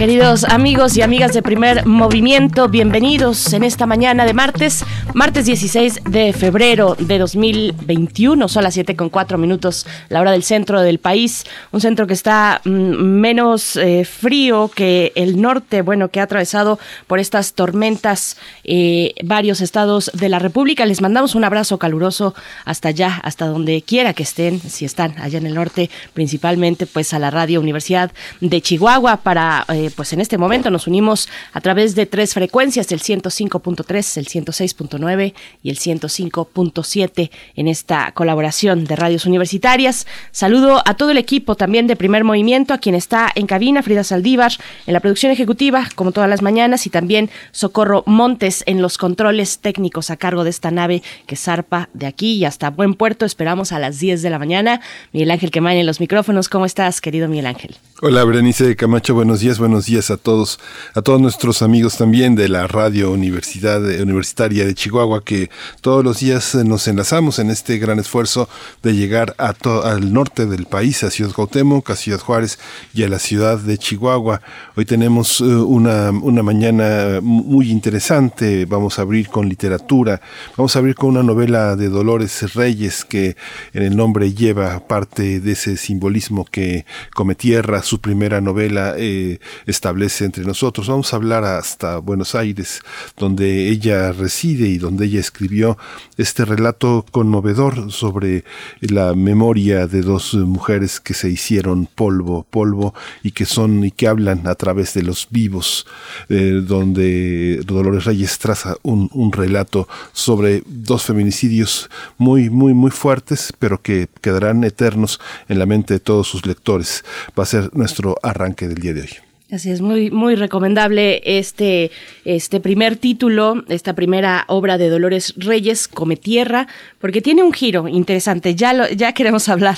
Queridos amigos y amigas de primer movimiento, bienvenidos en esta mañana de martes, martes 16 de febrero de 2021, son las 7 con 4 minutos, la hora del centro del país, un centro que está mm, menos eh, frío que el norte, bueno, que ha atravesado por estas tormentas eh, varios estados de la República. Les mandamos un abrazo caluroso hasta allá, hasta donde quiera que estén, si están allá en el norte, principalmente pues a la Radio Universidad de Chihuahua para... Eh, pues en este momento nos unimos a través de tres frecuencias, el 105.3, el 106.9 y el 105.7 en esta colaboración de radios universitarias. Saludo a todo el equipo también de Primer Movimiento, a quien está en cabina, Frida Saldívar, en la producción ejecutiva, como todas las mañanas, y también Socorro Montes en los controles técnicos a cargo de esta nave que zarpa de aquí y hasta Buen Puerto. Esperamos a las 10 de la mañana. Miguel Ángel Quemain en los micrófonos. ¿Cómo estás, querido Miguel Ángel? Hola, Berenice Camacho. Buenos días, buenos días a todos, a todos nuestros amigos también de la radio Universidad Universitaria de Chihuahua, que todos los días nos enlazamos en este gran esfuerzo de llegar a al norte del país, a Ciudad Cuauhtémoc, a Ciudad Juárez y a la ciudad de Chihuahua. Hoy tenemos eh, una, una mañana muy interesante. Vamos a abrir con literatura, vamos a abrir con una novela de Dolores Reyes que en el nombre lleva parte de ese simbolismo que come tierra, su primera novela. Eh, establece entre nosotros. Vamos a hablar hasta Buenos Aires, donde ella reside y donde ella escribió este relato conmovedor sobre la memoria de dos mujeres que se hicieron polvo, polvo y que son y que hablan a través de los vivos, eh, donde Dolores Reyes traza un, un relato sobre dos feminicidios muy, muy, muy fuertes, pero que quedarán eternos en la mente de todos sus lectores. Va a ser nuestro arranque del día de hoy. Así es, muy, muy recomendable este, este primer título, esta primera obra de Dolores Reyes, Come Tierra, porque tiene un giro interesante. Ya, lo, ya queremos hablar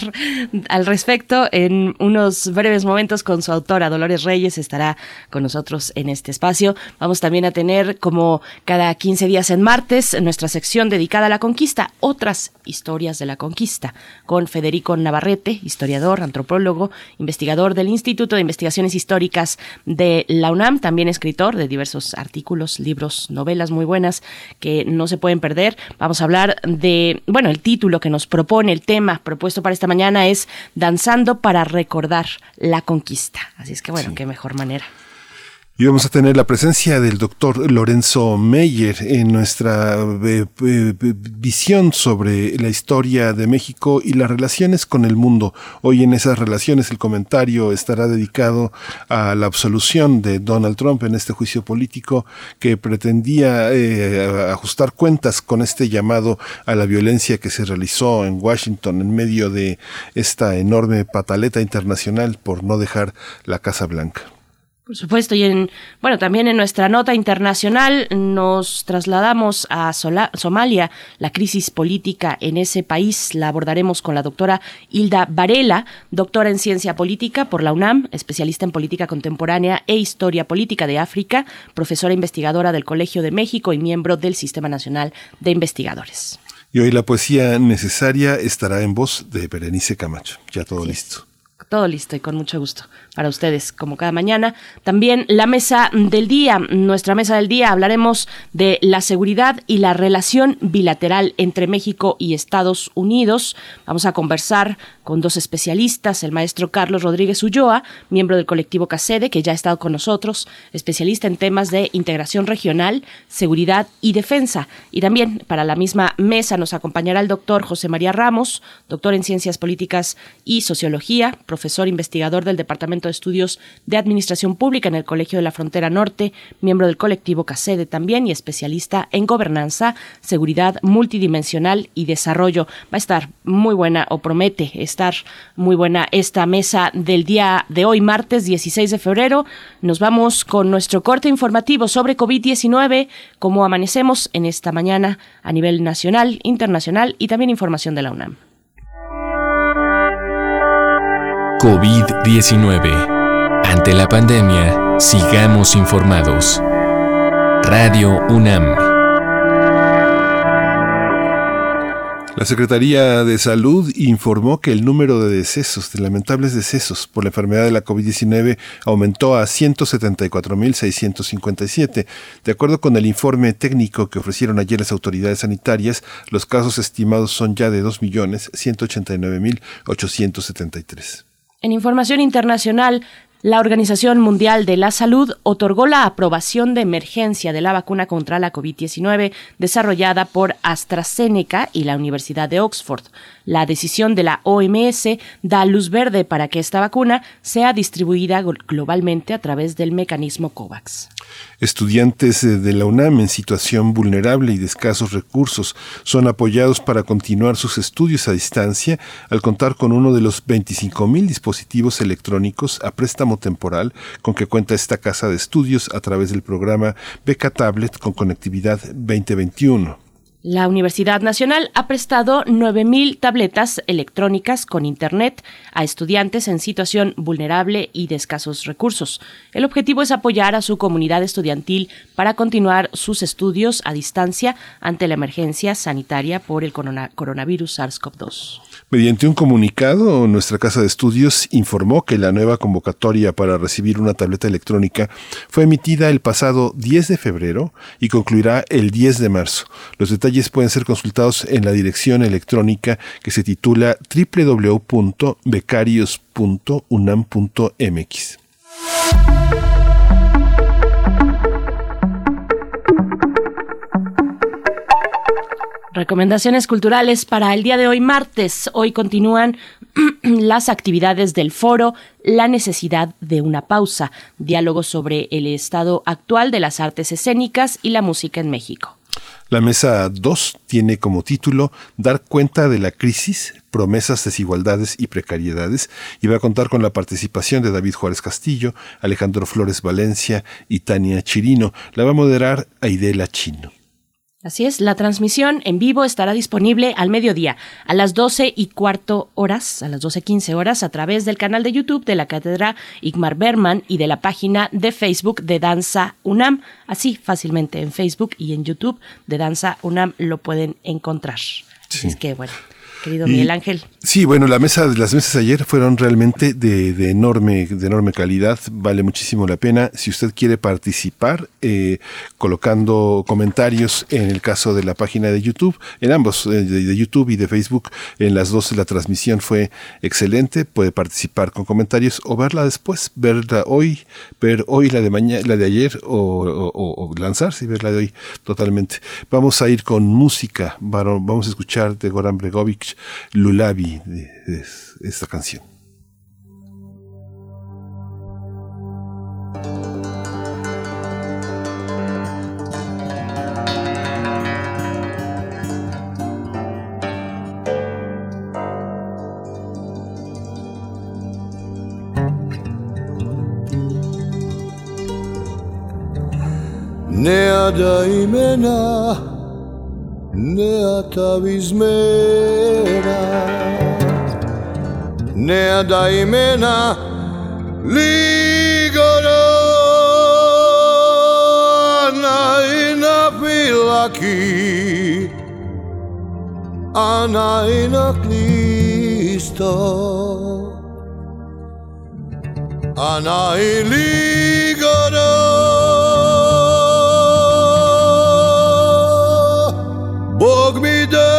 al respecto en unos breves momentos con su autora, Dolores Reyes, estará con nosotros en este espacio. Vamos también a tener, como cada 15 días en martes, nuestra sección dedicada a la conquista, otras historias de la conquista, con Federico Navarrete, historiador, antropólogo, investigador del Instituto de Investigaciones Históricas de la UNAM, también escritor de diversos artículos, libros, novelas muy buenas que no se pueden perder. Vamos a hablar de, bueno, el título que nos propone, el tema propuesto para esta mañana es Danzando para recordar la conquista. Así es que bueno, qué mejor manera. Y vamos a tener la presencia del doctor Lorenzo Meyer en nuestra eh, eh, visión sobre la historia de México y las relaciones con el mundo. Hoy en esas relaciones el comentario estará dedicado a la absolución de Donald Trump en este juicio político que pretendía eh, ajustar cuentas con este llamado a la violencia que se realizó en Washington en medio de esta enorme pataleta internacional por no dejar la Casa Blanca. Por supuesto, y en, bueno, también en nuestra nota internacional nos trasladamos a Somalia, la crisis política en ese país la abordaremos con la doctora Hilda Varela, doctora en ciencia política por la UNAM, especialista en política contemporánea e historia política de África, profesora investigadora del Colegio de México y miembro del Sistema Nacional de Investigadores. Y hoy la poesía necesaria estará en voz de Berenice Camacho. Ya todo listo. Todo listo y con mucho gusto para ustedes, como cada mañana. También la mesa del día, nuestra mesa del día, hablaremos de la seguridad y la relación bilateral entre México y Estados Unidos. Vamos a conversar con dos especialistas, el maestro Carlos Rodríguez Ulloa, miembro del colectivo CACEDE, que ya ha estado con nosotros, especialista en temas de integración regional, seguridad y defensa. Y también para la misma mesa nos acompañará el doctor José María Ramos, doctor en ciencias políticas y sociología, profesor profesor investigador del Departamento de Estudios de Administración Pública en el Colegio de la Frontera Norte, miembro del colectivo CACEDE también y especialista en gobernanza, seguridad multidimensional y desarrollo. Va a estar muy buena o promete estar muy buena esta mesa del día de hoy, martes 16 de febrero. Nos vamos con nuestro corte informativo sobre COVID-19, cómo amanecemos en esta mañana a nivel nacional, internacional y también información de la UNAM. COVID-19. Ante la pandemia, sigamos informados. Radio UNAM. La Secretaría de Salud informó que el número de decesos, de lamentables decesos por la enfermedad de la COVID-19 aumentó a 174.657. De acuerdo con el informe técnico que ofrecieron ayer las autoridades sanitarias, los casos estimados son ya de 2.189.873. En información internacional, la Organización Mundial de la Salud otorgó la aprobación de emergencia de la vacuna contra la COVID-19 desarrollada por AstraZeneca y la Universidad de Oxford. La decisión de la OMS da luz verde para que esta vacuna sea distribuida globalmente a través del mecanismo COVAX. Estudiantes eh, de la UNAM en situación vulnerable y de escasos recursos son apoyados para continuar sus estudios a distancia al contar con uno de los 25.000 dispositivos electrónicos a préstamo temporal con que cuenta esta casa de estudios a través del programa Beca Tablet con conectividad 2021. La Universidad Nacional ha prestado 9.000 tabletas electrónicas con Internet a estudiantes en situación vulnerable y de escasos recursos. El objetivo es apoyar a su comunidad estudiantil para continuar sus estudios a distancia ante la emergencia sanitaria por el coronavirus SARS-CoV-2. Mediante un comunicado, nuestra casa de estudios informó que la nueva convocatoria para recibir una tableta electrónica fue emitida el pasado 10 de febrero y concluirá el 10 de marzo. Los detalles pueden ser consultados en la dirección electrónica que se titula www.becarios.unam.mx. Recomendaciones culturales para el día de hoy martes. Hoy continúan las actividades del foro La necesidad de una pausa, diálogo sobre el estado actual de las artes escénicas y la música en México. La mesa 2 tiene como título Dar cuenta de la crisis, promesas, desigualdades y precariedades y va a contar con la participación de David Juárez Castillo, Alejandro Flores Valencia y Tania Chirino. La va a moderar Aidela Chino. Así es, la transmisión en vivo estará disponible al mediodía, a las 12 y cuarto horas, a las 12.15 horas, a través del canal de YouTube de la Cátedra Igmar Berman y de la página de Facebook de Danza UNAM. Así, fácilmente en Facebook y en YouTube de Danza UNAM lo pueden encontrar. Así es que, bueno, querido Miguel Ángel. Sí, bueno, la mesa, las mesas ayer fueron realmente de, enorme, de enorme calidad, vale muchísimo la pena. Si usted quiere participar, eh, colocando comentarios en el caso de la página de YouTube, en ambos, eh, de, YouTube y de Facebook, en las dos la transmisión fue excelente, puede participar con comentarios o verla después, verla hoy, ver hoy la de mañana, la de ayer o, lanzarse y verla de hoy totalmente. Vamos a ir con música, vamos a escuchar de Goran Bregovic Lulabi de, esta canción. Ne a ta Ne da imena Ligoro Na i na pilaki. A na i na klisto. A na i ligoro Bog mi de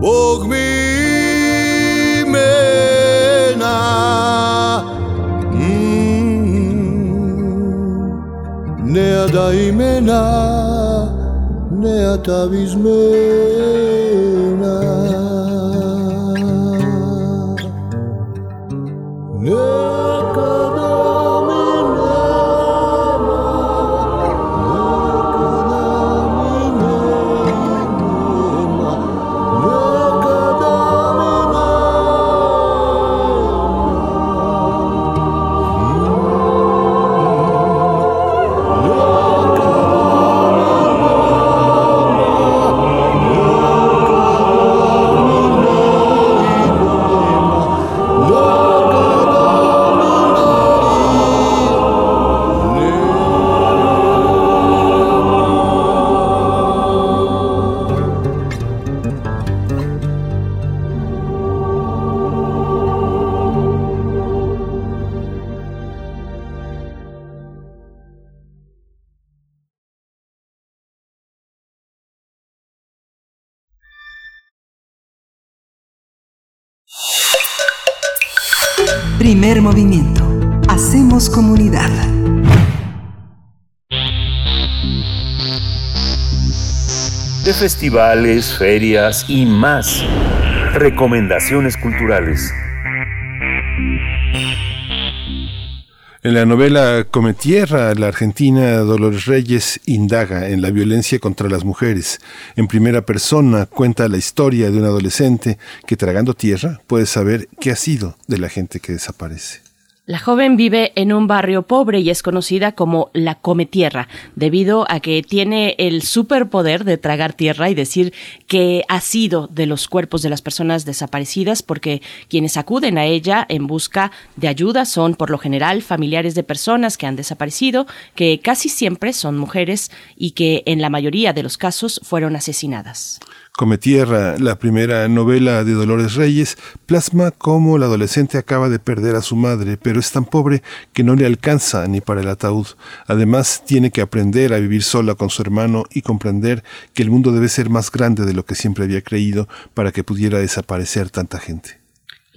Bog mi mena mm. Ne adai mena Primer festivales, ferias y más. Recomendaciones culturales. En la novela Cometierra, la argentina Dolores Reyes indaga en la violencia contra las mujeres. En primera persona cuenta la historia de un adolescente que tragando tierra puede saber qué ha sido de la gente que desaparece. La joven vive en un barrio pobre y es conocida como la come tierra, debido a que tiene el superpoder de tragar tierra y decir que ha sido de los cuerpos de las personas desaparecidas, porque quienes acuden a ella en busca de ayuda son por lo general familiares de personas que han desaparecido, que casi siempre son mujeres y que en la mayoría de los casos fueron asesinadas. Come Tierra, la primera novela de Dolores Reyes, plasma cómo la adolescente acaba de perder a su madre, pero es tan pobre que no le alcanza ni para el ataúd. Además, tiene que aprender a vivir sola con su hermano y comprender que el mundo debe ser más grande de lo que siempre había creído para que pudiera desaparecer tanta gente.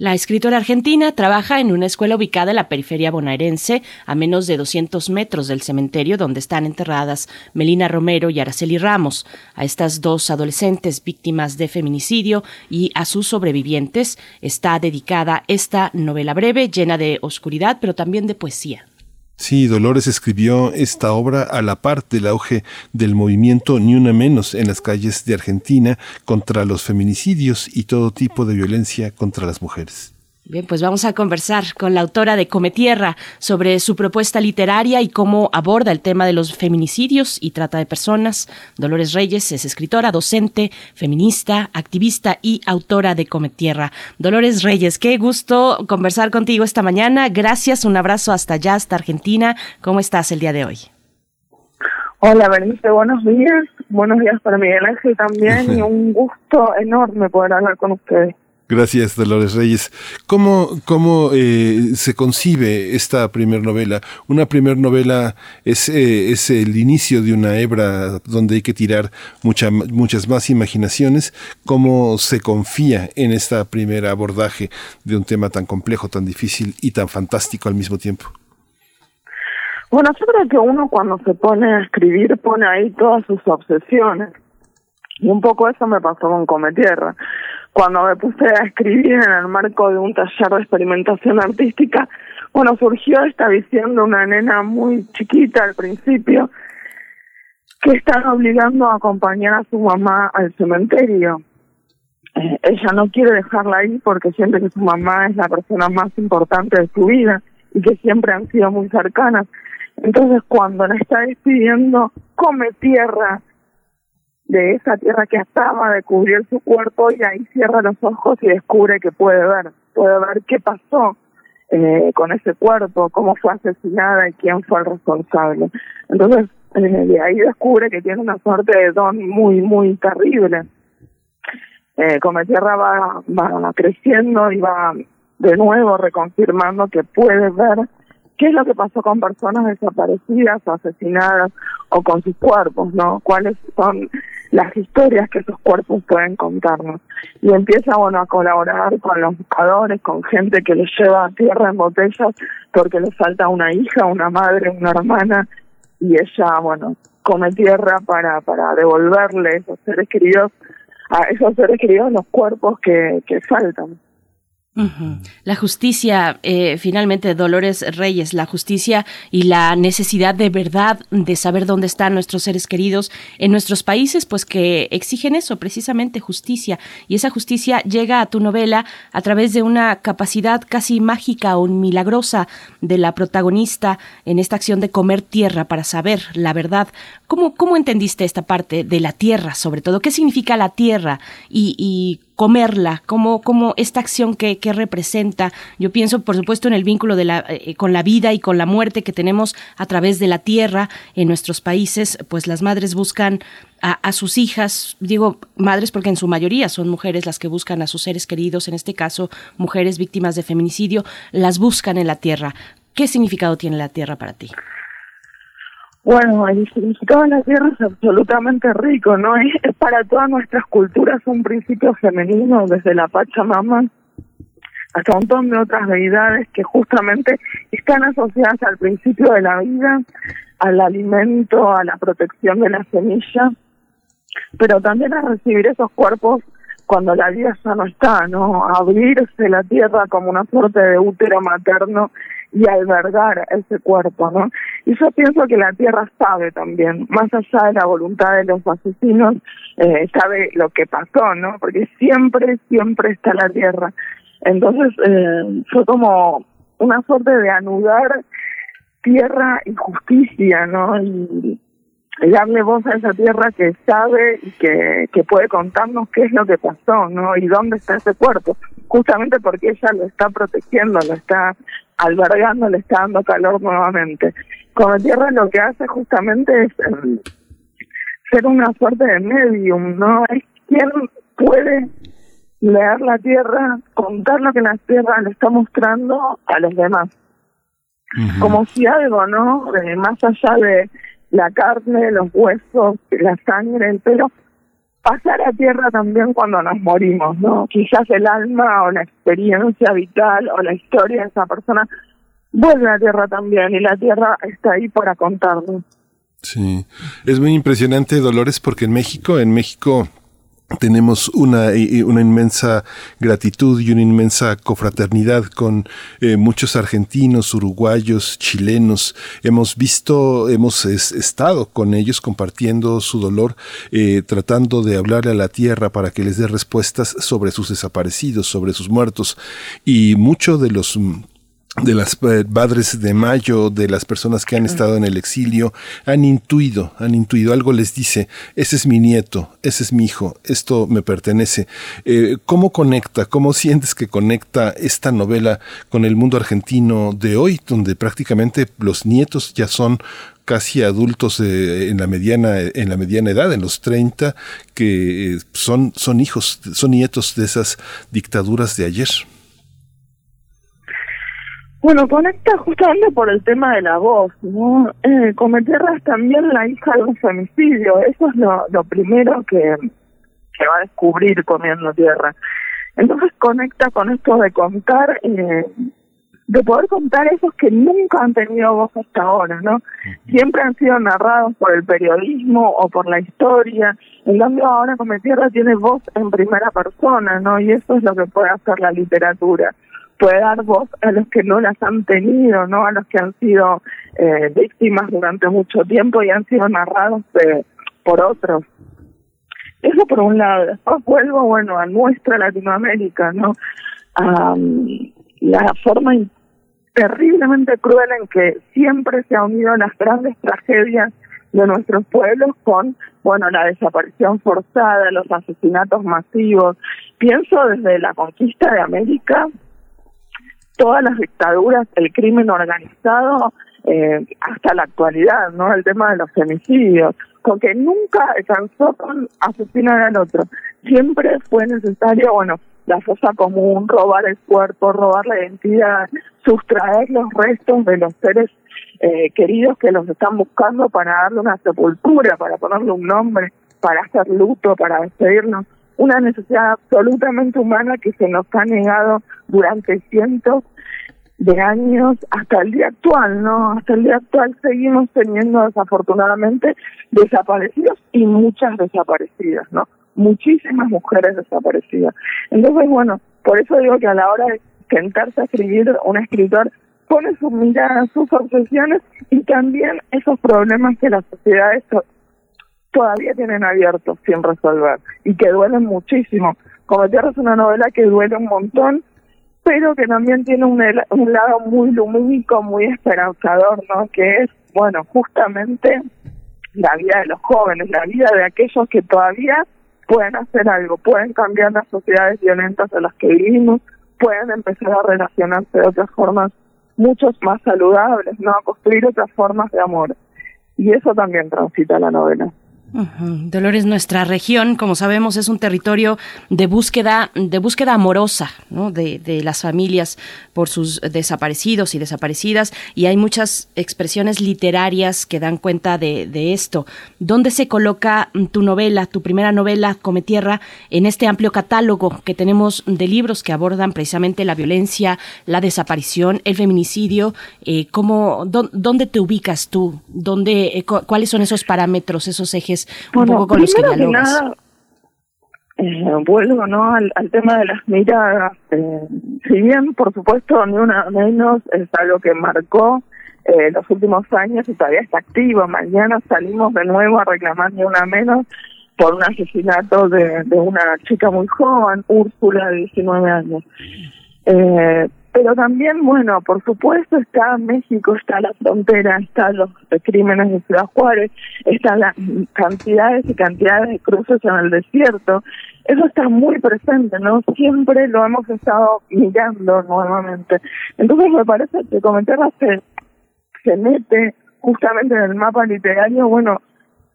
La escritora argentina trabaja en una escuela ubicada en la periferia bonaerense, a menos de 200 metros del cementerio donde están enterradas Melina Romero y Araceli Ramos. A estas dos adolescentes víctimas de feminicidio y a sus sobrevivientes está dedicada esta novela breve, llena de oscuridad, pero también de poesía. Sí, Dolores escribió esta obra a la par del auge del movimiento Ni Una Menos en las calles de Argentina contra los feminicidios y todo tipo de violencia contra las mujeres. Bien, pues vamos a conversar con la autora de Cometierra sobre su propuesta literaria y cómo aborda el tema de los feminicidios y trata de personas. Dolores Reyes es escritora, docente, feminista, activista y autora de Cometierra. Dolores Reyes, qué gusto conversar contigo esta mañana. Gracias, un abrazo hasta allá, hasta Argentina. ¿Cómo estás el día de hoy? Hola, Bernice, buenos días. Buenos días para Miguel Ángel también y un gusto enorme poder hablar con ustedes. Gracias, Dolores Reyes. ¿Cómo, cómo eh, se concibe esta primer novela? Una primer novela es, eh, es el inicio de una hebra donde hay que tirar mucha, muchas más imaginaciones. ¿Cómo se confía en esta primer abordaje de un tema tan complejo, tan difícil y tan fantástico al mismo tiempo? Bueno, yo creo que uno cuando se pone a escribir pone ahí todas sus obsesiones. Y un poco eso me pasó con Cometierra cuando me puse a escribir en el marco de un taller de experimentación artística, bueno, surgió esta visión de una nena muy chiquita al principio que están obligando a acompañar a su mamá al cementerio. Eh, ella no quiere dejarla ahí porque siente que su mamá es la persona más importante de su vida y que siempre han sido muy cercanas. Entonces, cuando la está despidiendo, come tierra, de esa tierra que estaba de cubrir su cuerpo y ahí cierra los ojos y descubre que puede ver, puede ver qué pasó eh, con ese cuerpo, cómo fue asesinada y quién fue el responsable. Entonces, eh, de ahí descubre que tiene una suerte de don muy, muy terrible. Eh, como tierra va, va creciendo y va de nuevo reconfirmando que puede ver qué es lo que pasó con personas desaparecidas o asesinadas o con sus cuerpos, ¿no? Cuáles son las historias que esos cuerpos pueden contarnos. Y empieza, bueno, a colaborar con los buscadores, con gente que les lleva tierra en botellas porque les falta una hija, una madre, una hermana, y ella, bueno, come tierra para, para devolverle a esos seres queridos, a esos seres queridos los cuerpos que, que faltan. La justicia, eh, finalmente, Dolores Reyes, la justicia y la necesidad de verdad de saber dónde están nuestros seres queridos en nuestros países, pues que exigen eso, precisamente justicia. Y esa justicia llega a tu novela a través de una capacidad casi mágica o milagrosa de la protagonista en esta acción de comer tierra para saber la verdad. ¿Cómo, cómo entendiste esta parte de la tierra, sobre todo? ¿Qué significa la tierra y comerla, como, como esta acción que, que, representa. Yo pienso, por supuesto, en el vínculo de la, eh, con la vida y con la muerte que tenemos a través de la tierra en nuestros países, pues las madres buscan a, a, sus hijas, digo madres porque en su mayoría son mujeres las que buscan a sus seres queridos, en este caso mujeres víctimas de feminicidio, las buscan en la tierra. ¿Qué significado tiene la tierra para ti? Bueno, el significado de la tierra es absolutamente rico, ¿no? Es, es, para todas nuestras culturas un principio femenino, desde la Pachamama hasta un montón de otras deidades que justamente están asociadas al principio de la vida, al alimento, a la protección de la semilla, pero también a recibir esos cuerpos cuando la vida ya no está, ¿no? Abrirse la tierra como una suerte de útero materno y albergar ese cuerpo, ¿no? Y yo pienso que la tierra sabe también, más allá de la voluntad de los asesinos, eh, sabe lo que pasó, ¿no? Porque siempre, siempre está la tierra. Entonces, eh, fue como una suerte de anudar tierra y justicia, ¿no? Y, y darle voz a esa tierra que sabe y que, que puede contarnos qué es lo que pasó, ¿no? Y dónde está ese cuerpo, justamente porque ella lo está protegiendo, lo está albergando, le está dando calor nuevamente. Como tierra lo que hace justamente es eh, ser una suerte de medium, ¿no? Es quien puede leer la tierra, contar lo que la tierra le está mostrando a los demás. Uh -huh. Como si algo, ¿no? Eh, más allá de la carne, los huesos, la sangre, el pelo, pasar a tierra también cuando nos morimos, ¿no? Quizás el alma o la experiencia vital o la historia de esa persona vuelve a tierra también y la tierra está ahí para contarnos. Sí, es muy impresionante, Dolores, porque en México, en México tenemos una, una inmensa gratitud y una inmensa cofraternidad con eh, muchos argentinos, uruguayos, chilenos. Hemos visto, hemos es, estado con ellos compartiendo su dolor, eh, tratando de hablarle a la tierra para que les dé respuestas sobre sus desaparecidos, sobre sus muertos. Y muchos de los de las eh, padres de mayo, de las personas que han estado en el exilio, han intuido, han intuido, algo les dice, ese es mi nieto, ese es mi hijo, esto me pertenece. Eh, ¿Cómo conecta, cómo sientes que conecta esta novela con el mundo argentino de hoy, donde prácticamente los nietos ya son casi adultos eh, en la mediana en la mediana edad en los 30 que son son hijos son nietos de esas dictaduras de ayer bueno, conecta justamente por el tema de la voz, ¿no? Eh, Cometierra es también la hija de un femicidio, eso es lo, lo primero que, que va a descubrir comiendo tierra. Entonces conecta con esto de contar, eh, de poder contar esos que nunca han tenido voz hasta ahora, ¿no? Siempre han sido narrados por el periodismo o por la historia, en cambio ahora Cometierra tiene voz en primera persona, ¿no? Y eso es lo que puede hacer la literatura puede dar voz a los que no las han tenido, ¿no? A los que han sido eh, víctimas durante mucho tiempo y han sido narrados de, por otros. Eso por un lado. Después vuelvo, bueno, a nuestra Latinoamérica, ¿no? Um, la forma terriblemente cruel en que siempre se han unido las grandes tragedias de nuestros pueblos con, bueno, la desaparición forzada, los asesinatos masivos. Pienso desde la conquista de América todas las dictaduras, el crimen organizado, eh, hasta la actualidad, ¿no? El tema de los femicidios, porque nunca alcanzó con asesinar al otro. Siempre fue necesario, bueno, la fosa común, robar el cuerpo, robar la identidad, sustraer los restos de los seres eh, queridos que los están buscando para darle una sepultura, para ponerle un nombre, para hacer luto, para despedirnos una necesidad absolutamente humana que se nos ha negado durante cientos de años hasta el día actual, ¿no? Hasta el día actual seguimos teniendo desafortunadamente desaparecidos y muchas desaparecidas, ¿no? Muchísimas mujeres desaparecidas. Entonces, bueno, por eso digo que a la hora de sentarse a escribir, un escritor pone su mirada, sus obsesiones y también esos problemas que las sociedades todavía tienen abiertos sin resolver y que duelen muchísimo. Como Tierra es una novela que duele un montón, pero que también tiene un, lado muy lumínico, muy esperanzador, ¿no? Que es, bueno, justamente la vida de los jóvenes, la vida de aquellos que todavía pueden hacer algo, pueden cambiar las sociedades violentas en las que vivimos, pueden empezar a relacionarse de otras formas muchos más saludables, ¿no? A construir otras formas de amor. Y eso también transita la novela. Dolores, nuestra región, como sabemos, es un territorio de búsqueda, de búsqueda amorosa, ¿no? de, las familias por sus desaparecidos y desaparecidas, y hay muchas expresiones literarias que dan cuenta de, esto. ¿Dónde se coloca tu novela, tu primera novela, Come Tierra, en este amplio catálogo que tenemos de libros que abordan precisamente la violencia, la desaparición, el feminicidio? Eh, ¿cómo, ¿Dónde te ubicas tú? ¿Dónde, eh, ¿Cuáles son esos parámetros, esos ejes? Bueno, nada, eh, vuelvo ¿no? Al, tema de las miradas. Eh, si bien, por supuesto, ni una menos es algo que marcó eh, los últimos años y todavía está activo. Mañana salimos de nuevo a reclamar ni una menos por un asesinato de, de una chica muy joven, Úrsula, de 19 años. Eh, pero también, bueno, por supuesto está México, está la frontera, están los crímenes de Ciudad Juárez, están las cantidades y cantidades de cruces en el desierto. Eso está muy presente, ¿no? Siempre lo hemos estado mirando nuevamente. Entonces me parece que Cometerra se, se mete justamente en el mapa literario, bueno,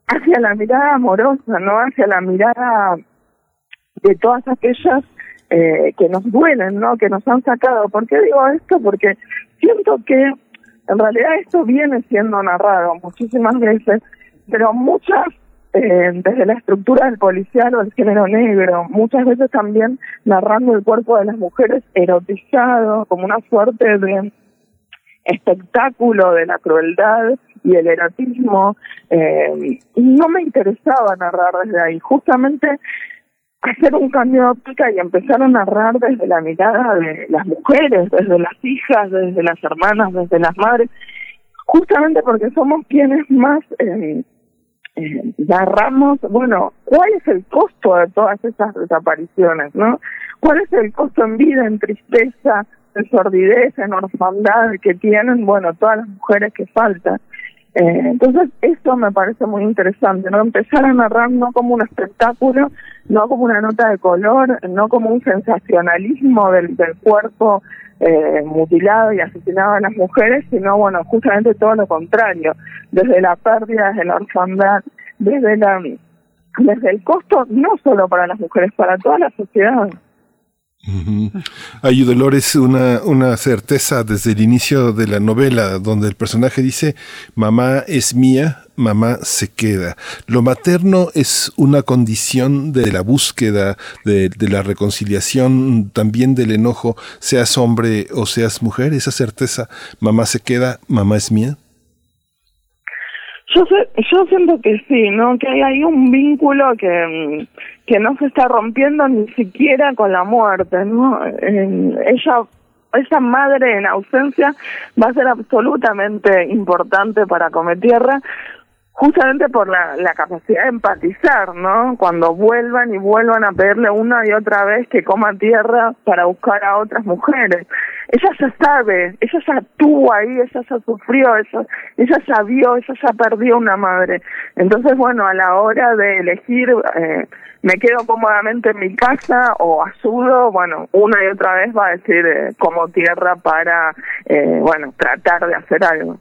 hacia la mirada amorosa, ¿no? Hacia la mirada de todas aquellas eh, que nos duelen, ¿no? Que nos han sacado. ¿Por qué digo esto? Porque siento que en realidad esto viene siendo narrado muchísimas veces, pero muchas eh, desde la estructura del policial o el género negro, muchas veces también narrando el cuerpo de las mujeres erotizado como una suerte de espectáculo de la crueldad y el erotismo. Eh, no me interesaba narrar desde ahí. Justamente hacer un cambio de óptica y empezar a narrar desde la mirada de las mujeres, desde las hijas, desde las hermanas, desde las madres, justamente porque somos quienes más eh, narramos, bueno, cuál es el costo de todas esas desapariciones, ¿no? ¿Cuál es el costo en vida, en tristeza, en sordidez, en orfandad que tienen, bueno, todas las mujeres que faltan? Eh, entonces, esto me parece muy interesante, ¿no? Empezar a narrar no como un espectáculo, no como una nota de color, no como un sensacionalismo del, del cuerpo eh, mutilado y asesinado a las mujeres, sino, bueno, justamente todo lo contrario, desde la pérdida, desde la orfandad, desde la desde el costo no solo para las mujeres, para toda la sociedad. Hay Dolores una, una certeza desde el inicio de la novela, donde el personaje dice, mamá es mía, mamá se queda. Lo materno es una condición de la búsqueda, de, de, la reconciliación, también del enojo, seas hombre o seas mujer, esa certeza, mamá se queda, mamá es mía. Yo, sé, yo siento que sí, ¿no? Que hay ahí un vínculo que, que no se está rompiendo ni siquiera con la muerte, ¿no? ella, esa madre en ausencia va a ser absolutamente importante para Cometierra, justamente por la, la capacidad de empatizar, ¿no? Cuando vuelvan y vuelvan a pedirle una y otra vez que coma tierra para buscar a otras mujeres. Ella ya sabe, ella ya estuvo ahí, ella ya sufrió, ella, ella ya vio, ella ya perdió una madre. Entonces, bueno, a la hora de elegir, eh, me quedo cómodamente en mi casa o ayudo, bueno, una y otra vez va a decir eh, como tierra para, eh, bueno, tratar de hacer algo.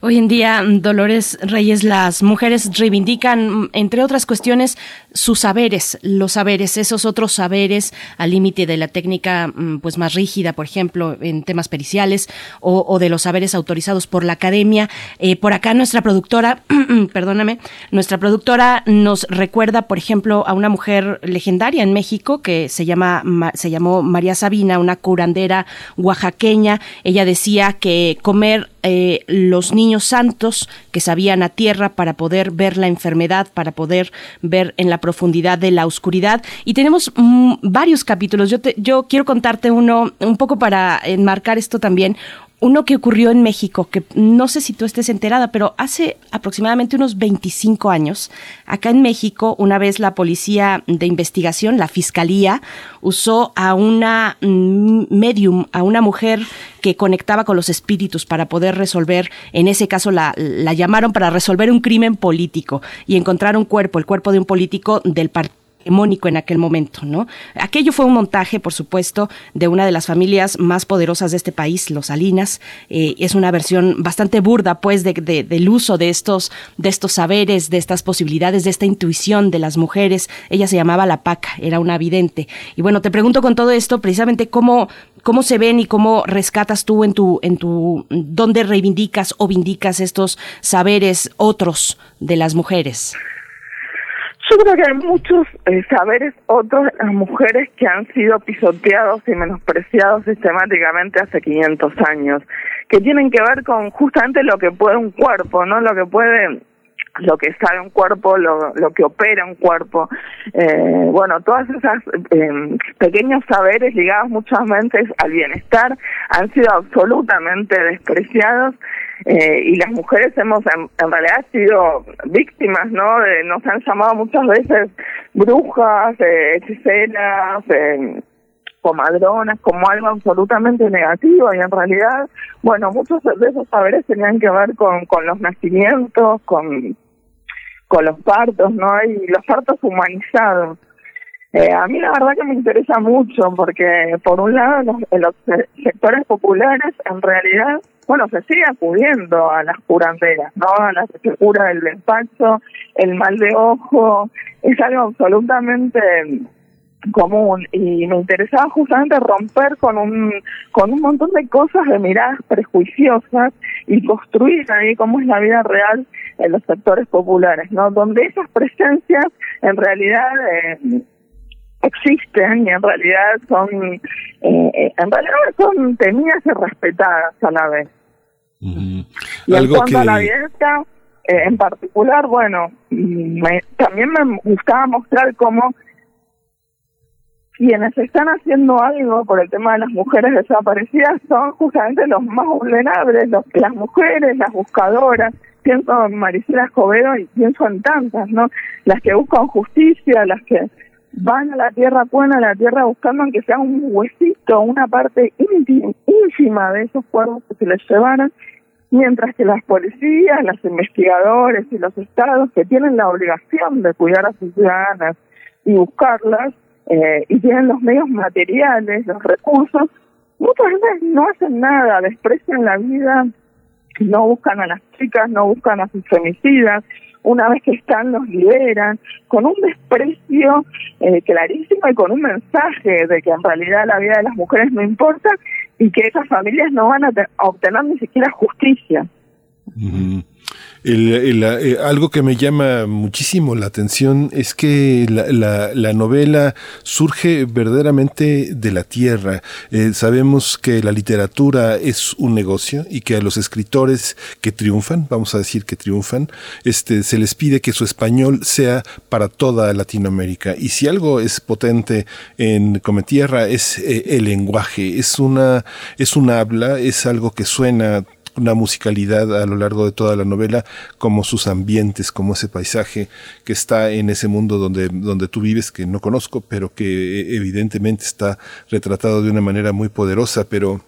Hoy en día, Dolores Reyes, las mujeres reivindican, entre otras cuestiones, sus saberes, los saberes, esos otros saberes al límite de la técnica mm, pues más rígida, por ejemplo, en temas periciales o, de los saberes autorizados por la academia. Eh, por acá nuestra productora, perdóname, nuestra productora nos recuerda, por ejemplo, a una mujer legendaria en México que se llama se llamó María Sabina, una curandera oaxaqueña. Ella decía que comer eh, los niños santos que sabían a tierra para poder ver la enfermedad, para poder ver en la profundidad de la oscuridad. Y tenemos mm, varios capítulos. Yo, yo quiero contarte uno un poco para enmarcar esto también uno que ocurrió en México, que no sé si tú estés enterada, pero hace aproximadamente unos 25 años, acá en México, una vez la policía de investigación, la fiscalía, usó a una mm, medium, a una mujer que conectaba con los espíritus para poder resolver, en ese caso la, la llamaron para resolver un crimen político y encontrar un cuerpo, el cuerpo de un político del partido hegemónico en aquel momento, ¿no? Aquello fue un montaje, por supuesto, de una de las familias más poderosas de este país, los Salinas. Eh, es una versión bastante burda, pues, de, del uso de estos, de estos saberes, de estas posibilidades, de esta intuición de las mujeres. Ella se llamaba La Paca, era una vidente. Y bueno, te pregunto con todo esto, precisamente, cómo, cómo se ven y cómo rescatas tú en tu, en tu, dónde reivindicas o vindicas estos saberes otros de las mujeres. Yo creo que hay muchos eh, saberes otros de las mujeres que han sido pisoteados y menospreciados sistemáticamente hace 500 años, que tienen que ver con justamente lo que puede un cuerpo, ¿no? Lo que puede lo que sabe un cuerpo, lo, lo que opera un cuerpo. Eh, bueno, todas esas eh, pequeños saberes ligados muchas veces al bienestar han sido absolutamente despreciados eh, y las mujeres hemos en, realidad sido víctimas, ¿no? De, nos han llamado muchas veces brujas, eh, hechiceras, eh, comadronas, como algo absolutamente negativo y en realidad, bueno, muchos de esos saberes tenían que ver con, con los nacimientos, con, con los partos, ¿no? Y los partos humanizados. Eh, a mí la verdad que me interesa mucho porque por un lado los, los sectores populares en realidad bueno, se sigue acudiendo a las curanderas, ¿no? A las que cura del despacho, el mal de ojo, es algo absolutamente común y me interesaba justamente romper con un con un montón de cosas de miradas prejuiciosas y construir ahí cómo es la vida real en los sectores populares, ¿no? Donde esas presencias en realidad eh, existen y en realidad son eh, en realidad son temidas y respetadas a la vez. Y en cuanto a la evidencia, eh, en particular, bueno, también me gustaba mostrar cómo quienes están haciendo algo por el tema de las mujeres desaparecidas son justamente los más vulnerables, los, las mujeres, las buscadoras. Pienso en Maricela Escobedo y pienso en tantas, ¿no? Las que buscan justicia, las que van a la tierra, pueden a la tierra buscando aunque sea un huesito, una parte ínfima de esos cuerpos que se les llevaron, mientras que las policías, los investigadores y los estados que tienen la obligación de cuidar a sus ciudadanas y buscarlas, eh, y tienen los medios materiales, los recursos, muchas veces no hacen nada, desprecian la vida, no buscan a las chicas, no buscan a sus femicidas, una vez que están los liberan, con un desprecio eh, clarísimo y con un mensaje de que en realidad la vida de las mujeres no importa y que esas familias no van a, obtener ni siquiera justicia. Eh, algo que me llama muchísimo la atención es que la, la, novela surge verdaderamente de la tierra. Eh, sabemos que la literatura es un negocio y que a los escritores que triunfan, vamos a decir que triunfan, este, se les pide que su español sea para toda Latinoamérica. Y si algo es potente en Cometierra es eh, el lenguaje, es una, es un habla, es algo que suena una musicalidad a lo largo de toda la novela, como sus ambientes, como ese paisaje que está en ese mundo donde, donde tú vives, que no conozco, pero que evidentemente está retratado de una manera muy poderosa, pero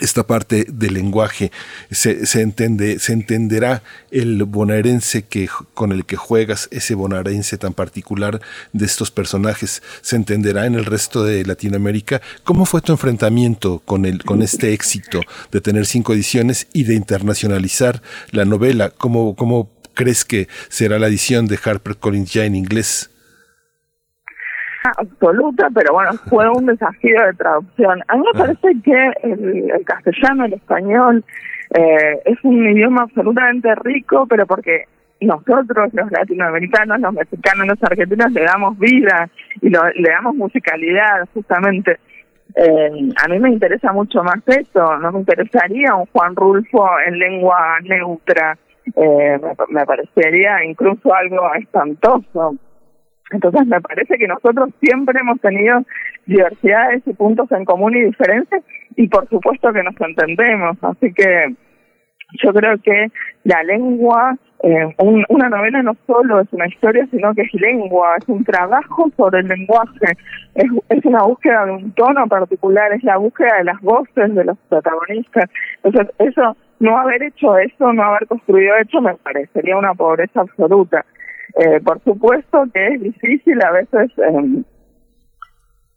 esta parte del lenguaje se, se, entiende, se entenderá el bonaerense que, con el que juegas, ese bonaerense tan particular de estos personajes, se entenderá en el resto de Latinoamérica. ¿Cómo fue tu enfrentamiento con, el, con este éxito de tener cinco ediciones y de internacionalizar la novela? ¿Cómo, cómo crees que será la edición de HarperCollins ya en inglés? Absoluta, pero bueno, fue un desafío de traducción. A mí me parece que el, castellano, el español, eh, es un idioma absolutamente rico, pero porque nosotros, los latinoamericanos, los mexicanos, los argentinos, le damos vida y le damos musicalidad, justamente. Eh, a mí me interesa mucho más eso, no me interesaría un Juan Rulfo en lengua neutra, eh, me parecería incluso algo espantoso entonces me parece que nosotros siempre hemos tenido diversidades y puntos en común y diferencias y por supuesto que nos entendemos. Así que yo creo que la lengua, eh, una novela no solo es una historia, sino que es lengua, es un trabajo sobre el lenguaje, es, es una búsqueda de un tono particular, es la búsqueda de las voces de los protagonistas. Entonces eso, no haber hecho eso, no haber construido eso, me parecería una pobreza absoluta. Eh, por supuesto que es difícil a veces eh,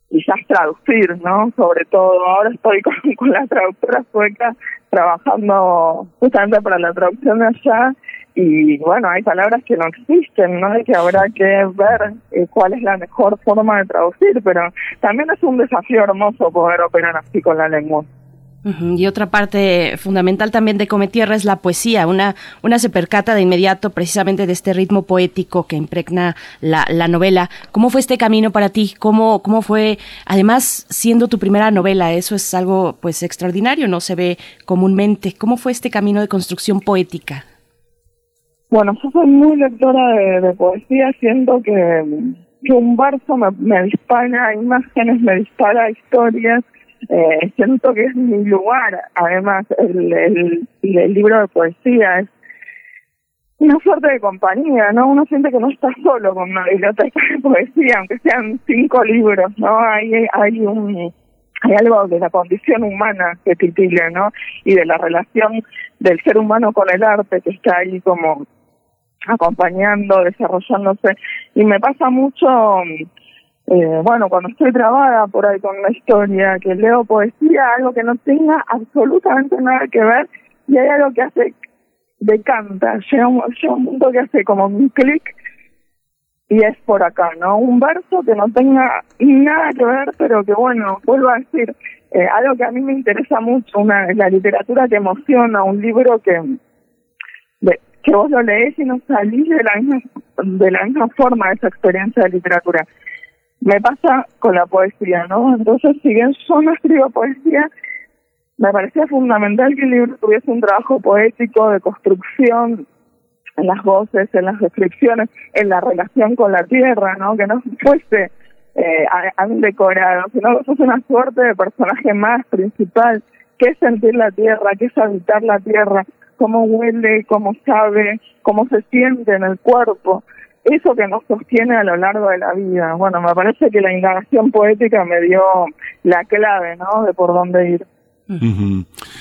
quizás traducir, ¿no? Sobre todo ahora estoy con, con la traductora sueca trabajando justamente para la traducción allá y bueno, hay palabras que no existen, ¿no? Y que habrá que ver eh, cuál es la mejor forma de traducir, pero también es un desafío hermoso poder operar así con la lengua. Y otra parte fundamental también de Cometierra es la poesía. Una, una se percata de inmediato precisamente de este ritmo poético que impregna la, la novela. ¿Cómo fue este camino para ti? ¿Cómo, ¿Cómo fue, además, siendo tu primera novela? Eso es algo pues extraordinario, no se ve comúnmente. ¿Cómo fue este camino de construcción poética? Bueno, yo soy muy lectora de, poesía, siento que, que un verso me, me dispara imágenes, me dispara historias eh, siento que es mi lugar, además, el, el, libro de poesía es una suerte de compañía, ¿no? Uno siente que no está solo con una biblioteca de poesía, aunque sean cinco libros, ¿no? Hay, hay un hay algo de la condición humana que titila, ¿no? Y de la relación del ser humano con el arte que está ahí como acompañando, desarrollándose. Y me pasa mucho eh, bueno, cuando estoy trabada por ahí con una historia, que leo poesía, algo que no tenga absolutamente nada que ver, y hay algo que hace, decanta, llega un, llega un punto que hace como un clic, y es por acá, ¿no? Un verso que no tenga nada que ver, pero que bueno, vuelvo a decir, eh, algo que a mí me interesa mucho, una la literatura que emociona, un libro que, que vos lo lees y no salís de la misma, de la misma forma de esa experiencia de literatura me pasa con la poesía, ¿no? Entonces, si bien yo no escribo poesía, me parecía fundamental que el libro tuviese un trabajo poético de construcción en las voces, en las descripciones, en la relación con la tierra, ¿no? Que no fuese eh, a, un decorado, sino que fuese una suerte de personaje más principal, que es sentir la tierra, que es habitar la tierra, cómo huele, cómo sabe, cómo se siente en el cuerpo eso que nos sostiene a lo largo de la vida. Bueno, me parece que la indagación poética me dio la clave, ¿no? De por dónde ir.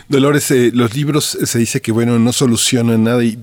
Dolores, eh, los libros eh, se dice que bueno no solucionan nada y,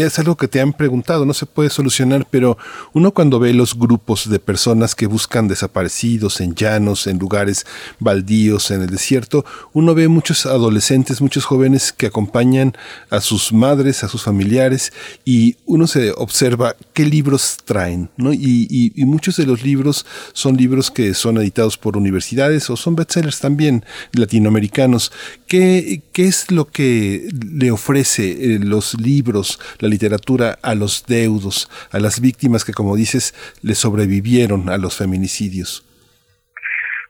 es algo que te han preguntado, no se puede solucionar, pero uno cuando ve los grupos de personas que buscan desaparecidos en llanos, en lugares baldíos, en el desierto, uno ve muchos adolescentes, muchos jóvenes que acompañan a sus madres, a sus familiares y uno se observa qué libros traen, ¿no? Y, y muchos de los libros son libros que son editados por universidades o son bestsellers también latinoamericanos ¿Qué, es lo que le ofrece eh, los libros, la literatura a los deudos, a las víctimas que, como dices, le sobrevivieron a los feminicidios?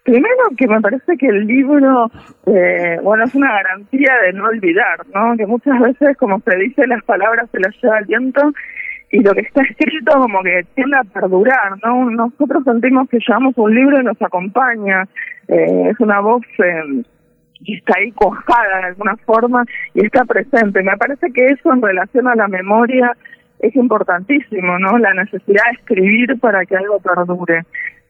Primero que me parece que el libro, eh, bueno, es una garantía de no olvidar, ¿no? Que muchas veces, como se dice, las palabras se las lleva el viento y lo que está escrito como que tiende a perdurar, ¿no? Nosotros sentimos que llevamos un libro y nos acompaña, eh, es una voz y está ahí cojada de alguna forma y está presente. Me parece que eso en relación a la memoria es importantísimo, ¿no? La necesidad de escribir para que algo perdure.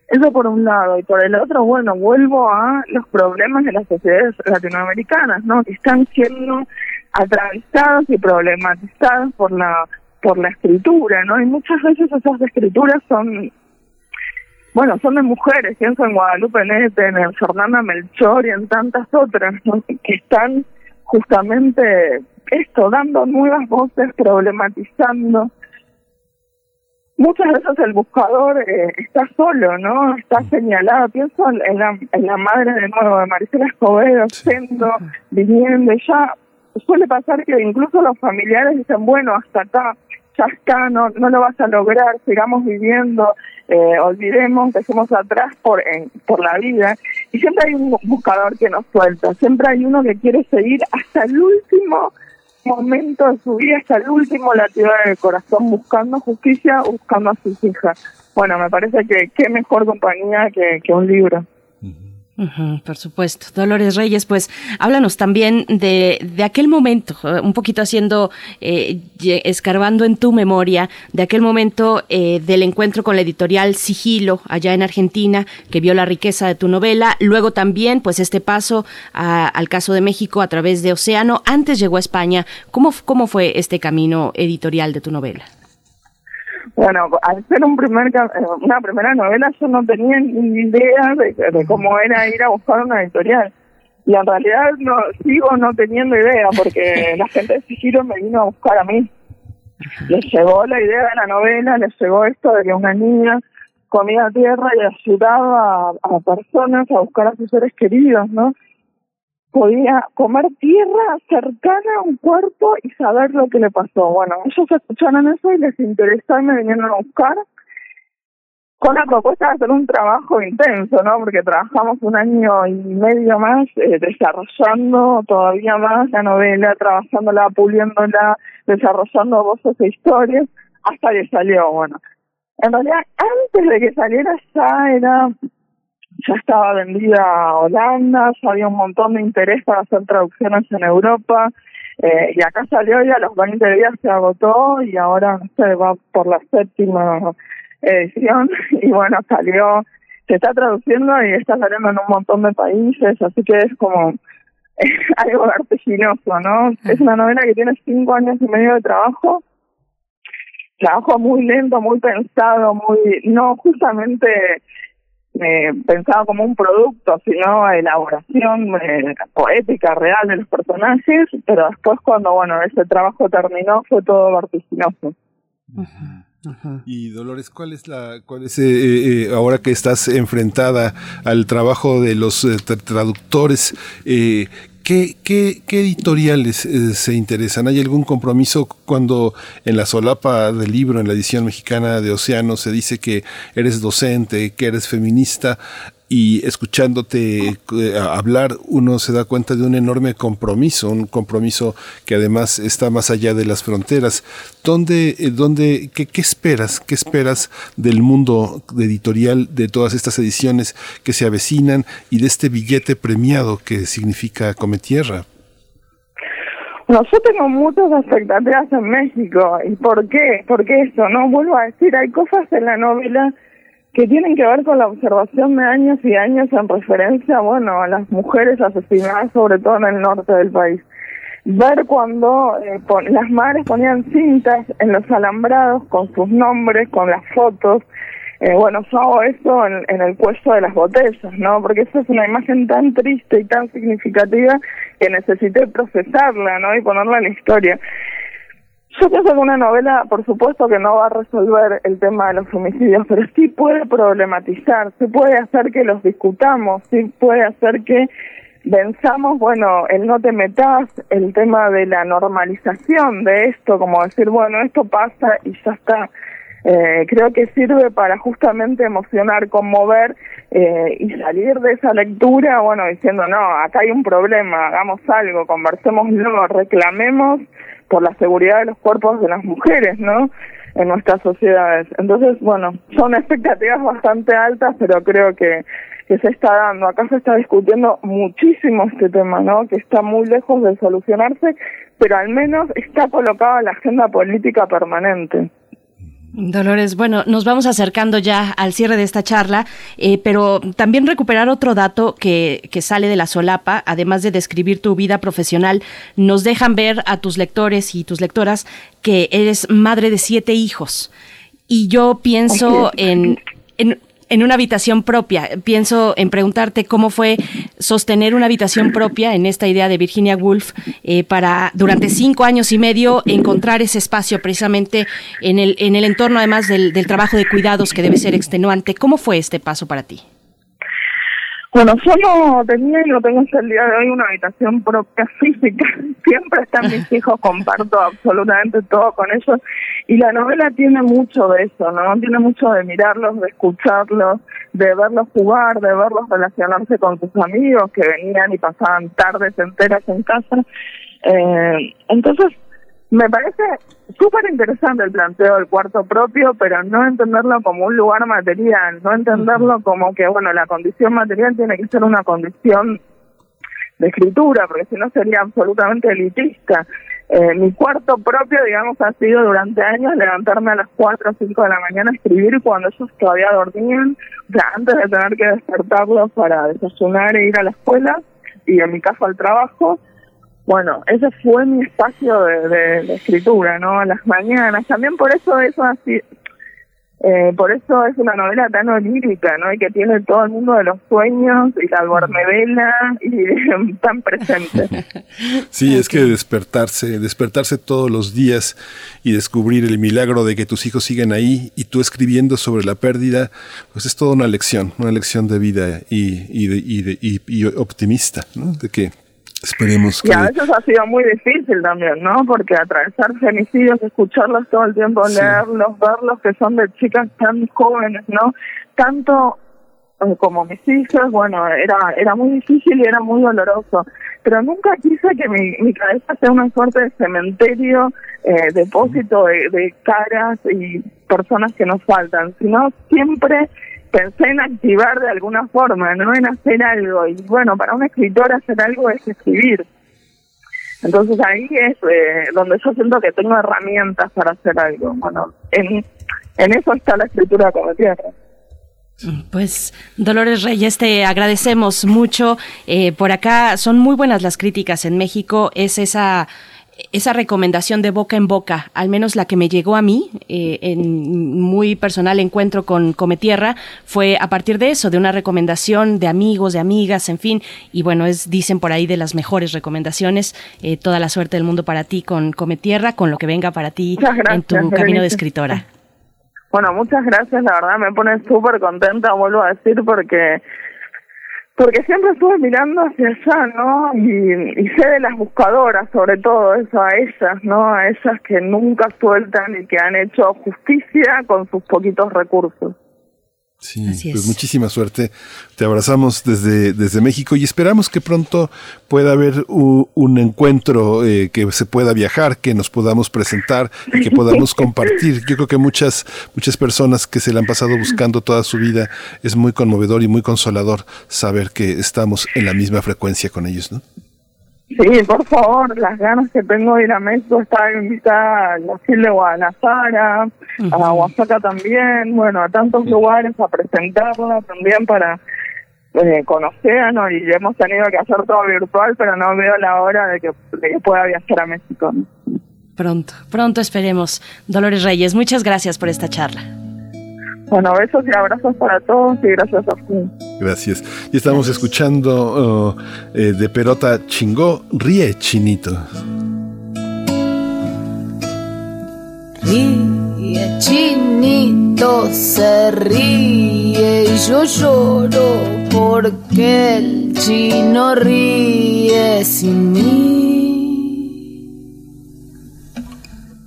Eso por un lado. Y por el otro, bueno, vuelvo a los problemas de las sociedades latinoamericanas, ¿no? Que están siendo atravesados y problematizados por la por la escritura, ¿no? Y muchas veces esas escrituras son bueno, son de mujeres, pienso en Guadalupe Nete, en Fernanda Melchor y en tantas otras, ¿no? que están justamente esto, dando nuevas voces, problematizando. Muchas veces el buscador eh, está solo, ¿no? Está señalado. Pienso en la, en la madre de nuevo, de Maricela Escobedo, siendo, viniendo, y ya suele pasar que incluso los familiares dicen, bueno, hasta acá, ya está, no, no lo vas a lograr, sigamos viviendo, eh, olvidemos, dejemos atrás por, por la vida. Y siempre hay un buscador que nos suelta, siempre hay uno que quiere seguir hasta el último momento de su vida, hasta el último latido del corazón, buscando justicia, buscando a sus hijas. Bueno, me parece que qué mejor compañía que, que un libro por supuesto. Dolores Reyes, pues háblanos también de, de aquel momento, eh, un poquito haciendo, eh, escarbando en tu memoria, de aquel momento eh, del encuentro con la editorial Sigilo allá en Argentina, que vio la riqueza de tu novela, luego también pues este paso al caso de México a través de Océano, antes llegó a España. ¿Cómo, cómo fue este camino editorial de tu novela? Bueno, al ser un primer, eh, una primera novela yo no tenía ni idea de, cómo era ir a buscar una editorial. Y en realidad no sigo no teniendo idea porque la gente de Sigiro me vino a buscar a mí. Les llegó la idea de la novela, les llegó esto de que una niña comía tierra y ayudaba a, a personas a buscar a sus seres queridos, ¿no? Podía comer tierra cercana a un cuerpo y saber lo que le pasó. Bueno, ellos escucharon eso y les interesó y me vinieron a buscar con la propuesta de hacer un trabajo intenso, ¿no? Porque trabajamos un año y medio más eh, desarrollando todavía más la novela, trabajándola, puliéndola, desarrollando voces e historias, hasta que salió, bueno. En realidad, antes de que saliera ya era ya estaba vendida a Holanda, ya había un montón de interés para hacer traducciones en Europa, eh, y acá salió y a los 20 días se agotó y ahora se va por la séptima edición y bueno, salió, se está traduciendo y está saliendo en un montón de países, así que es como algo vertiginoso, ¿no? Es una novela que tiene cinco años y medio de trabajo, trabajo muy lento, muy pensado, muy, no justamente eh, pensado como un producto, sino elaboración eh, poética real de los personajes, pero después cuando bueno ese trabajo terminó fue todo vertiginoso. Y Dolores, ¿cuál es la, cuál es eh, eh, ahora que estás enfrentada al trabajo de los traductores? ¿Qué, qué, qué editoriales eh, se interesan? ¿Hay algún compromiso cuando en la solapa del libro, en la edición mexicana de Océano, se dice que eres docente, que eres feminista? Y escuchándote eh, hablar uno se da cuenta de un enorme compromiso, un compromiso que además está más allá de las fronteras. ¿Dónde, eh, dónde, qué, qué esperas? ¿Qué esperas del mundo editorial de todas estas ediciones que se avecinan y de este billete premiado que significa Cometierra? No, yo tengo muchas expectativas en México. ¿Y por qué? Porque eso, no vuelvo a decir, hay cosas en la novela que tienen que ver con la observación de años y años en referencia, bueno, a las mujeres asesinadas, sobre todo en el norte del país. Ver cuando eh, las madres ponían cintas en los alambrados con sus nombres, con las fotos. Eh, bueno, yo hago eso en, en, el cuello de las botellas, ¿no? Porque eso es una imagen tan triste y tan significativa que necesité procesarla, ¿no? Y ponerla en la historia. Yo pienso que una novela, por supuesto que no va a resolver el tema de los homicidios, pero sí puede problematizar, sí puede hacer que los discutamos, sí puede hacer que pensamos, bueno, el no te metas, el tema de la normalización de esto, como decir, bueno, esto pasa y ya está. Eh, creo que sirve para justamente emocionar, conmover eh, y salir de esa lectura, bueno, diciendo, no, acá hay un problema, hagamos algo, conversémoslo, reclamemos por la seguridad de los cuerpos de las mujeres, ¿no? En nuestras sociedades. Entonces, bueno, son expectativas bastante altas, pero creo que, que se está dando. Acá se está discutiendo muchísimo este tema, ¿no? Que está muy lejos de solucionarse, pero al menos está colocado en la agenda política permanente. Dolores, bueno, nos vamos acercando ya al cierre de esta charla, eh, pero también recuperar otro dato que, que, sale de la solapa, además de describir tu vida profesional, nos dejan ver a tus lectores y tus lectoras que eres madre de siete hijos. Y yo pienso en, en en una habitación propia. Pienso en preguntarte cómo fue sostener una habitación propia en esta idea de Virginia Woolf eh, para durante cinco años y medio encontrar ese espacio precisamente en el, en el entorno además del, del trabajo de cuidados que debe ser extenuante. ¿Cómo fue este paso para ti? Bueno, yo no tenía y no tengo hasta el día de hoy una habitación propia física. Siempre están mis hijos, comparto absolutamente todo con ellos. Y la novela tiene mucho de eso, ¿no? Tiene mucho de mirarlos, de escucharlos, de verlos jugar, de verlos relacionarse con sus amigos que venían y pasaban tardes enteras en casa. Eh, entonces, me parece súper interesante el planteo del cuarto propio, pero no entenderlo como un lugar material, no entenderlo como que, bueno, la condición material tiene que ser una condición de escritura, porque si no sería absolutamente elitista. Eh, mi cuarto propio, digamos, ha sido durante años levantarme a las 4 o 5 de la mañana a escribir cuando ellos todavía dormían, o sea, antes de tener que despertarlos para desayunar e ir a la escuela y en mi caso al trabajo bueno, ese fue mi espacio de, escritura, ¿no? Las mañanas. También por eso eso así, eh, por eso es una novela tan onírica, ¿no? Y que tiene todo el mundo de los sueños y la duermevela y tan presente. Sí, es que despertarse, despertarse todos los días y descubrir el milagro de que tus hijos siguen ahí y tú escribiendo sobre la pérdida, pues es toda una lección, una lección de vida y, y, de, y, de, y optimista, ¿no? De que Esperemos que... Y a veces ha sido muy difícil también, ¿no? Porque atravesar femicidios, escucharlos todo el tiempo, leerlos, verlos, que son de chicas tan jóvenes, ¿no? Tanto eh, como mis hijas, bueno, era era muy difícil y era muy doloroso. Pero nunca quise que mi, mi cabeza sea una suerte de cementerio, eh, depósito de, de caras y personas que nos faltan, sino siempre pensé en activar de alguna forma, no en hacer algo. Y bueno, para un escritor hacer algo es escribir. Entonces ahí es eh, donde yo siento que tengo herramientas para hacer algo. Bueno, en, en eso está la escritura como tierra. Pues Dolores Reyes, te agradecemos mucho. Eh, por acá son muy buenas las críticas en México. Es esa esa recomendación de boca en boca, al menos la que me llegó a mí, eh, en muy personal encuentro con Cometierra, fue a partir de eso, de una recomendación de amigos, de amigas, en fin, y bueno, es, dicen por ahí de las mejores recomendaciones, eh, toda la suerte del mundo para ti con Cometierra, con lo que venga para ti en tu camino de escritora. Bueno, muchas gracias, la verdad me pone súper contenta, vuelvo a decir, porque porque siempre estuve mirando hacia allá, ¿no? Y, y, sé de las buscadoras, sobre todo eso, a ellas, ¿no? A ellas que nunca sueltan y que han hecho justicia con sus poquitos recursos. Sí, pues muchísima suerte. Te abrazamos desde, desde México y esperamos que pronto pueda haber un, un encuentro, eh, que se pueda viajar, que nos podamos presentar y que podamos compartir. Yo creo que muchas, muchas personas que se le han pasado buscando toda su vida es muy conmovedor y muy consolador saber que estamos en la misma frecuencia con ellos, ¿no? Sí, por favor, las ganas que tengo de ir a México, estar invitada a la de Guadalajara, a Oaxaca también, bueno, a tantos lugares a presentarla también para eh, conocernos y hemos tenido que hacer todo virtual, pero no veo la hora de que, de que pueda viajar a México. Pronto, pronto esperemos. Dolores Reyes, muchas gracias por esta charla. Bueno, besos y abrazos para todos y gracias a ti. Gracias. Y estamos escuchando uh, eh, de Perota Chingó, Ríe Chinito. Ríe Chinito, se ríe y yo lloro porque el chino ríe sin mí.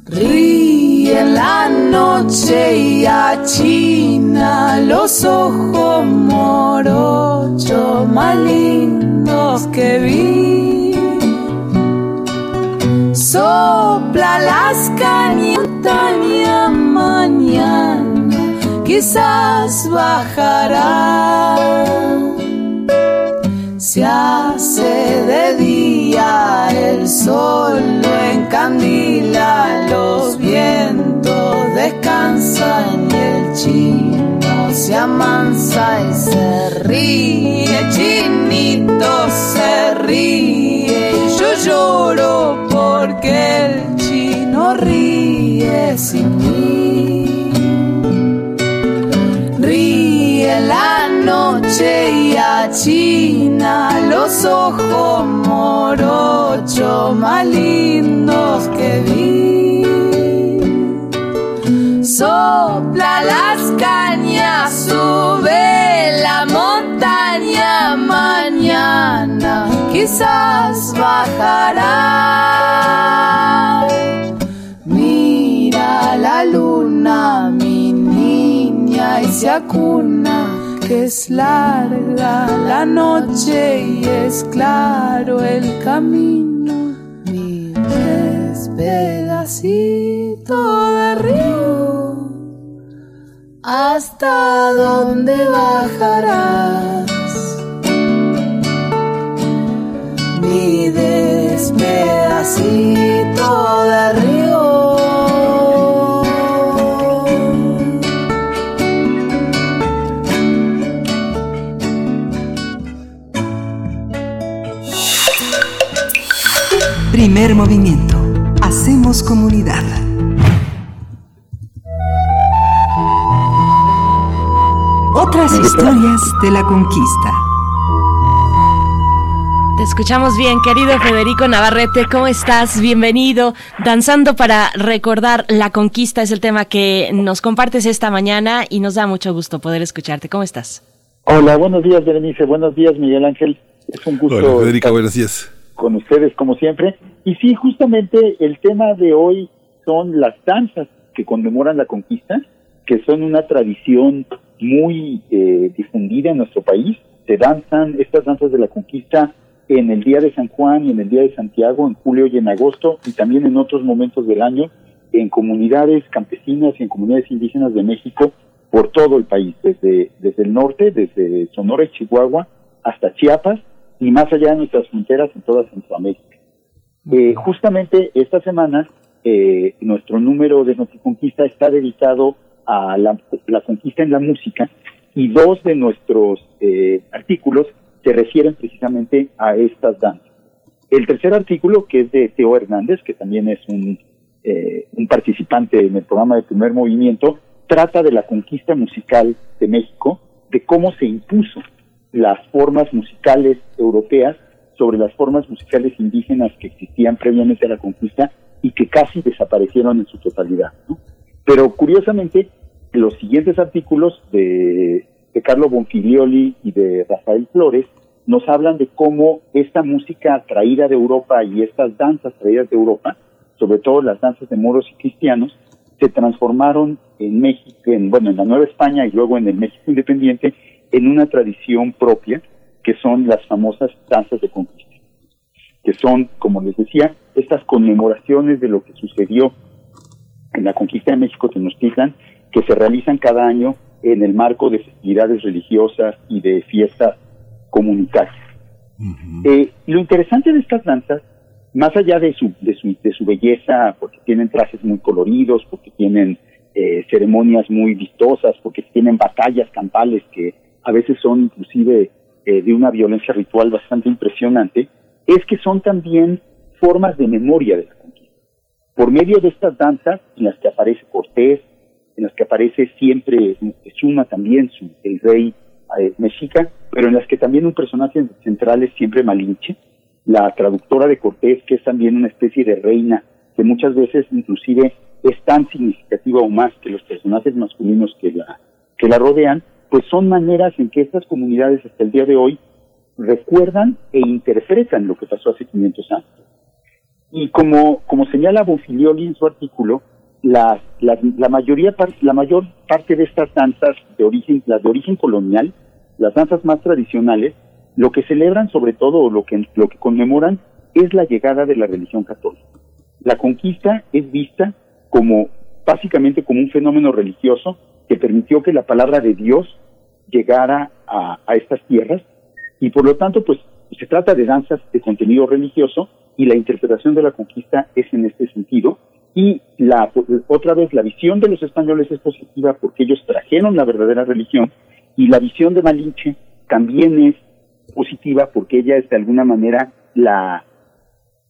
Ríe en la noche y achina los ojos morochos más lindos que vi. Sopla las cañotas mañana, quizás bajará. Se hace de día, el sol lo encandila, los vientos descansan y el chino se amansa y se ríe. El chinito se ríe y yo lloro porque el chino ríe noche y achina los ojos morochos más lindos que vi. Sopla las cañas, sube la montaña mañana, quizás bajará. Mira la luna, mi niña, y se acuna, es larga la noche y es claro el camino. Mi pedacito de río, hasta dónde bajarás. Mi despedacito de río. Primer movimiento. Hacemos comunidad. Otras historias de la conquista. Te escuchamos bien, querido Federico Navarrete. ¿Cómo estás? Bienvenido. Danzando para recordar la conquista es el tema que nos compartes esta mañana y nos da mucho gusto poder escucharte. ¿Cómo estás? Hola, buenos días, Berenice. Buenos días, Miguel Ángel. Es un gusto. Hola, Federica, buenos días. Con ustedes, como siempre. Y sí, justamente el tema de hoy son las danzas que conmemoran la conquista, que son una tradición muy eh, difundida en nuestro país. Se danzan estas danzas de la conquista en el día de San Juan y en el día de Santiago, en julio y en agosto, y también en otros momentos del año, en comunidades campesinas y en comunidades indígenas de México por todo el país, desde, desde el norte, desde Sonora y Chihuahua hasta Chiapas y más allá de nuestras fronteras en toda Centroamérica. Eh, justamente esta semana eh, nuestro número de Noticonquista está dedicado a la, conquista en la música y dos de nuestros eh, artículos se refieren precisamente a estas danzas. El tercer artículo, que es de Teo Hernández, que también es un, eh, un participante en el programa de primer movimiento, trata de la conquista musical de México, de cómo se impuso las formas musicales europeas sobre las formas musicales indígenas que existían previamente a la conquista y que casi desaparecieron en su totalidad. ¿no? Pero curiosamente, los siguientes artículos de, de Carlo Bonfilioli y de Rafael Flores nos hablan de cómo esta música traída de Europa y estas danzas traídas de Europa, sobre todo las danzas de moros y cristianos, se transformaron en México, en, bueno, en la Nueva España y luego en el México independiente, en una tradición propia, que son las famosas danzas de conquista, que son, como les decía, estas conmemoraciones de lo que sucedió en la conquista de México Tenochtitlan, que se realizan cada año en el marco de festividades religiosas y de fiestas comunitarias. Uh -huh. eh, lo interesante de estas danzas, más allá de su, de su, de su belleza, porque tienen trajes muy coloridos, porque tienen eh, ceremonias muy vistosas, porque tienen batallas campales que a veces son inclusive eh, de una violencia ritual bastante impresionante, es que son también formas de memoria de la conquista. Por medio de estas danzas, en las que aparece Cortés, en las que aparece siempre Suma también, su, el rey eh, mexica, pero en las que también un personaje central es siempre Malinche, la traductora de Cortés, que es también una especie de reina, que muchas veces inclusive es tan significativa o más que los personajes masculinos que la, que la rodean, pues son maneras en que estas comunidades hasta el día de hoy recuerdan e interpretan lo que pasó hace 500 años. Y como, como señala Bonfilioli en su artículo, la, mayoría, la mayor parte de estas danzas de origen, las de origen colonial, las danzas más tradicionales, lo que celebran sobre todo, o lo que, lo que conmemoran, es la llegada de la religión católica. La conquista es vista como, básicamente como un fenómeno religioso que permitió que la palabra de Dios llegara a, estas tierras y por lo tanto, pues se trata de danzas de contenido religioso y la interpretación de la conquista es en este sentido. Y la, otra vez, la visión de los españoles es positiva porque ellos trajeron la verdadera religión Y la visión de Malinche también es positiva porque ella es de alguna manera la,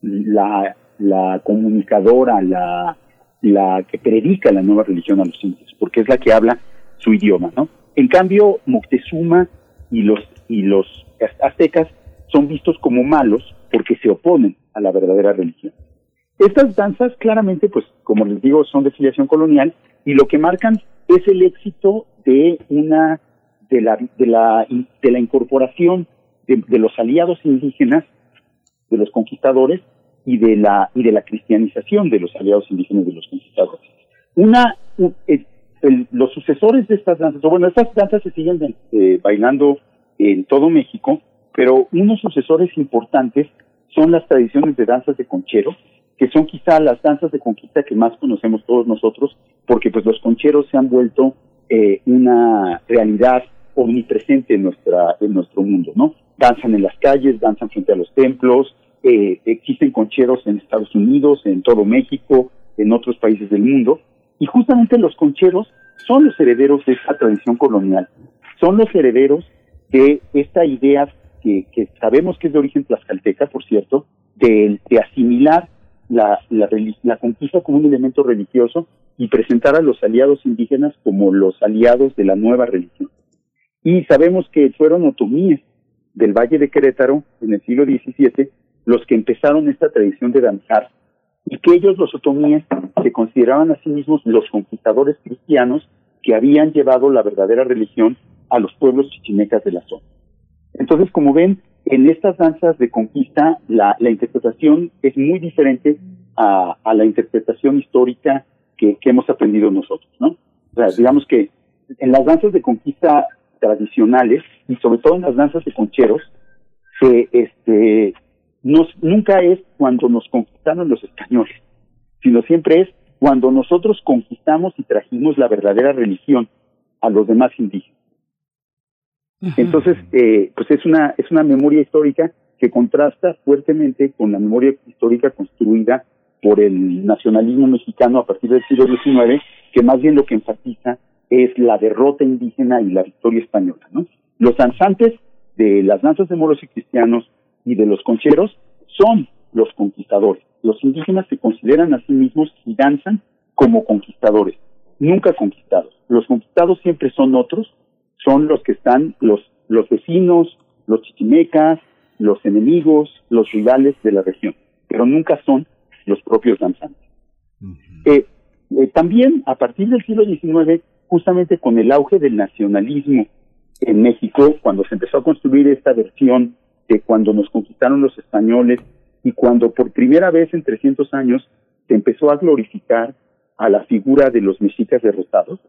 la comunicadora, la, la que predica la nueva religión a los indios, porque es la que habla su idioma, ¿no? En cambio, Moctezuma y los, y los aztecas son vistos como malos porque se oponen a la verdadera religión. Estas danzas claramente, pues, como les digo, son de filiación colonial y lo que marcan es el éxito de una de la de la de la incorporación de, de los aliados indígenas, de los conquistadores y de la y de la cristianización de los aliados indígenas de los conquistadores. Una los sucesores de estas danzas, o bueno, estas danzas se siguen eh, bailando en todo México, pero unos sucesores importantes son las tradiciones de danzas de conchero, que son quizá las danzas de conquista que más conocemos todos nosotros, porque pues los concheros se han vuelto eh, una realidad omnipresente en nuestra en nuestro mundo, ¿no? Danzan en las calles, danzan frente a los templos, eh, existen concheros en Estados Unidos, en todo México, en otros países del mundo, y justamente los concheros son los herederos de esta tradición colonial, son los herederos de esta idea que, sabemos que es de origen tlaxcalteca, por cierto, de, asimilar la, la, conquista como un elemento religioso y presentar a los aliados indígenas como los aliados de la nueva religión. Y sabemos que fueron otomíes del Valle de Querétaro en el siglo XVII los que empezaron esta tradición de danzar y que ellos, los otomíes, se consideraban a sí mismos los conquistadores cristianos que habían llevado la verdadera religión a los pueblos chichimecas de la zona. Entonces, como ven, en estas danzas de conquista la, interpretación es muy diferente a, la interpretación histórica que, hemos aprendido nosotros, ¿no? O sea, digamos que en las danzas de conquista tradicionales y sobre todo en las danzas de concheros, se, este, nos, nunca es cuando nos conquistaron los españoles, sino siempre es cuando nosotros conquistamos y trajimos la verdadera religión a los demás indígenas. Entonces, eh, pues es una, es una memoria histórica que contrasta fuertemente con la memoria histórica construida por el nacionalismo mexicano a partir del siglo XIX, que más bien lo que enfatiza es la derrota indígena y la victoria española. ¿no? Los danzantes de las danzas de moros y cristianos y de los concheros son los conquistadores. Los indígenas se consideran a sí mismos y danzan como conquistadores, nunca conquistados. Los conquistados siempre son otros, son los que están, los, los vecinos, los chichimecas, los enemigos, los rivales de la región, pero nunca son los propios danzantes. Eh, eh, también a partir del siglo XIX, justamente con el auge del nacionalismo en México, cuando se empezó a construir esta versión cuando nos conquistaron los españoles y cuando por primera vez en 300 años se empezó a glorificar a la figura de los mexicas derrotados,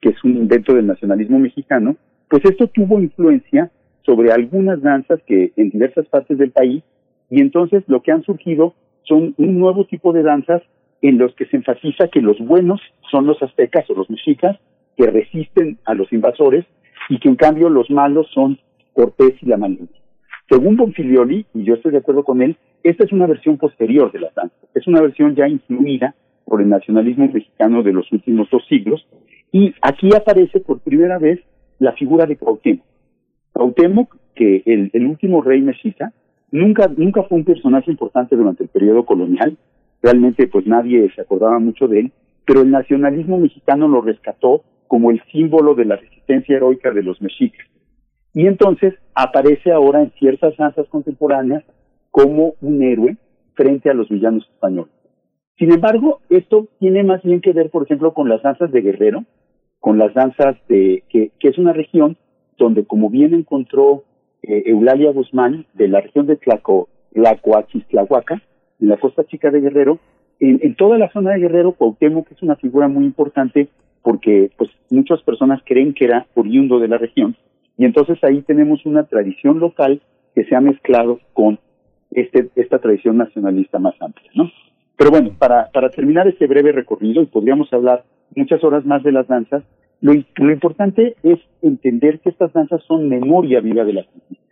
que es un invento del nacionalismo mexicano, pues esto tuvo influencia sobre algunas danzas que en diversas partes del país y entonces lo que han surgido son un nuevo tipo de danzas en los que se enfatiza que los buenos son los aztecas o los mexicas que resisten a los invasores y que en cambio los malos son Cortés y la Malinche. Según Bonfilioli, y yo estoy de acuerdo con él, esta es una versión posterior de la danza, es una versión ya influida por el nacionalismo mexicano de los últimos dos siglos, y aquí aparece por primera vez la figura de Cuauhtémoc. Cuauhtémoc, que el, el último rey mexica, nunca, nunca fue un personaje importante durante el periodo colonial, realmente pues nadie se acordaba mucho de él, pero el nacionalismo mexicano lo rescató como el símbolo de la resistencia heroica de los mexicas. Y entonces aparece ahora en ciertas danzas contemporáneas como un héroe frente a los villanos españoles. Sin embargo, esto tiene más bien que ver, por ejemplo, con las danzas de Guerrero, con las danzas de que, es una región donde, como bien encontró eh, Eulalia Guzmán, de la región de Tlaco, en la costa chica de Guerrero, en, en, toda la zona de Guerrero, Cuauhtémoc es una figura muy importante porque pues muchas personas creen que era oriundo de la región y entonces ahí tenemos una tradición local que se ha mezclado con este, esta tradición nacionalista más amplia, ¿no? Pero bueno, para, para terminar este breve recorrido, y podríamos hablar muchas horas más de las danzas, lo, lo importante es entender que estas danzas son memoria viva de la conquista,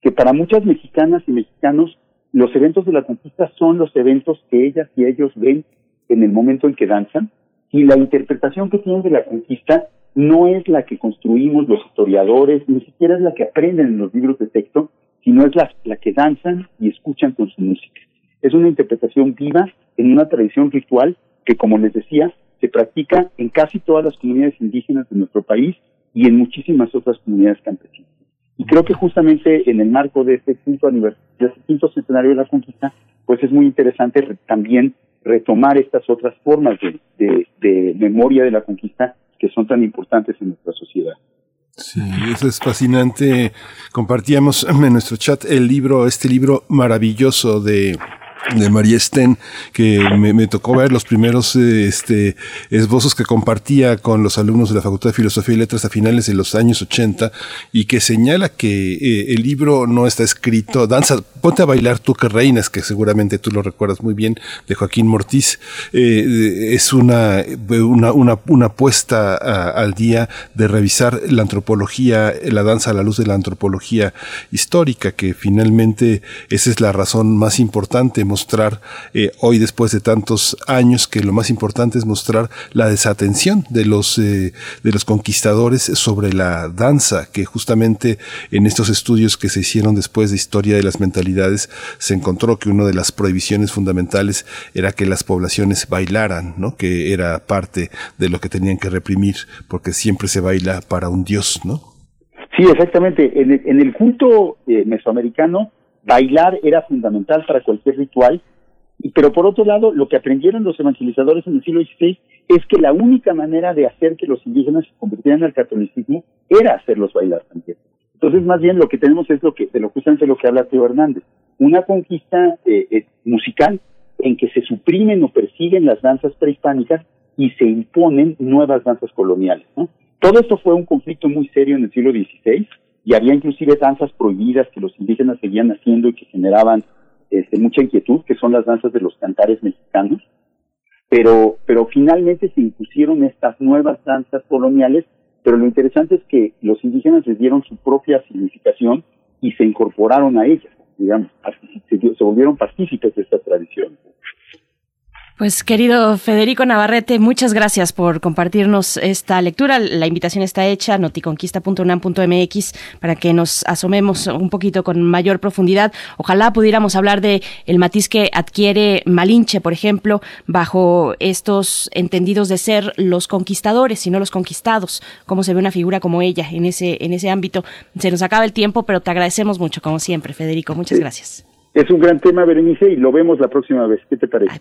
que para muchas mexicanas y mexicanos los eventos de la conquista son los eventos que ellas y ellos ven en el momento en que danzan, y la interpretación que tienen de la conquista no es la que construimos los historiadores, ni siquiera es la que aprenden en los libros de texto, sino es la, la que danzan y escuchan con su música. Es una interpretación viva en una tradición ritual que, como les decía, se practica en casi todas las comunidades indígenas de nuestro país y en muchísimas otras comunidades campesinas. Y creo que justamente en el marco de este quinto aniversario, este quinto centenario de la conquista, pues es muy interesante re- también retomar estas otras formas de memoria de la conquista que son tan importantes en nuestra sociedad. Sí, eso es fascinante. Compartíamos en nuestro chat el libro, este libro maravilloso de de María Sten, que me, me tocó ver los primeros eh, este, esbozos que compartía con los alumnos de la Facultad de Filosofía y Letras a finales de los años 80 y que señala que eh, el libro no está escrito, danza, ponte a bailar tú que reinas, que seguramente tú lo recuerdas muy bien, de Joaquín Mortiz, eh, es una, una, una, una puesta a- al día de revisar la antropología, la danza a la luz de la antropología histórica, que finalmente esa es la razón más importante, mostrar eh, hoy después de tantos años que lo más importante es mostrar la desatención de los, eh, de los conquistadores sobre la danza, que justamente en estos estudios que se hicieron después de historia de las mentalidades se encontró que una de las prohibiciones fundamentales era que las poblaciones bailaran, ¿no? que era parte de lo que tenían que reprimir, porque siempre se baila para un dios, ¿no? Sí, exactamente. En el, en el culto eh, mesoamericano, bailar era fundamental para cualquier ritual, pero por otro lado, lo que aprendieron los evangelizadores en el siglo XVI es que la única manera de hacer que los indígenas se convirtieran al catolicismo era hacerlos bailar también. Entonces, más bien lo que tenemos es lo que, de lo justamente lo que habla Teo Hernández, una conquista eh, eh, musical en que se suprimen o persiguen las danzas prehispánicas y se imponen nuevas danzas coloniales. ¿no? Todo esto fue un conflicto muy serio en el siglo XVI y había inclusive danzas prohibidas que los indígenas seguían haciendo y que generaban este, mucha inquietud, que son las danzas de los cantares mexicanos. Pero, pero finalmente se impusieron estas nuevas danzas coloniales, pero lo interesante es que los indígenas les dieron su propia significación y se incorporaron a ellas, digamos, se, se volvieron partícipes de esta tradición. Pues querido Federico Navarrete, muchas gracias por compartirnos esta lectura. La invitación está hecha, noticonquista.unam.mx, para que nos asomemos un poquito con mayor profundidad. Ojalá pudiéramos hablar de el matiz que adquiere Malinche, por ejemplo, bajo estos entendidos de ser los conquistadores y no los conquistados, cómo se ve una figura como ella en ese, en ese ámbito. Se nos acaba el tiempo, pero te agradecemos mucho, como siempre, Federico. Muchas gracias. Es un gran tema, Berenice, y lo vemos la próxima vez. ¿Qué te parece?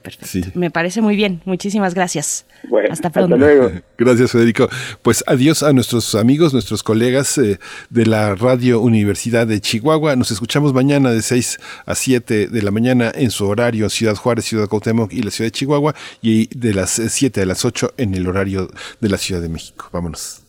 Me parece muy bien. Muchísimas gracias. Bueno, hasta pronto. Gracias, Federico. Pues adiós a nuestros amigos, nuestros colegas eh, de la Radio Universidad de Chihuahua. Nos escuchamos mañana de 6 a 7 de la mañana en su horario Ciudad Juárez, Ciudad Cuauhtémoc y la Ciudad de Chihuahua y de las eh, 7 a las 8 en el horario de la Ciudad de México. Vámonos.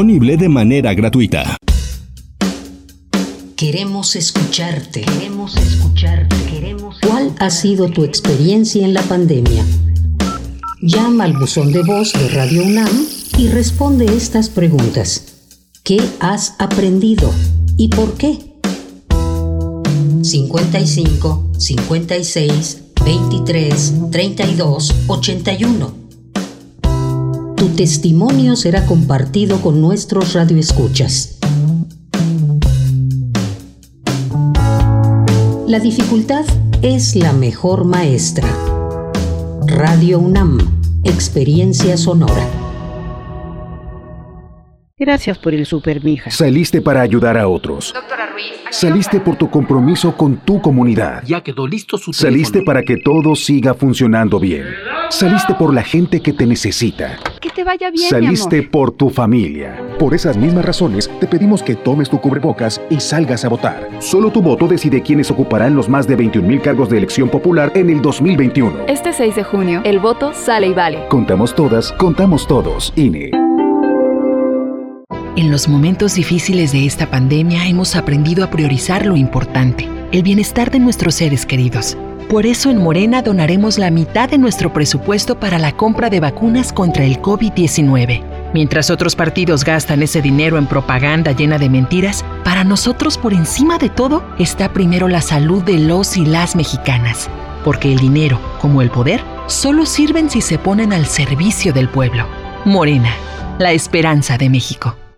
disponible de manera gratuita. Queremos escucharte. Queremos escucharte. Queremos ¿Cuál ha sido tu experiencia en la pandemia? Llama al buzón de voz de Radio UNAM y responde estas preguntas. ¿Qué has aprendido y por qué? 55 56 23 32 81. Tu testimonio será compartido con nuestros radioescuchas. La dificultad es la mejor maestra. Radio UNAM, experiencia sonora. Gracias por el super, mija. Saliste para ayudar a otros. Doctora Ruiz. Saliste por tu compromiso con tu comunidad. Ya quedó listo su Saliste para que todo siga funcionando bien. Saliste por la gente que te necesita. Que te vaya bien, Saliste mi amor. por tu familia. Por esas mismas razones, te pedimos que tomes tu cubrebocas y salgas a votar. Solo tu voto decide quiénes ocuparán los más de 21 mil cargos de elección popular en el 2021. Este 6 de junio, el voto sale y vale. Contamos todas, contamos todos. INE. En los momentos difíciles de esta pandemia hemos aprendido a priorizar lo importante, el bienestar de nuestros seres queridos. Por eso en Morena donaremos la mitad de nuestro presupuesto para la compra de vacunas contra el COVID-19. Mientras otros partidos gastan ese dinero en propaganda llena de mentiras, para nosotros por encima de todo está primero la salud de los y las mexicanas. Porque el dinero, como el poder, solo sirven si se ponen al servicio del pueblo. Morena, la esperanza de México.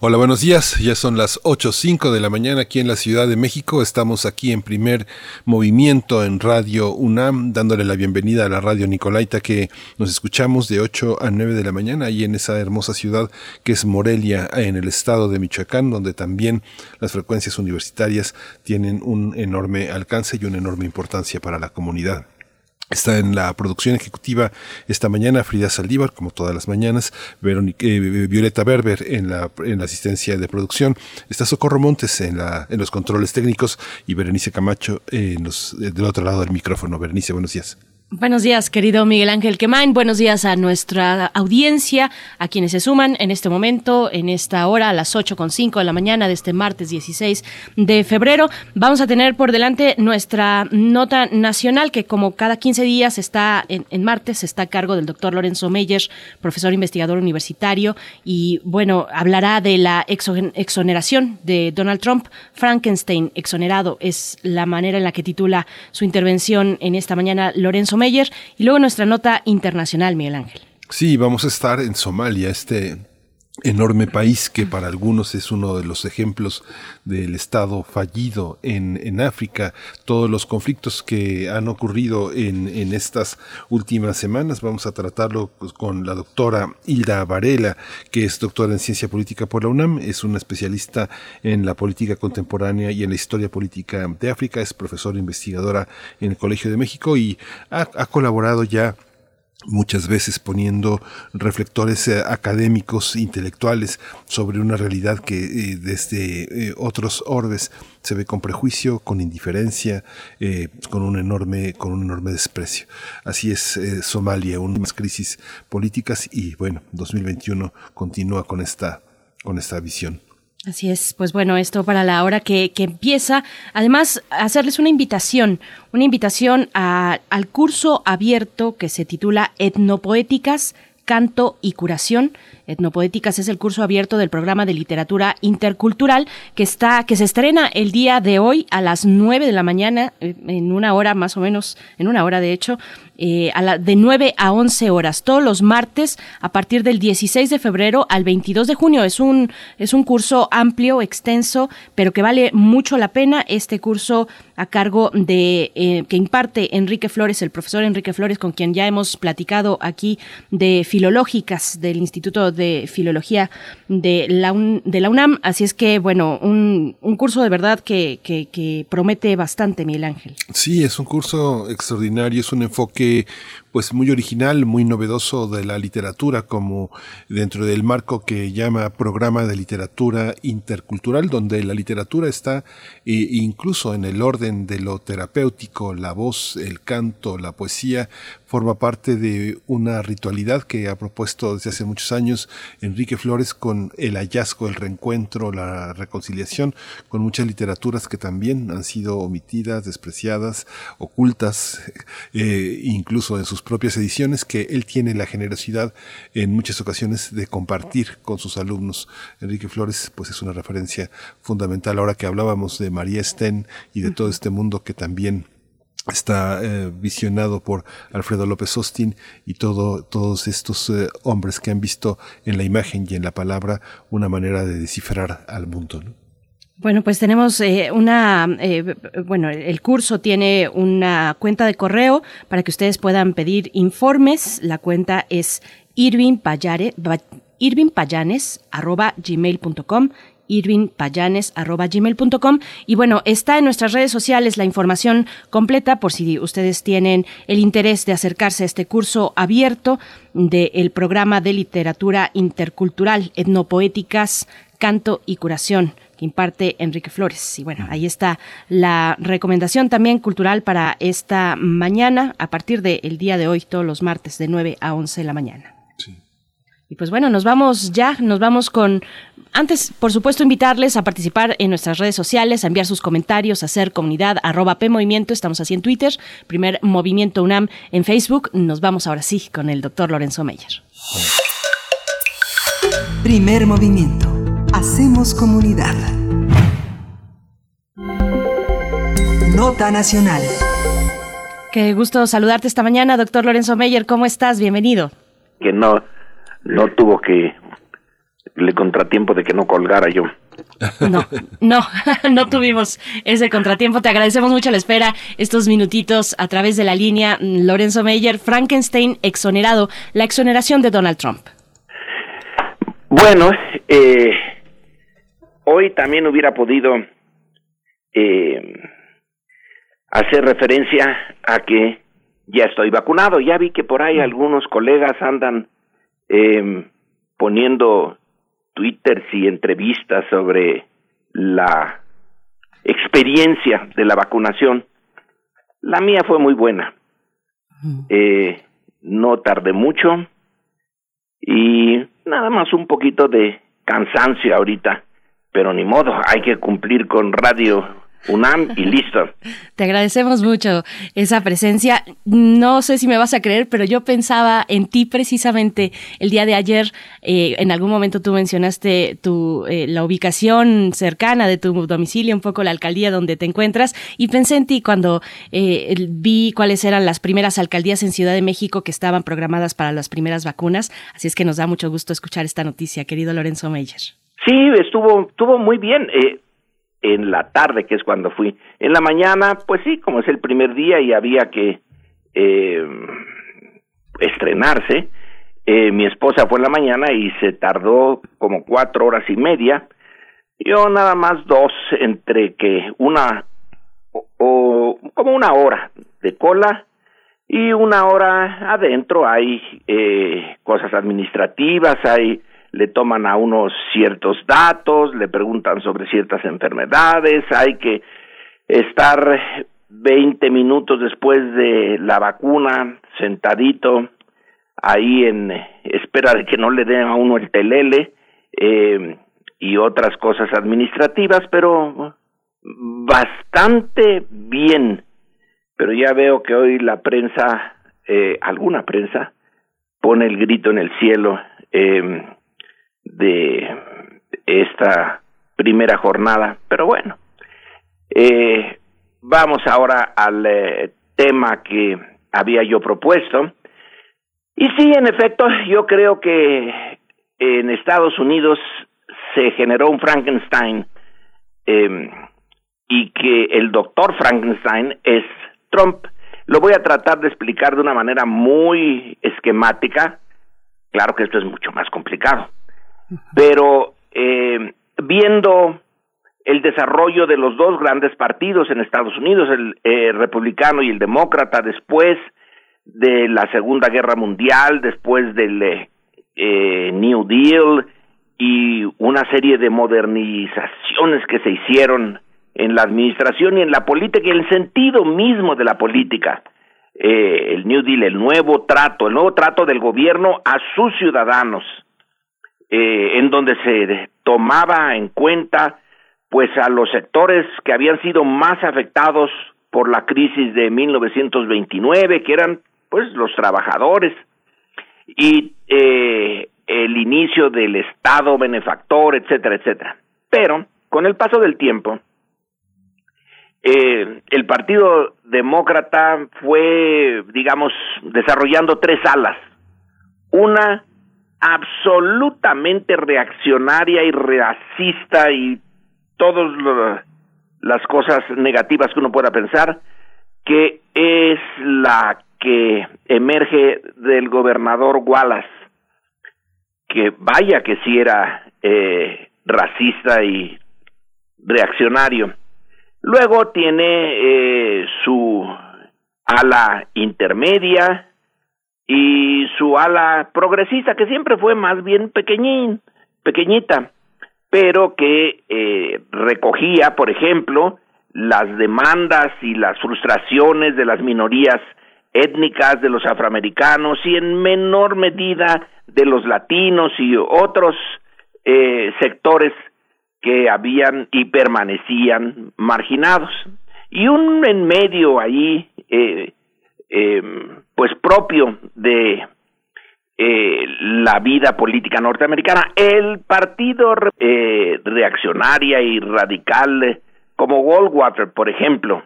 Hola, buenos días. Ya son las 8.05 de la mañana aquí en la Ciudad de México. Estamos aquí en primer movimiento en Radio UNAM, dándole la bienvenida a la radio Nicolaita que nos escuchamos de 8 a 9 de la mañana ahí en esa hermosa ciudad que es Morelia, en el estado de Michoacán, donde también las frecuencias universitarias tienen un enorme alcance y una enorme importancia para la comunidad. Está en la producción ejecutiva esta mañana Frida Saldívar, como todas las mañanas, Verónica, eh, Violeta Berber en la, en la asistencia de producción, está Socorro Montes en, la, en los controles técnicos y Berenice Camacho en los, eh, del otro lado del micrófono. Berenice, buenos días. Buenos días, querido Miguel Ángel Quemain. Buenos días a nuestra audiencia, a quienes se suman en este momento, en esta hora, a las 8.5 de la mañana de este martes 16 de febrero. Vamos a tener por delante nuestra nota nacional, que como cada 15 días está en, martes, está a cargo del doctor Lorenzo Meyer, profesor investigador universitario, y bueno, hablará de la exo- exoneración de Donald Trump. Frankenstein exonerado es la manera en la que titula su intervención en esta mañana Lorenzo Meyer y luego nuestra nota internacional, Miguel Ángel. Sí, vamos a estar en Somalia, este enorme país que para algunos es uno de los ejemplos del Estado fallido en, en África, todos los conflictos que han ocurrido en, en estas últimas semanas. Vamos a tratarlo pues, con la doctora Hilda Varela, que es doctora en ciencia política por la UNAM, es una especialista en la política contemporánea y en la historia política de África, es profesora investigadora en el Colegio de México y ha, ha colaborado ya muchas veces poniendo reflectores eh, académicos, intelectuales sobre una realidad que eh, desde eh, otros orbes se ve con prejuicio, con indiferencia, con un enorme, con un enorme desprecio. Así es Somalia, unas crisis políticas y bueno, 2021 continúa con esta, con esta visión. Así es, pues bueno, esto para la hora que, que empieza. Además, hacerles una invitación, una invitación al curso abierto que se titula Etnopoéticas, Canto y Curación. Etnopoéticas es el curso abierto del programa de literatura intercultural que está, que se estrena el día de hoy a las 9 de la mañana, eh, en una hora más o menos, en una hora de hecho, eh, de 9 a 11 horas, todos los martes a partir del 16 de febrero al 22 de junio. Es un, es un curso amplio, extenso, pero que vale mucho la pena. Este curso a cargo de eh, que imparte Enrique Flores, el profesor Enrique Flores, con quien ya hemos platicado aquí de filológicas del Instituto de Filología de la, de la UNAM. Así es que, bueno, un, un curso de verdad que, que, que promete bastante, Miguel Ángel. Sí, es un curso extraordinario, es un enfoque pues muy original, muy novedoso de la literatura, como dentro del marco que llama programa de literatura intercultural, donde la literatura está eh, incluso en el orden de lo terapéutico, la voz, el canto, la poesía, forma parte de una ritualidad que ha propuesto desde hace muchos años Enrique Flores con el hallazgo, el reencuentro, la reconciliación, con muchas literaturas que también han sido omitidas, despreciadas, ocultas, eh, incluso en sus propias ediciones, que él tiene la generosidad en muchas ocasiones de compartir con sus alumnos. Enrique Flores, pues es una referencia fundamental ahora que hablábamos de María Sten y de todo este mundo que también está eh, visionado por Alfredo López Austin y todo, todos estos eh, hombres que han visto en la imagen y en la palabra una manera de descifrar al mundo. Bueno, pues tenemos eh, una, bueno, el curso tiene una cuenta de correo para que ustedes puedan pedir informes. La cuenta es irvingpayanes, irvingpayanes.gmail.com irvinpayanes.gmail.com y bueno, está en nuestras redes sociales la información completa por si ustedes tienen el interés de acercarse a este curso abierto del programa de literatura intercultural, etnopoéticas, canto y curación que imparte Enrique Flores. Y bueno, ahí está la recomendación también cultural para esta mañana, a partir del día de hoy, todos los martes de 9 a 11 de la mañana. Y pues bueno, nos vamos ya, nos vamos con antes, por supuesto, invitarles a participar en nuestras redes sociales, a enviar sus comentarios, a hacer comunidad, arroba PMovimiento, estamos así en Twitter, primer Movimiento UNAM en Facebook. Nos vamos ahora sí con el doctor Lorenzo Meyer. Primer movimiento. Hacemos comunidad. Nota Nacional. Qué gusto saludarte esta mañana, doctor Lorenzo Meyer. ¿Cómo estás? Bienvenido. Que no, no tuvo que le contratiempo de que no colgara yo. No, no, no tuvimos ese contratiempo. Te agradecemos mucho la espera, estos minutitos a través de la línea. Lorenzo Meyer, Frankenstein exonerado, la exoneración de Donald Trump. Bueno, eh, hoy también hubiera podido eh, hacer referencia a que ya estoy vacunado. Ya vi que por ahí algunos colegas andan eh, poniendo twitters y entrevistas sobre la experiencia de la vacunación. La mía fue muy buena. Eh, no tardé mucho y nada más un poquito de cansancio ahorita, pero ni modo, hay que cumplir con Radio UNAM y listo. Te agradecemos mucho esa presencia. No sé si me vas a creer, pero yo pensaba en ti precisamente el día de ayer. Eh, en algún momento tú mencionaste tu, eh, la ubicación cercana de tu domicilio, un poco la alcaldía donde te encuentras, y pensé en ti cuando eh, vi cuáles eran las primeras alcaldías en Ciudad de México que estaban programadas para las primeras vacunas. Así es que nos da mucho gusto escuchar esta noticia, querido Lorenzo Meyer. Sí, estuvo, estuvo muy bien. Eh, en la tarde, que es cuando fui. En la mañana, pues sí, como es el primer día y había que eh, estrenarse, eh, mi esposa fue en la mañana y se tardó como cuatro horas y media. Yo nada más dos, entre que una o, como una hora de cola y una hora adentro hay eh, cosas administrativas, hay le toman a unos ciertos datos, le preguntan sobre ciertas enfermedades, hay que estar 20 minutos después de la vacuna sentadito ahí en espera de que no le den a uno el telele eh, y otras cosas administrativas, pero bastante bien. Pero ya veo que hoy la prensa, eh, alguna prensa, pone el grito en el cielo. Eh, de esta primera jornada. Pero bueno, eh, vamos ahora al eh, tema que había yo propuesto. Y sí, en efecto, yo creo que en Estados Unidos se generó un Frankenstein eh, y que el doctor Frankenstein es Trump. Lo voy a tratar de explicar de una manera muy esquemática. Claro que esto es mucho más complicado. Pero eh, viendo el desarrollo de los dos grandes partidos en Estados Unidos, el eh, republicano y el demócrata, después de la Segunda Guerra Mundial, después del eh, New Deal y una serie de modernizaciones que se hicieron en la administración y en la política y el sentido mismo de la política. Eh, el New Deal, el nuevo trato, el nuevo trato del gobierno a sus ciudadanos, eh, en donde se tomaba en cuenta pues a los sectores que habían sido más afectados por la crisis de 1929, que eran pues los trabajadores y eh, el inicio del Estado benefactor, etcétera, etcétera. Pero con el paso del tiempo, eh, el Partido Demócrata fue, digamos, desarrollando tres alas. Una absolutamente reaccionaria y racista y todas las cosas negativas que uno pueda pensar, que es la que emerge del gobernador Wallace, que vaya que si era eh, racista y reaccionario. Luego tiene eh, su ala intermedia y su ala progresista, que siempre fue más bien pequeñín, pequeñita pero que eh, recogía, por ejemplo, las demandas y las frustraciones de las minorías étnicas, de los afroamericanos y en menor medida de los latinos y otros eh, sectores que habían y permanecían marginados. Y un en medio ahí, eh, eh, pues propio de eh, la vida política norteamericana. El partido eh, reaccionaria y radical como Goldwater, por ejemplo,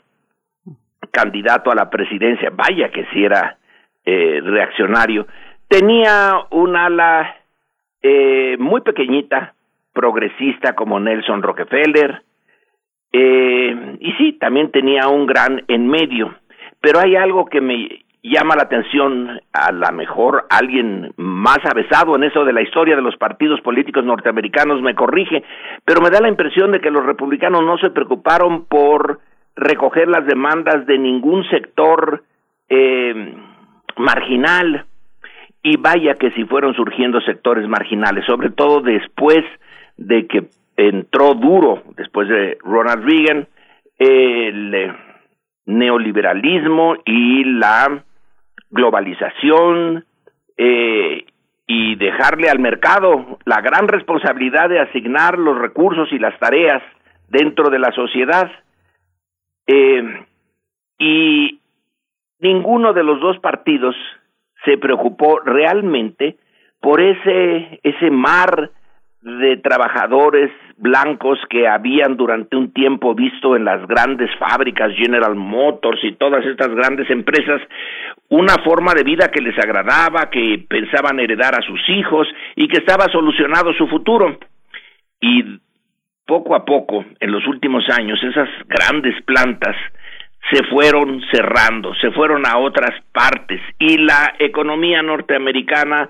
candidato a la presidencia, vaya que si era eh, reaccionario, tenía un ala eh, muy pequeñita, progresista como Nelson Rockefeller, y sí, también tenía un gran en medio. Pero hay algo que me llama la atención a la mejor alguien más avesado en eso de la historia de los partidos políticos norteamericanos me corrige, pero me da la impresión de que los republicanos no se preocuparon por recoger las demandas de ningún sector eh, marginal. Y vaya que si fueron surgiendo sectores marginales, sobre todo después de que entró duro, después de Ronald Reagan, el neoliberalismo y la globalización eh, y dejarle al mercado la gran responsabilidad de asignar los recursos y las tareas dentro de la sociedad. Eh, y ninguno de los dos partidos se preocupó realmente por ese, ese mar de trabajadores blancos que habían durante un tiempo visto en las grandes fábricas General Motors y todas estas grandes empresas una forma de vida que les agradaba, que pensaban heredar a sus hijos y que estaba solucionado su futuro. Y poco a poco, en los últimos años, esas grandes plantas se fueron cerrando, se fueron a otras partes y la economía norteamericana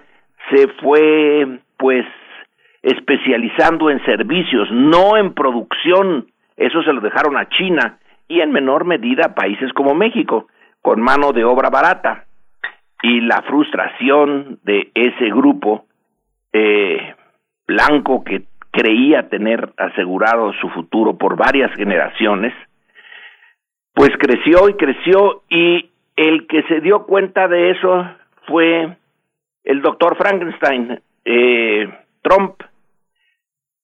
se fue pues especializando en servicios, no en producción. Eso se lo dejaron a China y en menor medida a países como México, con mano de obra barata. Y la frustración de ese grupo eh, blanco que creía tener asegurado su futuro por varias generaciones, pues creció y creció y el que se dio cuenta de eso fue el doctor Frankenstein, eh, Trump,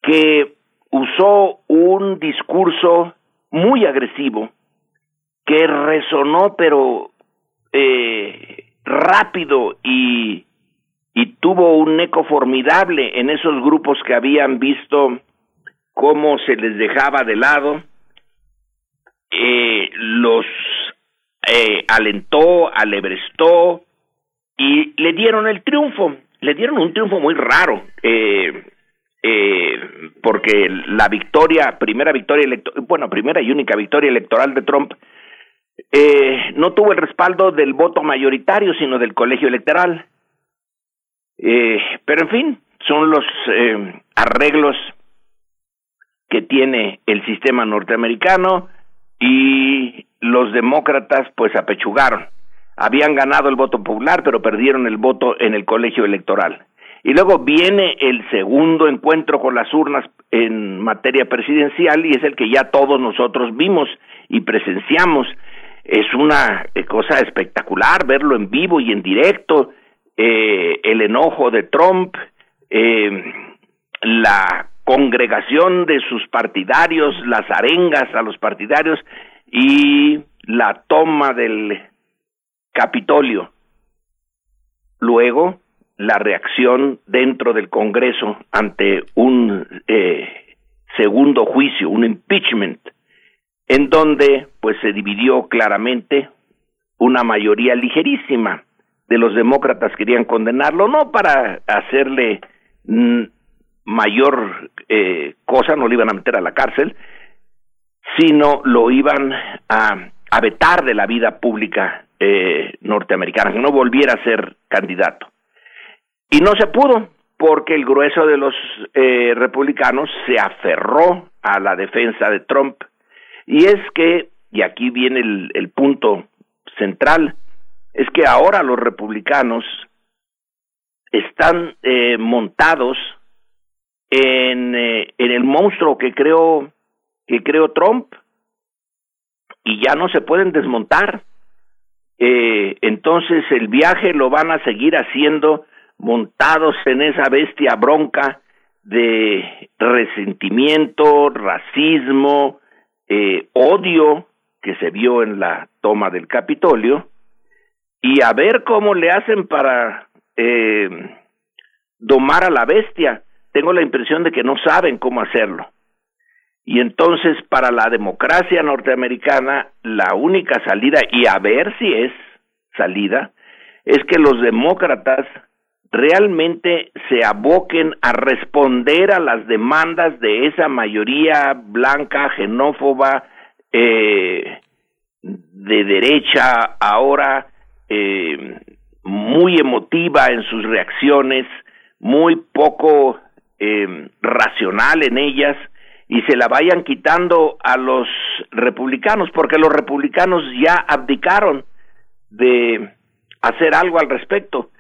que usó un discurso muy agresivo que resonó pero eh, rápido y, y tuvo un eco formidable en esos grupos que habían visto cómo se les dejaba de lado eh, los eh, alentó, alebrestó y le dieron el triunfo. Le dieron un triunfo muy raro, eh, eh, porque la victoria, primera victoria electoral, bueno, primera y única victoria electoral de Trump, eh, no tuvo el respaldo del voto mayoritario, sino del colegio electoral. Eh, pero en fin, son los eh, arreglos que tiene el sistema norteamericano y los demócratas pues apechugaron. Habían ganado el voto popular, pero perdieron el voto en el colegio electoral. Y luego viene el segundo encuentro con las urnas en materia presidencial y es el que ya todos nosotros vimos y presenciamos. Es una eh, cosa espectacular verlo en vivo y en directo, eh, el enojo de Trump, eh, la congregación de sus partidarios, las arengas a los partidarios y la toma del Capitolio. Luego, la reacción dentro del Congreso ante un eh, segundo juicio, un impeachment, en donde pues se dividió claramente una mayoría ligerísima de los demócratas querían condenarlo, no para hacerle mayor eh, cosa, no lo iban a meter a la cárcel, sino lo iban a, a vetar de la vida pública eh, norteamericana, que no volviera a ser candidato. Y no se pudo, porque el grueso de los eh, republicanos se aferró a la defensa de Trump. Y es que, y aquí viene el, punto central, es que ahora los republicanos están eh, montados en, eh, en el monstruo que creó que creó Trump y ya no se pueden desmontar. Eh, entonces el viaje lo van a seguir haciendo montados en esa bestia bronca de resentimiento, racismo, eh, odio que se vio en la toma del Capitolio y a ver cómo le hacen para eh, domar a la bestia. Tengo la impresión de que no saben cómo hacerlo. Y entonces para la democracia norteamericana la única salida, y a ver si es salida, es que los demócratas realmente se aboquen a responder a las demandas de esa mayoría blanca, xenófoba, eh, de derecha, ahora eh, muy emotiva en sus reacciones, muy poco eh, racional en ellas, y se la vayan quitando a los republicanos, porque los republicanos ya abdicaron de hacer algo al respecto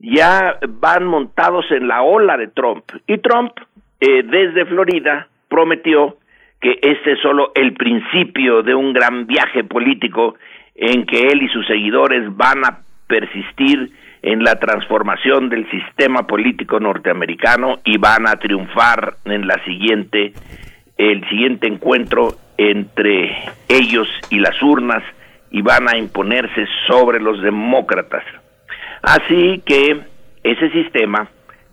ya van montados en la ola de Trump. Y Trump, eh, desde Florida, prometió que este es solo el principio de un gran viaje político en que él y sus seguidores van a persistir en la transformación del sistema político norteamericano y van a triunfar en la siguiente el siguiente encuentro entre ellos y las urnas y van a imponerse sobre los demócratas. Así que ese sistema,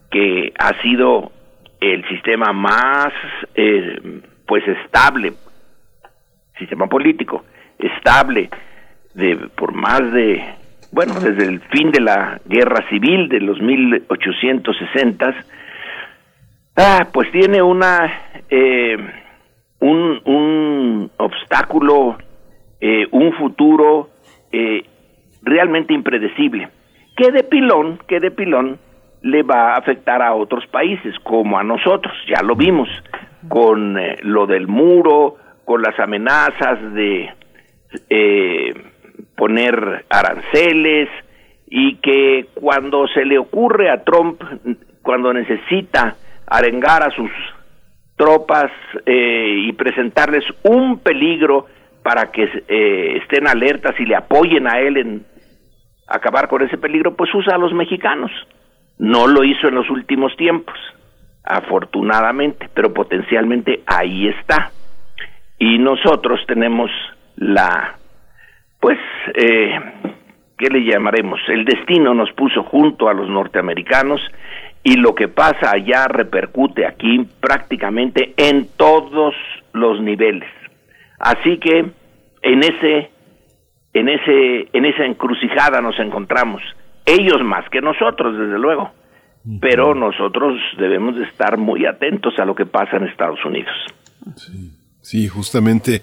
que ha sido el sistema más eh, pues estable, sistema político, estable de por más de bueno, desde el fin de la guerra civil de los 1860, ah, pues tiene una eh, un, un obstáculo, eh, un futuro eh, realmente impredecible que de pilón, que de pilón le va a afectar a otros países como a nosotros, ya lo vimos con eh, lo del muro, con las amenazas de eh, poner aranceles y que cuando se le ocurre a Trump, cuando necesita arengar a sus tropas eh, y presentarles un peligro para que estén alertas y le apoyen a él en acabar con ese peligro, pues usa a los mexicanos. No lo hizo en los últimos tiempos, afortunadamente, pero potencialmente ahí está. Y nosotros tenemos la, pues, eh, ¿qué le llamaremos? El destino nos puso junto a los norteamericanos y lo que pasa allá repercute aquí prácticamente en todos los niveles. Así que en ese en ese en esa encrucijada nos encontramos. Ellos más que nosotros desde luego. Pero nosotros debemos de estar muy atentos a lo que pasa en Estados Unidos. Sí. justamente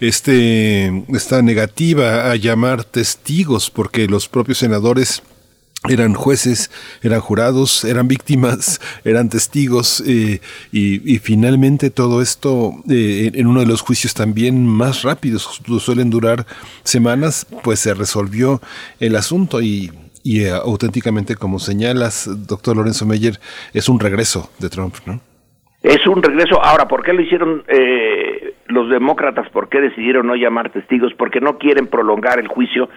este esta negativa a llamar testigos porque los propios senadores eran jueces, eran jurados, eran víctimas, eran testigos eh, y, finalmente todo esto eh, en uno de los juicios también más rápidos, suelen durar semanas, pues se resolvió el asunto y, y eh, auténticamente como señalas, doctor Lorenzo Meyer, es un regreso de Trump, ¿no? Es un regreso. Ahora, ¿por qué lo hicieron eh, los demócratas? ¿Por qué decidieron no llamar testigos? Porque no quieren prolongar el juicio,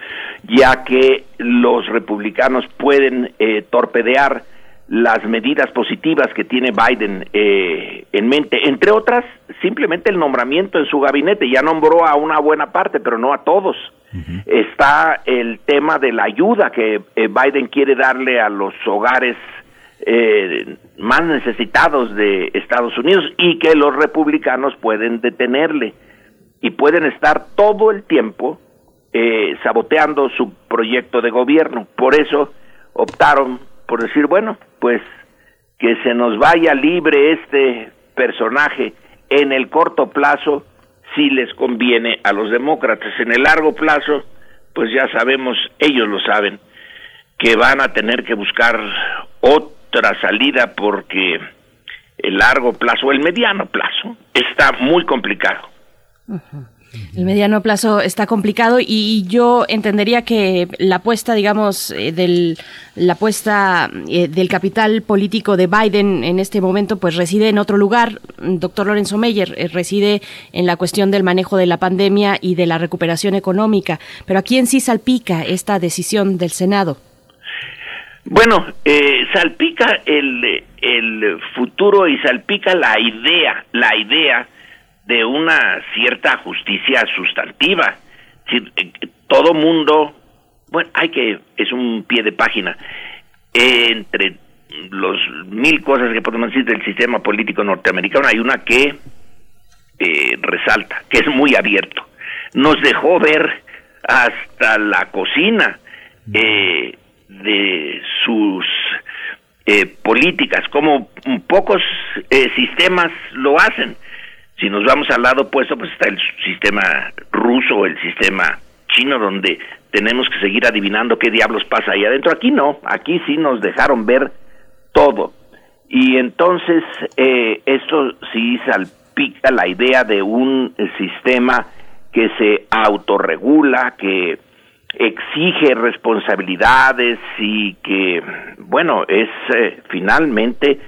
ya que los republicanos pueden eh, torpedear las medidas positivas que tiene Biden eh, en mente. Entre otras, simplemente el nombramiento en su gabinete. Ya nombró a una buena parte, pero no a todos. Está el tema de la ayuda que Biden quiere darle a los hogares eh, más necesitados de Estados Unidos y que los republicanos pueden detenerle y pueden estar todo el tiempo eh, saboteando su proyecto de gobierno. Por eso optaron por decir, bueno, pues que se nos vaya libre este personaje en el corto plazo si les conviene a los demócratas. En el largo plazo, pues ya sabemos, ellos lo saben, que van a tener que buscar otro otra salida porque el largo plazo, el mediano plazo, está muy complicado. El mediano plazo está complicado y yo entendería que la apuesta, digamos, eh, del la apuesta eh, del capital político de Biden en este momento, pues reside en otro lugar. Doctor Lorenzo Meyer eh, reside en la cuestión del manejo de la pandemia y de la recuperación económica. Pero ¿a quién sí salpica esta decisión del Senado? Bueno, eh, salpica el, el futuro y salpica la idea, la idea de una cierta justicia sustantiva. Eh, todo mundo, bueno, hay que, es un pie de página, entre los mil cosas que podemos decir del sistema político norteamericano, hay una que eh, resalta, que es muy abierto. Nos dejó ver hasta la cocina. Eh, de sus eh, políticas, como pocos eh, sistemas lo hacen. Si nos vamos al lado opuesto, pues está el sistema ruso, el sistema chino, donde tenemos que seguir adivinando qué diablos pasa ahí adentro. Aquí no, aquí sí nos dejaron ver todo. Y entonces eh, esto sí salpica la idea de un sistema que se autorregula, que exige responsabilidades y que, bueno, es eh, finalmente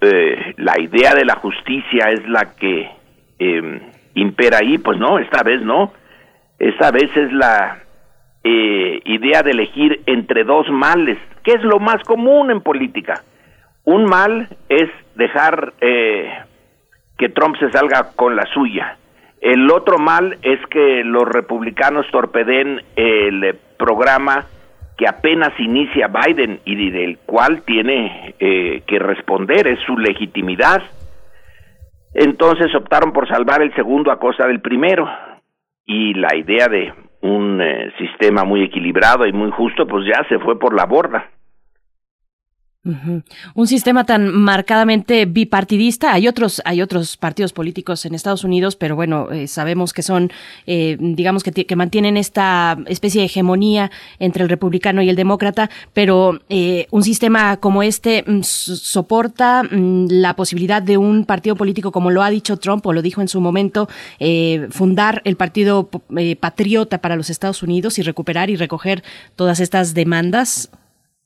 eh, la idea de la justicia es la que em, impera ahí, pues no, esta vez no, esta vez es la eh, idea de elegir entre dos males, que es lo más común en política. Un mal es dejar que Trump se salga con la suya el otro mal es que los republicanos torpeden el programa que apenas inicia Biden y del cual tiene eh, que responder, es su legitimidad. Entonces optaron por salvar el segundo a costa del primero y la idea de un eh, sistema muy equilibrado y muy justo pues ya se fue por la borda. Un sistema tan marcadamente bipartidista. Hay otros, hay otros partidos políticos en Estados Unidos, pero bueno, eh, sabemos que son, eh, digamos que, que, mantienen esta especie de hegemonía entre el republicano y el demócrata. Pero eh, un sistema como este mm, soporta mm, la posibilidad de un partido político, como lo ha dicho Trump o lo dijo en su momento, fundar el partido patriota para los Estados Unidos y recuperar y recoger todas estas demandas.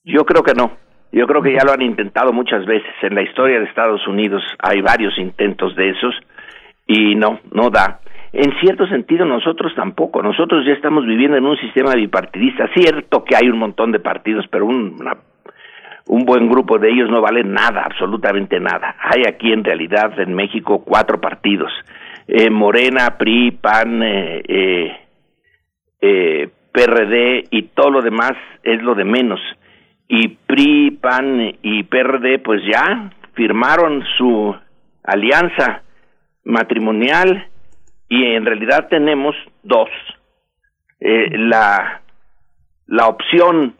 Yo creo que no. Yo creo que ya lo han intentado muchas veces. En la historia de Estados Unidos hay varios intentos de esos y no, no da. En cierto sentido nosotros tampoco. Nosotros ya estamos viviendo en un sistema bipartidista. Cierto que hay un montón de partidos, pero un, un buen grupo de ellos no vale nada, absolutamente nada. Hay aquí en realidad en México cuatro partidos. Eh, Morena, PRI, PAN, eh, eh, eh PRD y todo lo demás es lo de menos y PRI, PAN y PRD pues ya firmaron su alianza matrimonial y en realidad tenemos dos. eh, la, la opción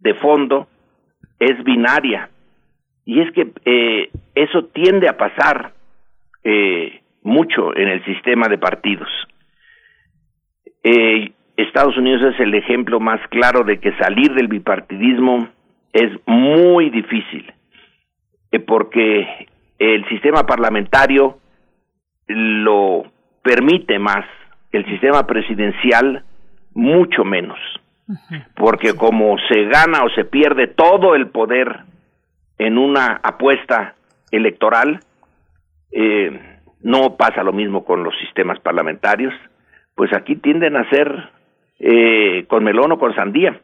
de fondo es binaria. Y es que eh, eso tiende a pasar eh, mucho en el sistema de partidos. Eh, Estados Unidos es el ejemplo más claro de que salir del bipartidismo es muy difícil, eh, porque el sistema parlamentario lo permite más, el sistema presidencial mucho menos, porque como se gana o se pierde todo el poder en una apuesta electoral, eh, no pasa lo mismo con los sistemas parlamentarios, pues aquí tienden a ser eh, con melón o con sandía.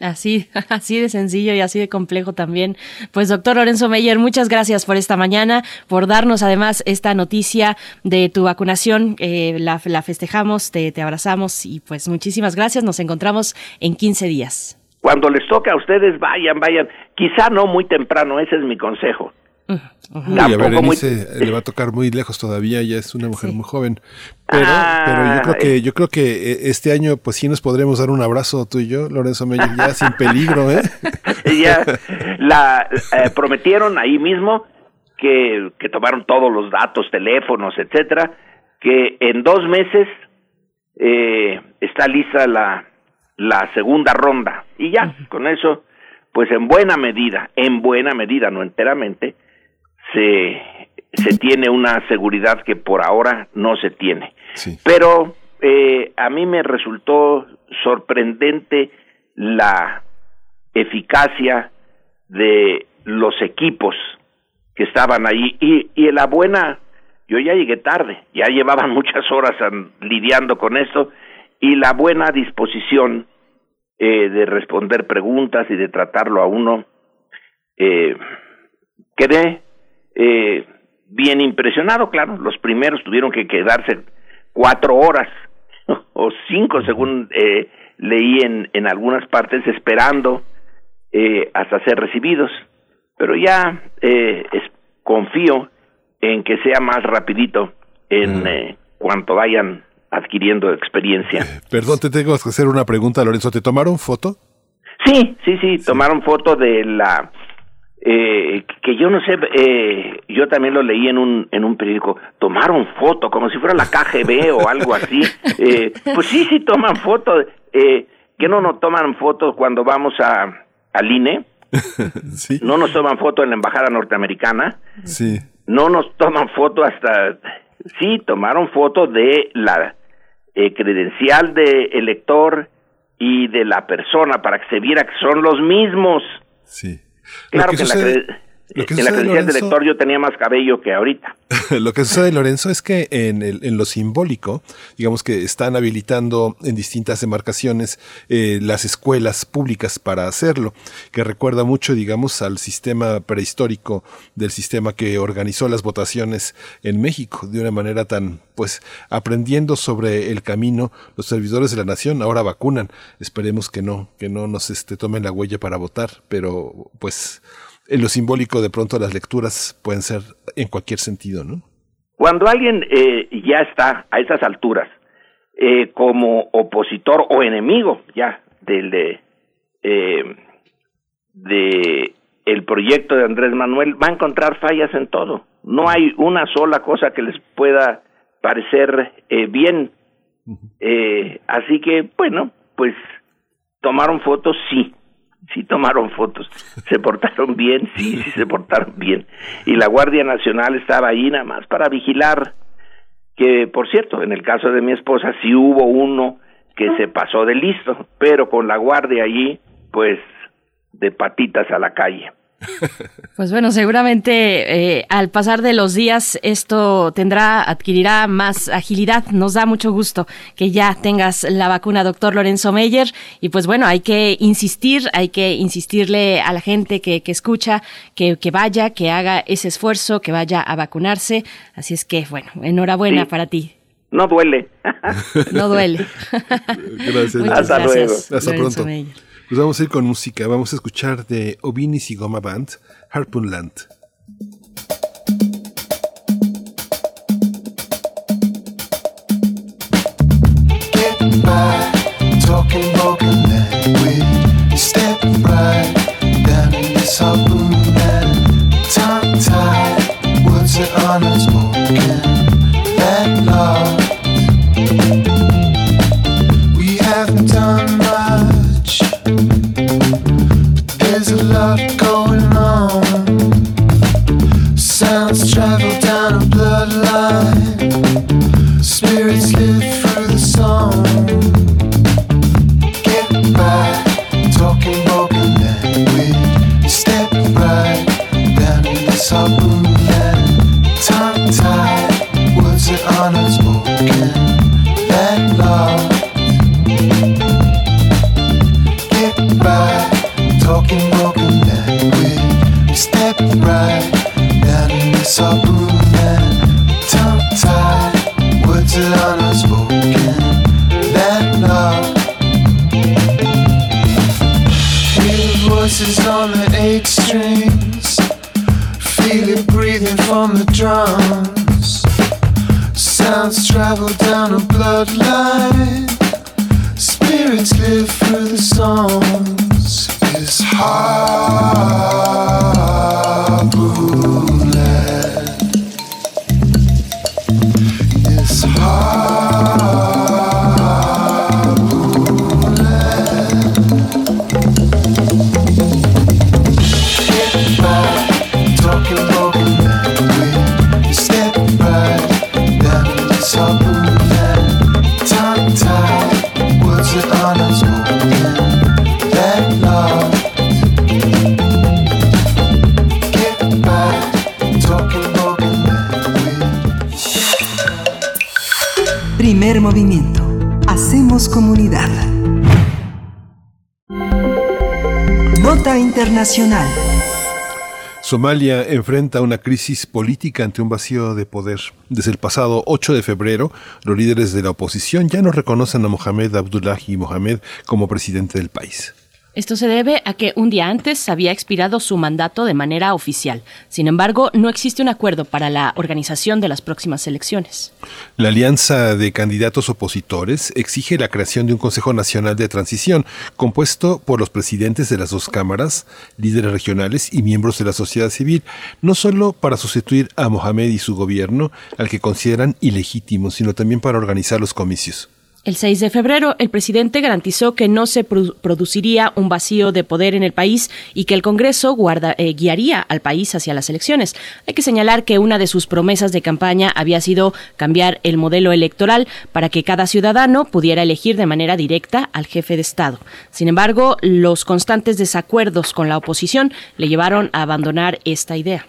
Así, así de sencillo y así de complejo también. Pues doctor Lorenzo Meyer, muchas gracias por esta mañana, por darnos además esta noticia de tu vacunación. Eh, la, la, festejamos, te, te abrazamos y pues muchísimas gracias. Nos encontramos en 15 días. Cuando les toque a ustedes, vayan, vayan. Quizá no muy temprano, ese es mi consejo. Uy, a Berenice muy... le va a tocar muy lejos todavía, ella es una mujer sí. muy joven. Pero, ah, pero yo creo que yo creo que este año pues sí nos podremos dar un abrazo tú y yo, Lorenzo Meyer, ya sin peligro, ¿eh? ya la eh, prometieron ahí mismo que, que tomaron todos los datos, teléfonos, etcétera, que en dos meses eh, está lista la, la segunda ronda. Y ya, uh -huh. con eso, pues en buena medida, en buena medida, no enteramente, se, se tiene una seguridad que por ahora no se tiene. Sí. Pero eh, a mí me resultó sorprendente la eficacia de los equipos que estaban ahí y, y la buena, yo ya llegué tarde, ya llevaban muchas horas lidiando con esto y la buena disposición eh, de responder preguntas y de tratarlo a uno, eh, quedé eh, bien impresionado, claro, los primeros tuvieron que quedarse cuatro horas o cinco según eh, leí en, en algunas partes esperando eh, hasta ser recibidos, pero ya eh, es, confío en que sea más rapidito en eh, cuanto vayan adquiriendo experiencia. Eh, perdón, te tengo que hacer una pregunta, Lorenzo. ¿Te tomaron foto? Sí, sí, sí, sí. tomaron foto de la eh, que yo no sé, eh, yo también lo leí en un en un periódico, tomaron foto como si fuera la KGB o algo así. Eh, pues sí, sí toman foto. Eh, que no nos toman fotos cuando vamos a al INE. sí. No nos toman foto en la embajada norteamericana. Sí. No nos toman foto hasta sí tomaron foto de la eh, credencial de elector y de la persona para que se viera que son los mismos. Sí. Claro que, que sucede, la, lo que en la credencial de lector yo tenía más cabello que ahorita. lo que sucede, Lorenzo, es que en, el, en, lo simbólico, digamos que están habilitando en distintas demarcaciones eh, las escuelas públicas para hacerlo, que recuerda mucho, digamos, al sistema prehistórico del sistema que organizó las votaciones en México, de una manera tan, pues, aprendiendo sobre el camino, los servidores de la nación ahora vacunan. Esperemos que no, que no nos este, tomen la huella para votar, pero pues en lo simbólico de pronto las lecturas pueden ser en cualquier sentido, ¿no? Cuando alguien eh, ya está a esas alturas eh, como opositor o enemigo ya del de, eh, de el proyecto de Andrés Manuel va a encontrar fallas en todo. No hay una sola cosa que les pueda parecer eh, bien. Eh, así que, bueno, pues tomaron fotos, sí, sí tomaron fotos, se portaron bien, sí, sí se portaron bien. Y la Guardia Nacional estaba ahí nada más para vigilar, que por cierto, en el caso de mi esposa sí hubo uno que se pasó de listo, pero con la Guardia allí, pues de patitas a la calle. Pues bueno, seguramente eh, al pasar de los días esto tendrá, adquirirá más agilidad. Nos da mucho gusto que ya tengas la vacuna, doctor Lorenzo Meyer. Y pues bueno, hay que insistir, hay que insistirle a la gente que, que escucha que, que, vaya, que haga ese esfuerzo, que vaya a vacunarse. Así es que, bueno, enhorabuena sí. para ti. No duele. no duele. gracias. Hasta gracias. luego. Hasta pronto. Meyer. Pues vamos a ir con música. Vamos a escuchar de Ovinis y Goma Band, Harpoon Land. Somalia enfrenta una crisis política ante un vacío de poder. Desde el pasado 8 de febrero, los líderes de la oposición ya no reconocen a Mohamed Abdullahi Mohamed como presidente del país. Esto se debe a que un día antes había expirado su mandato de manera oficial. Sin embargo, no existe un acuerdo para la organización de las próximas elecciones. La Alianza de Candidatos Opositores exige la creación de un Consejo Nacional de Transición, compuesto por los presidentes de las dos cámaras, líderes regionales y miembros de la sociedad civil, no solo para sustituir a Mohamed y su gobierno, al que consideran ilegítimo, sino también para organizar los comicios. El 6 de febrero, el presidente garantizó que no se produciría un vacío de poder en el país y que el Congreso eh, guiaría al país hacia las elecciones. Hay que señalar que una de sus promesas de campaña había sido cambiar el modelo electoral para que cada ciudadano pudiera elegir de manera directa al jefe de Estado. Sin embargo, los constantes desacuerdos con la oposición le llevaron a abandonar esta idea.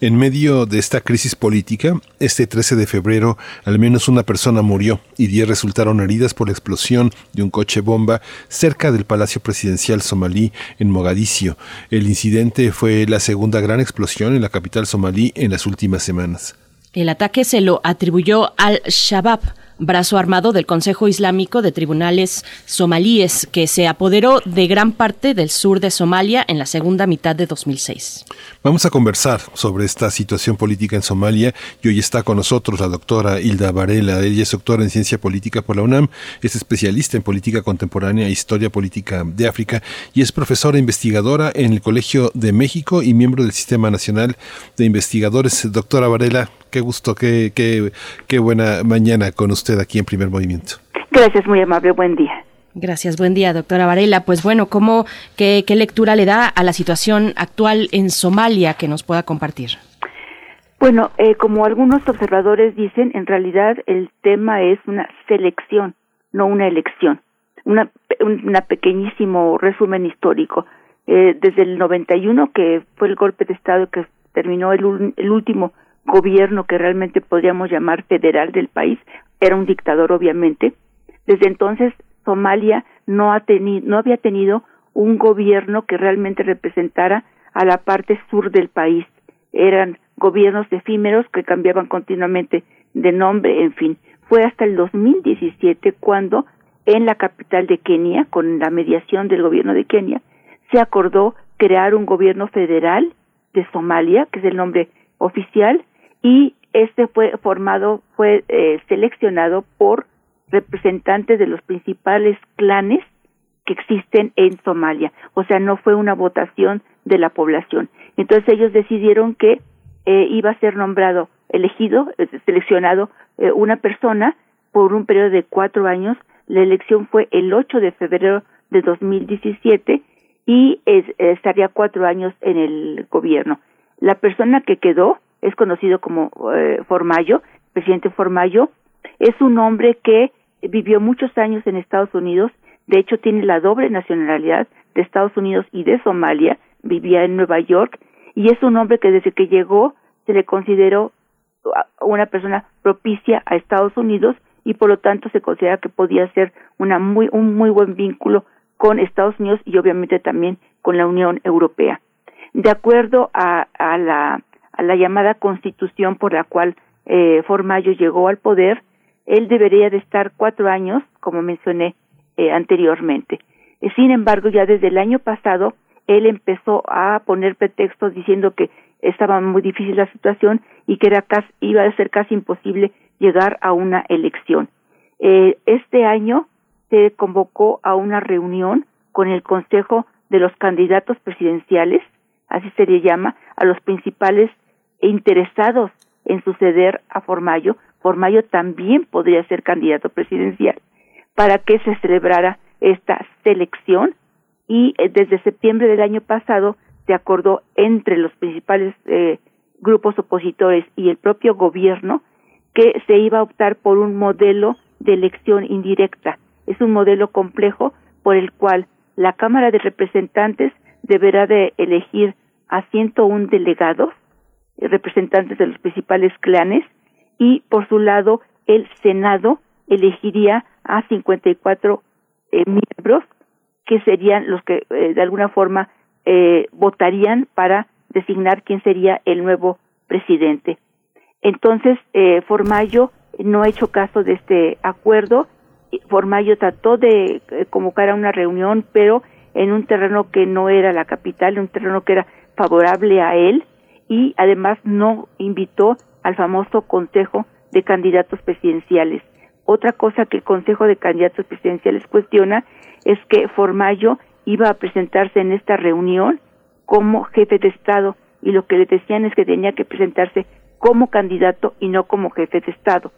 En medio de esta crisis política, este 13 de febrero al menos una persona murió y 10 resultaron heridas por la explosión de un coche bomba cerca del Palacio Presidencial somalí en Mogadiscio. El incidente fue la segunda gran explosión en la capital somalí en las últimas semanas. El ataque se lo atribuyó al Shabab, brazo armado del Consejo Islámico de Tribunales Somalíes, que se apoderó de gran parte del sur de Somalia en la segunda mitad de 2006. Vamos a conversar sobre esta situación política en Somalia y hoy está con nosotros la doctora Hilda Varela. Ella es doctora en ciencia política por la UNAM, es especialista en política contemporánea e historia política de África y es profesora investigadora en el Colegio de México y miembro del Sistema Nacional de Investigadores. Doctora Varela, qué gusto, qué, qué, qué buena mañana con usted aquí en Primer Movimiento. Gracias, muy amable, buen día. Gracias, buen día, doctora Varela. Pues bueno, ¿cómo, qué, qué lectura le da a la situación actual en Somalia que nos pueda compartir? Bueno, eh, como algunos observadores dicen, en realidad el tema es una selección, no una elección. Una, un pequeñísimo resumen histórico. Eh, desde el 91, que fue el golpe de Estado que terminó el, el último gobierno que realmente podríamos llamar federal del país, era un dictador obviamente. Desde entonces Somalia no ha tenido no había tenido un gobierno que realmente representara a la parte sur del país. Eran gobiernos efímeros que cambiaban continuamente de nombre, en fin. Fue hasta el 2017 cuando en la capital de Kenia, con la mediación del gobierno de Kenia, se acordó crear un gobierno federal de Somalia, que es el nombre oficial, y este fue formado, fue eh, seleccionado por representantes de los principales clanes que existen en Somalia. O sea, no fue una votación de la población. Entonces ellos decidieron que eh, iba a ser nombrado, elegido, eh, seleccionado eh, una persona por un periodo de cuatro años. La elección fue el 8 de febrero de 2017 y estaría cuatro años en el gobierno. La persona que quedó es conocido como Formayo, presidente Formayo, es un hombre que vivió muchos años en Estados Unidos, de hecho tiene la doble nacionalidad de Estados Unidos y de Somalia, vivía en Nueva York y es un hombre que desde que llegó se le consideró una persona propicia a Estados Unidos y por lo tanto se considera que podía ser una muy un muy buen vínculo con Estados Unidos y obviamente también con la Unión Europea. De acuerdo a la a la llamada Constitución por la cual eh, Formayo llegó al poder, él debería de estar cuatro años, como mencioné eh, anteriormente. Eh, sin embargo, ya desde el año pasado, él empezó a poner pretextos diciendo que estaba muy difícil la situación y que era casi, iba a ser casi imposible llegar a una elección. Eh, este año se convocó a una reunión con el Consejo de los Candidatos Presidenciales, así se le llama, a los principales interesados en suceder a Formayo. Formayo también podría ser candidato presidencial para que se celebrara esta selección y eh, desde septiembre del año pasado se acordó entre los principales eh, grupos opositores y el propio gobierno que se iba a optar por un modelo de elección indirecta. Es un modelo complejo por el cual la Cámara de Representantes deberá de elegir a 101 delegados, representantes de los principales clanes, y por su lado el Senado elegiría a 54 eh, miembros que serían los que eh, de alguna forma eh, votarían para designar quién sería el nuevo presidente. Entonces, eh, Formayo no ha hecho caso de este acuerdo. Formayo trató de eh, convocar a una reunión, pero en un terreno que no era la capital, en un terreno que era favorable a él, y además no invitó al famoso Consejo de Candidatos Presidenciales. Otra cosa que el Consejo de Candidatos Presidenciales cuestiona es que Formayo iba a presentarse en esta reunión como jefe de Estado y lo que le decían es que tenía que presentarse como candidato y no como jefe de Estado.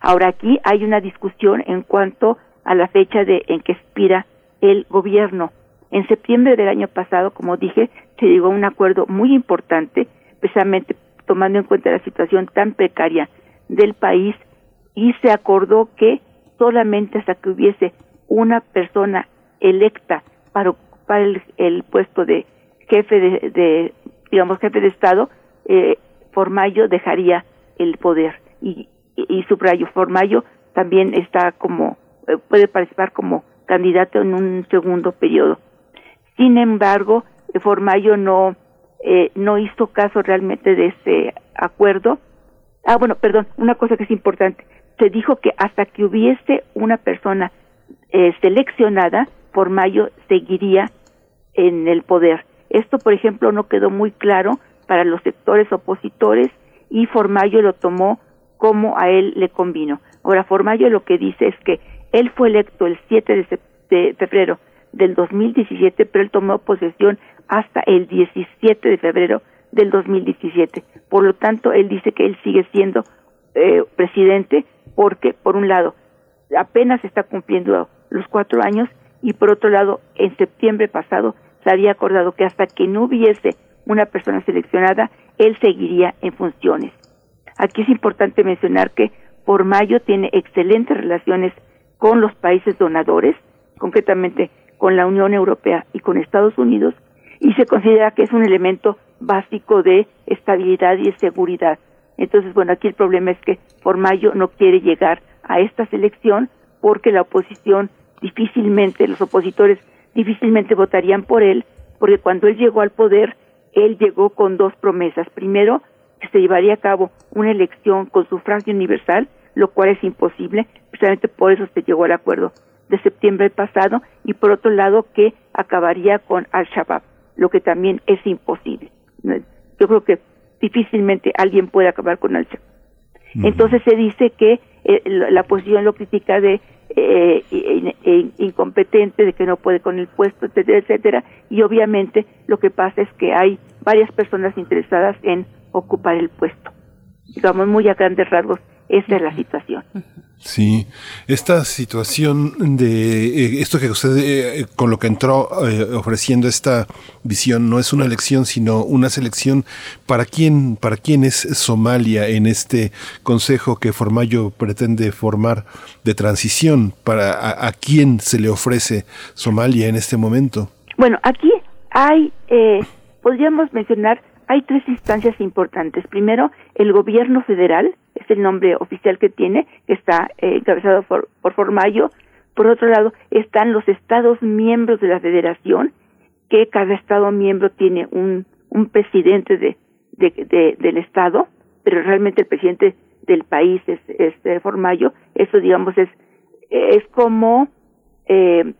Ahora aquí hay una discusión en cuanto a la fecha de en que expira el gobierno. En septiembre del año pasado, como dije, se llegó a un acuerdo muy importante, precisamente tomando en cuenta la situación tan precaria del país y se acordó que solamente hasta que hubiese una persona electa para ocupar el, puesto de jefe de, digamos jefe de estado eh, Formayo dejaría el poder. Y, y, subrayo Formayo también está como eh, puede participar como candidato en un segundo periodo. Sin embargo Formayo no eh, no hizo caso realmente de ese acuerdo ah bueno perdón una cosa que es importante se dijo que hasta que hubiese una persona eh, seleccionada por mayo seguiría en el poder. Esto, por ejemplo, no quedó muy claro para los sectores opositores y Formayo lo tomó como a él le convino. Ahora, Formayo lo que dice es que él fue electo el 7 de, febrero del 2017, pero él tomó posesión hasta el 17 de febrero del 2017. Por lo tanto, él dice que él sigue siendo eh, presidente porque, por un lado, apenas está cumpliendo los cuatro años y, por otro lado, en septiembre pasado se había acordado que hasta que no hubiese una persona seleccionada, él seguiría en funciones. Aquí es importante mencionar que por mayo tiene excelentes relaciones con los países donadores, concretamente con la Unión Europea y con Estados Unidos, y se considera que es un elemento básico de estabilidad y de seguridad entonces, bueno, aquí el problema es que por mayo no quiere llegar a esta selección porque la oposición difícilmente, los opositores difícilmente votarían por él, porque cuando él llegó al poder, él llegó con dos promesas. Primero, que se llevaría a cabo una elección con sufragio universal, lo cual es imposible, precisamente por eso se llegó al acuerdo de septiembre pasado, y por otro lado, que acabaría con Al-Shabaab, lo que también es imposible. Yo creo que difícilmente alguien puede acabar con el Entonces se dice que eh, la oposición lo critica de eh, incompetente, de que no puede con el puesto, etcétera, etcétera, y obviamente lo que pasa es que hay varias personas interesadas en ocupar el puesto. Digamos, muy a grandes rasgos, esa es la situación. Sí, esta situación de eh, esto que usted eh, con lo que entró eh, ofreciendo esta visión no es una elección sino una selección para quién para quién es Somalia en este consejo que Formayo pretende formar de transición para a, a quién se le ofrece Somalia en este momento. Bueno, aquí hay podríamos mencionar hay tres instancias importantes. Primero, el gobierno federal, el nombre oficial que tiene, que está eh, encabezado por, por Formayo. Por otro lado, están los estados miembros de la federación, que cada estado miembro tiene un, un presidente de, de, del estado, pero realmente el presidente del país es, es eh, Formayo. Eso, digamos, es, es como eh,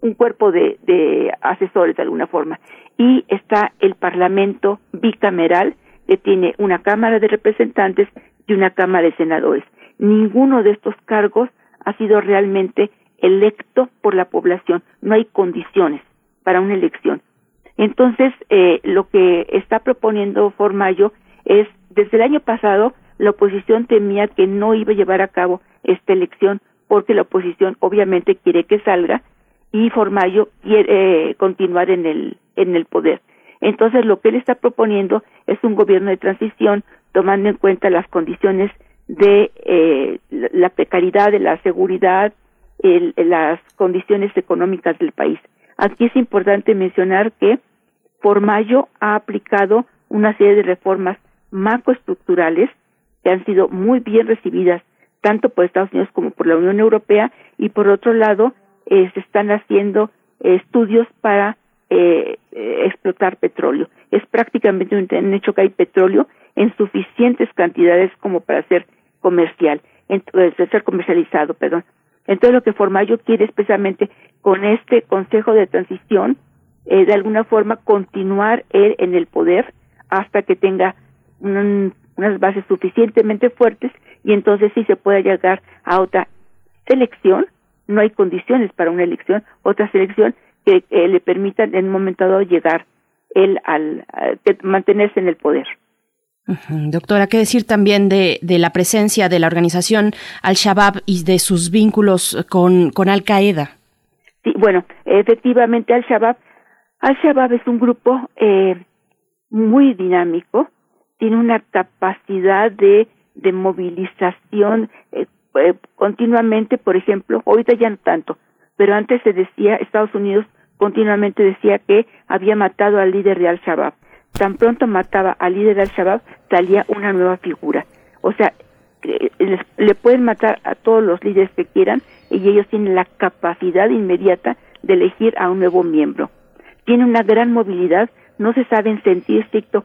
un cuerpo de, de asesores de alguna forma y está el Parlamento bicameral que tiene una Cámara de Representantes y una Cámara de Senadores. Ninguno de estos cargos ha sido realmente electo por la población. No hay condiciones para una elección. Entonces, eh, lo que está proponiendo Formayo es, desde el año pasado, la oposición temía que no iba a llevar a cabo esta elección porque la oposición obviamente quiere que salga y Formayo quiere eh, continuar en el, en el poder. Entonces, lo que él está proponiendo es un gobierno de transición tomando en cuenta las condiciones de eh, la precariedad, de la seguridad, el, las condiciones económicas del país. Aquí es importante mencionar que Formayo ha aplicado una serie de reformas macroestructurales que han sido muy bien recibidas tanto por Estados Unidos como por la Unión Europea y por otro lado eh, se están haciendo estudios para eh, eh, explotar petróleo. Es prácticamente un, hecho que hay petróleo en suficientes cantidades como para ser comercial, entonces, ser comercializado, perdón. Entonces lo que Formayo quiere especialmente con este Consejo de Transición, de alguna forma continuar él en el poder hasta que tenga unas bases suficientemente fuertes y entonces sí se pueda llegar a otra elección no hay condiciones para una elección, otra selección que le permitan en un momento dado llegar él al, mantenerse en el poder. Doctora, ¿qué decir también de, la presencia de la organización Al-Shabaab y de sus vínculos con, Al-Qaeda? Sí, bueno, efectivamente Al-Shabaab Al-Shabaab es un grupo eh, muy dinámico, tiene una capacidad de, de movilización eh, eh, continuamente, por ejemplo, ahorita ya no tanto, pero antes se decía, Estados Unidos continuamente decía que había matado al líder de Al-Shabaab. Tan pronto mataba al líder de Al-Shabaab, salía una nueva figura. O sea, le pueden matar a todos los líderes que quieran y ellos tienen la capacidad inmediata de elegir a un nuevo miembro. Tiene una gran movilidad, no se sabe en sentido estricto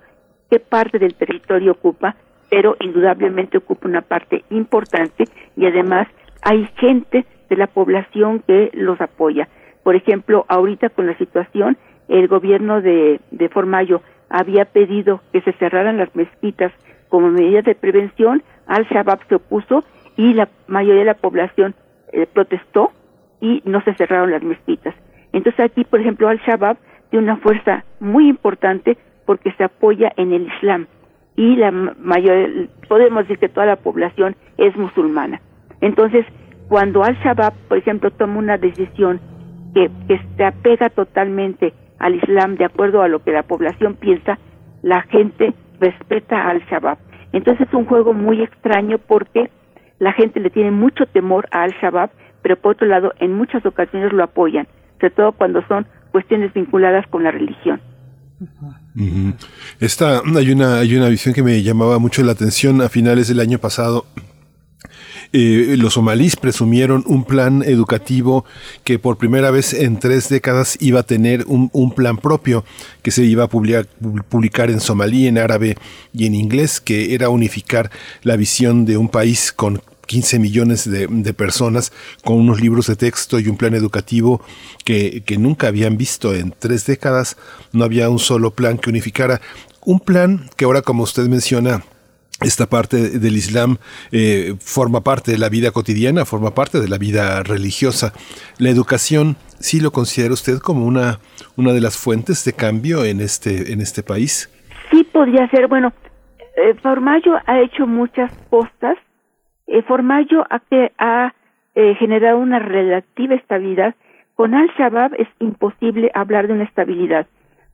qué parte del territorio ocupa, pero indudablemente ocupa una parte importante y además hay gente de la población que los apoya. Por ejemplo, ahorita con la situación, el gobierno de, de Formayo había pedido que se cerraran las mezquitas como medida de prevención, Al-Shabaab se opuso y la mayoría de la población eh, protestó y no se cerraron las mezquitas. Entonces aquí, por ejemplo, Al-Shabaab tiene una fuerza muy importante porque se apoya en el Islam y la mayor, podemos decir que toda la población es musulmana. Entonces, cuando Al-Shabaab, por ejemplo, toma una decisión que, que se apega totalmente al Islam de acuerdo a lo que la población piensa, la gente respeta a Al-Shabaab. Entonces es un juego muy extraño porque la gente le tiene mucho temor a Al-Shabaab, pero por otro lado en muchas ocasiones lo apoyan, sobre todo cuando son cuestiones vinculadas con la religión. Esta, hay una, hay una visión que me llamaba mucho la atención a finales del año pasado. Los somalíes presumieron un plan educativo que por primera vez en tres décadas iba a tener un, un plan propio que se iba a publicar, publicar, en somalí, en árabe y en inglés, que era unificar la visión de un país con 15 millones de, personas con unos libros de texto y un plan educativo que, que nunca habían visto en tres décadas. No había un solo plan que unificara. Un plan que ahora, como usted menciona, esta parte del Islam eh, forma parte de la vida cotidiana, forma parte de la vida religiosa. La educación, ¿sí lo considera usted como una, una de las fuentes de cambio en este, en este país? Sí, podría ser. Bueno, eh, Formayo ha hecho muchas postas. Eh, Formayo ha, ha eh, generado una relativa estabilidad. Con Al-Shabaab es imposible hablar de una estabilidad,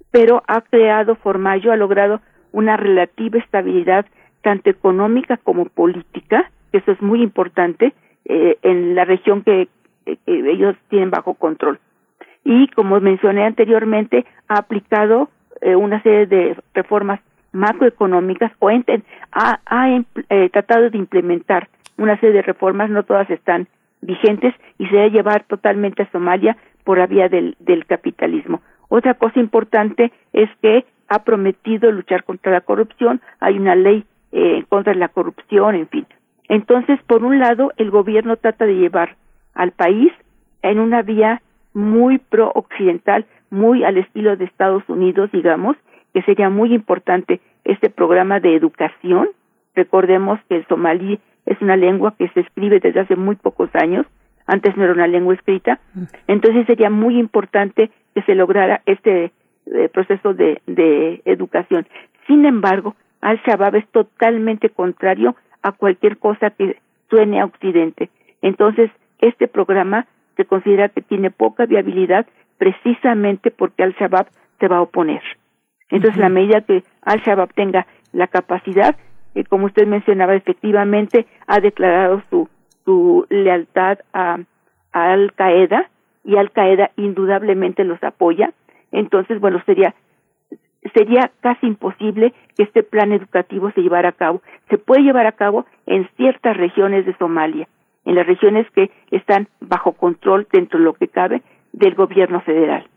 pero ha creado Formayo, ha logrado una relativa estabilidad tanto económica como política, que eso es muy importante eh, en la región que, ellos tienen bajo control. Y como mencioné anteriormente, ha aplicado eh, una serie de reformas macroeconómicas o ha, ha eh, tratado de implementar una serie de reformas, no todas están vigentes y se debe llevar totalmente a Somalia por la vía del, del capitalismo. Otra cosa importante es que ha prometido luchar contra la corrupción, hay una ley eh, contra la corrupción, en fin. Entonces, por un lado, el gobierno trata de llevar al país en una vía muy pro-occidental, muy al estilo de Estados Unidos, digamos, que sería muy importante este programa de educación. Recordemos que el somalí es una lengua que se escribe desde hace muy pocos años, antes no era una lengua escrita, entonces sería muy importante que se lograra este eh, proceso de, de educación. Sin embargo, al-Shabaab es totalmente contrario a cualquier cosa que suene a Occidente. Entonces, este programa se considera que tiene poca viabilidad precisamente porque Al-Shabaab se va a oponer. Entonces, la medida que Al-Shabaab tenga la capacidad, eh, como usted mencionaba, efectivamente ha declarado su, su lealtad a, a Al-Qaeda y Al-Qaeda indudablemente los apoya. Entonces, bueno, sería sería casi imposible que este plan educativo se llevara a cabo. Se puede llevar a cabo en ciertas regiones de Somalia, en las regiones que están bajo control dentro de lo que cabe del gobierno federal.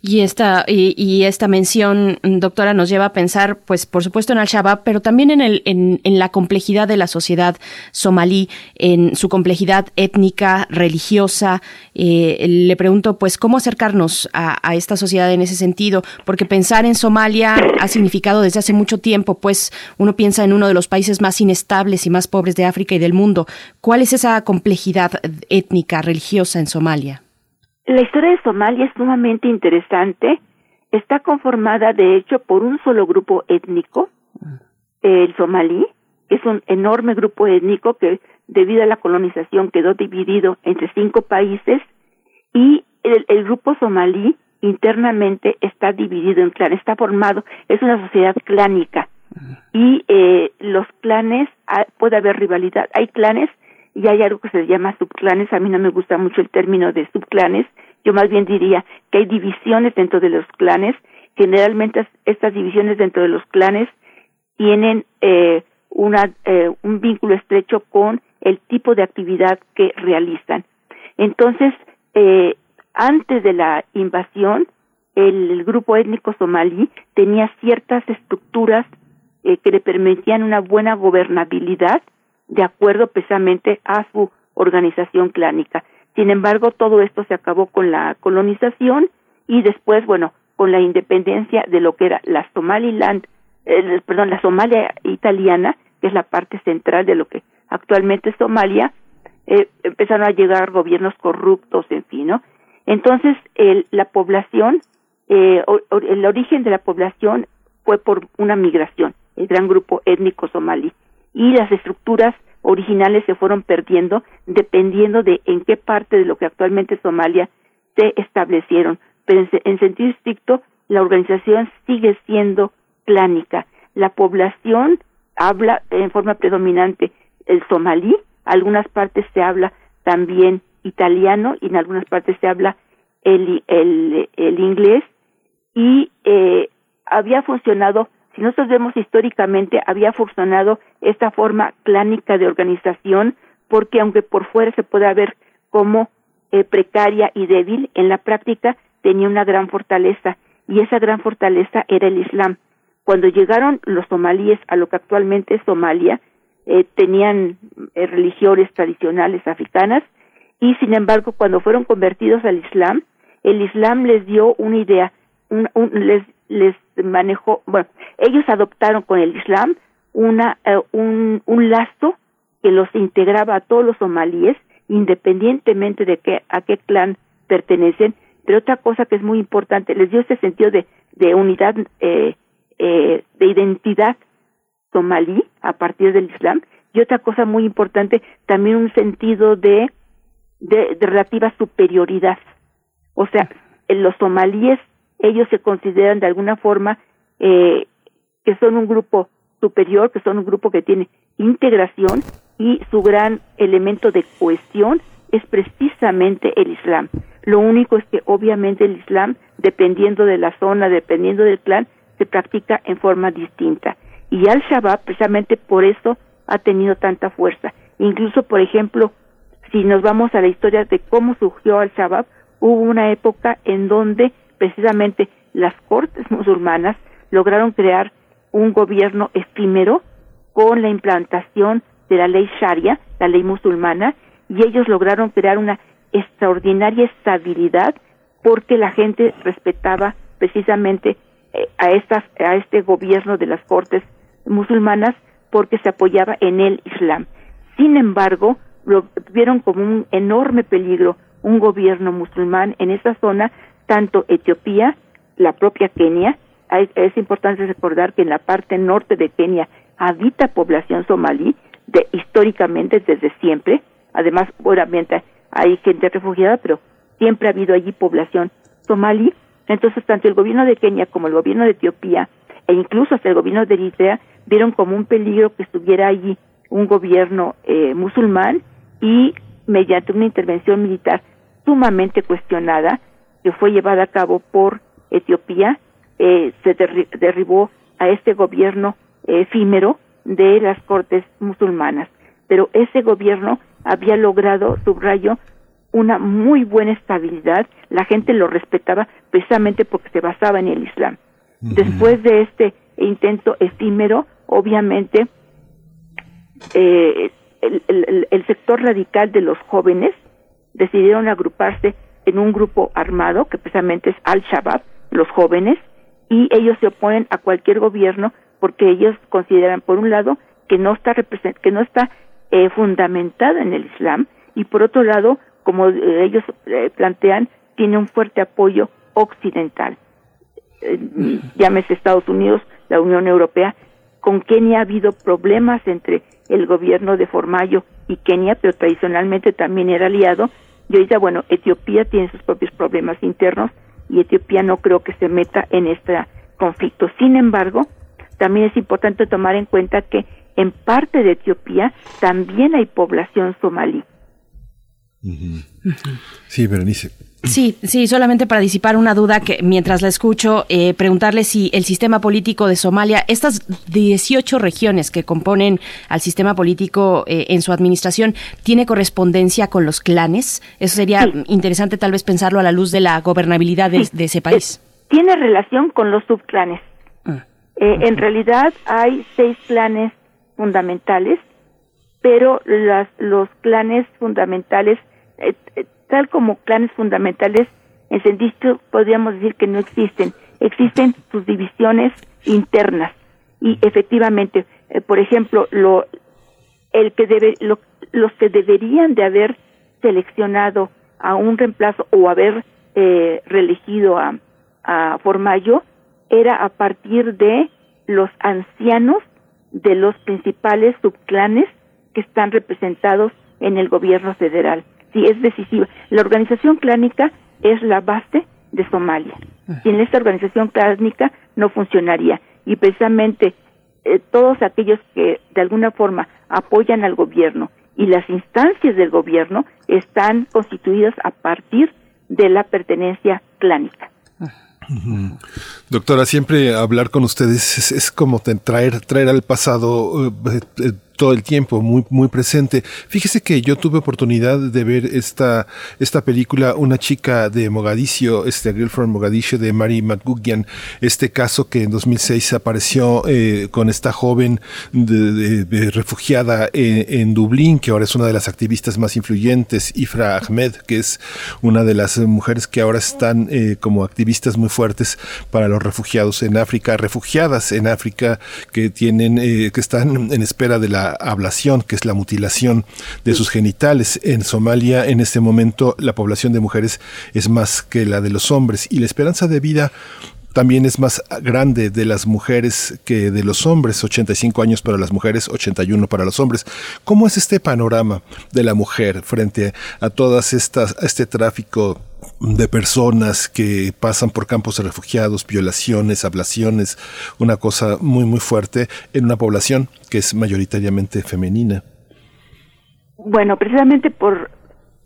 Y esta, y, esta mención, doctora, nos lleva a pensar, pues, por supuesto, en Al-Shabaab, pero también en, el, en, la complejidad de la sociedad somalí, en su complejidad étnica, religiosa. Eh, le pregunto, pues, ¿cómo acercarnos a, a, esta sociedad en ese sentido? Porque pensar en Somalia ha significado desde hace mucho tiempo, pues, uno piensa en uno de los países más inestables y más pobres de África y del mundo. ¿Cuál es esa complejidad étnica, religiosa en Somalia? La historia de Somalia es sumamente interesante. Está conformada, de hecho, por un solo grupo étnico, el somalí, que es un enorme grupo étnico que, debido a la colonización, quedó dividido entre cinco países. Y el, grupo somalí internamente está dividido en clanes, está formado, es una sociedad clánica. Y eh, los clanes, ah, puede haber rivalidad, hay clanes y hay algo que se llama subclanes. A mí no me gusta mucho el término de subclanes. Yo más bien diría que hay divisiones dentro de los clanes. Generalmente estas divisiones dentro de los clanes tienen eh, una, eh, un vínculo estrecho con el tipo de actividad que realizan. Entonces, eh, antes de la invasión, el, grupo étnico somalí tenía ciertas estructuras que le permitían una buena gobernabilidad de acuerdo precisamente a su organización clánica. Sin embargo, todo esto se acabó con la colonización y después, bueno, con la independencia de lo que era la Somaliland, perdón, la Somalia italiana, que es la parte central de lo que actualmente es Somalia, eh, empezaron a llegar gobiernos corruptos, en fin, ¿no? Entonces, el, la población, eh, el origen de la población fue por una migración, el gran grupo étnico somalí y las estructuras originales se fueron perdiendo dependiendo de en qué parte de lo que actualmente Somalia se establecieron. Pero en, sentido estricto, la organización sigue siendo clánica. La población habla en forma predominante el somalí, algunas partes se habla también italiano y en algunas partes se habla el, el, el inglés y eh, había funcionado si nosotros vemos históricamente, había funcionado esta forma clánica de organización, porque aunque por fuera se pueda ver como eh, precaria y débil, en la práctica tenía una gran fortaleza, y esa gran fortaleza era el Islam. Cuando llegaron los somalíes a lo que actualmente es Somalia, eh, tenían eh, religiones tradicionales africanas, y sin embargo, cuando fueron convertidos al Islam, el Islam les dio una idea, un, les, les manejó, bueno, ellos adoptaron con el Islam una, eh, un, un lazo que los integraba a todos los somalíes, independientemente de que, a qué clan pertenecen, pero otra cosa que es muy importante, les dio ese sentido de, de unidad, eh, eh, de identidad somalí a partir del Islam, y otra cosa muy importante, también un sentido de, de, de relativa superioridad. O sea, los somalíes, ellos se consideran de alguna forma eh, que son un grupo superior, que son un grupo que tiene integración y su gran elemento de cohesión es precisamente el Islam. Lo único es que obviamente el Islam, dependiendo de la zona, dependiendo del clan, se practica en forma distinta. Y Al-Shabaab, precisamente por eso, ha tenido tanta fuerza. Incluso, por ejemplo, si nos vamos a la historia de cómo surgió Al-Shabaab, hubo una época en donde precisamente las cortes musulmanas lograron crear un gobierno efímero con la implantación de la ley Sharia, la ley musulmana, y ellos lograron crear una extraordinaria estabilidad porque la gente respetaba precisamente eh, a estas a este gobierno de las cortes musulmanas porque se apoyaba en el Islam. Sin embargo, lo vieron como un enorme peligro un gobierno musulmán en esa zona, tanto Etiopía, la propia Kenia, es importante recordar que en la parte norte de Kenia habita población somalí, de, históricamente desde siempre, además obviamente hay gente refugiada, pero siempre ha habido allí población somalí, entonces tanto el gobierno de Kenia como el gobierno de Etiopía e incluso hasta el gobierno de Eritrea vieron como un peligro que estuviera allí un gobierno eh, musulmán y mediante una intervención militar sumamente cuestionada que fue llevada a cabo por Etiopía eh, se derribó a este gobierno efímero de las cortes musulmanas. Pero ese gobierno había logrado, subrayo, una muy buena estabilidad, la gente lo respetaba precisamente porque se basaba en el Islam. Después de este intento efímero, obviamente, eh, el, el, sector radical de los jóvenes decidieron agruparse en un grupo armado, que precisamente es Al-Shabaab, los jóvenes, y ellos se oponen a cualquier gobierno porque ellos consideran por un lado que no está que no está eh, fundamentada en el Islam y por otro lado como eh, ellos eh, plantean tiene un fuerte apoyo occidental. Llámese Estados Unidos la Unión Europea con Kenia ha habido problemas entre el gobierno de Formayo y Kenia pero tradicionalmente también era aliado y ahorita bueno Etiopía tiene sus propios problemas internos y Etiopía no creo que se meta en este conflicto. Sin embargo, también es importante tomar en cuenta que en parte de Etiopía también hay población somalí. Sí, Berenice. Sí, sí, solamente para disipar una duda que mientras la escucho, eh, preguntarle si el sistema político de Somalia, estas 18 regiones que componen al sistema político eh, en su administración, ¿tiene correspondencia con los clanes? Eso sería interesante tal vez pensarlo a la luz de la gobernabilidad de, ese país. Tiene relación con los subclanes. Ah, eh, en realidad hay seis clanes fundamentales, pero las, los clanes fundamentales tal como clanes fundamentales, en sentido podríamos decir que no existen, existen sus divisiones internas. Y efectivamente, eh, por ejemplo, lo el que debe los que deberían de haber seleccionado a un reemplazo o haber eh, reelegido a, a Formayo era a partir de los ancianos de los principales subclanes que están representados en el gobierno federal sí es decisiva. La organización clánica es la base de Somalia. Sin esta organización clánica no funcionaría. Y precisamente eh, todos aquellos que de alguna forma apoyan al gobierno y las instancias del gobierno están constituidas a partir de la pertenencia clánica. Doctora, siempre hablar con ustedes es, como traer, traer al pasado eh, eh, todo el tiempo, muy, muy presente. Fíjese que yo tuve oportunidad de ver esta, esta película, Una chica de Mogadiscio, este Girl Mogadiscio de Mary McGugian, este caso que en 2006 apareció eh, con esta joven de, refugiada en, Dublín, que ahora es una de las activistas más influyentes, Ifra Ahmed, que es una de las mujeres que ahora están eh, como activistas muy fuertes para los refugiados en África, refugiadas en África que tienen, eh, que están en espera de la ablación, que es la mutilación de sus genitales. En Somalia, en este momento, la población de mujeres es más que la de los hombres y la esperanza de vida también es más grande de las mujeres que de los hombres, 85 años para las mujeres, 81 para los hombres. ¿Cómo es este panorama de la mujer frente a todas estas este tráfico de personas que pasan por campos de refugiados, violaciones, ablaciones, una cosa muy muy fuerte en una población que es mayoritariamente femenina. Bueno, precisamente por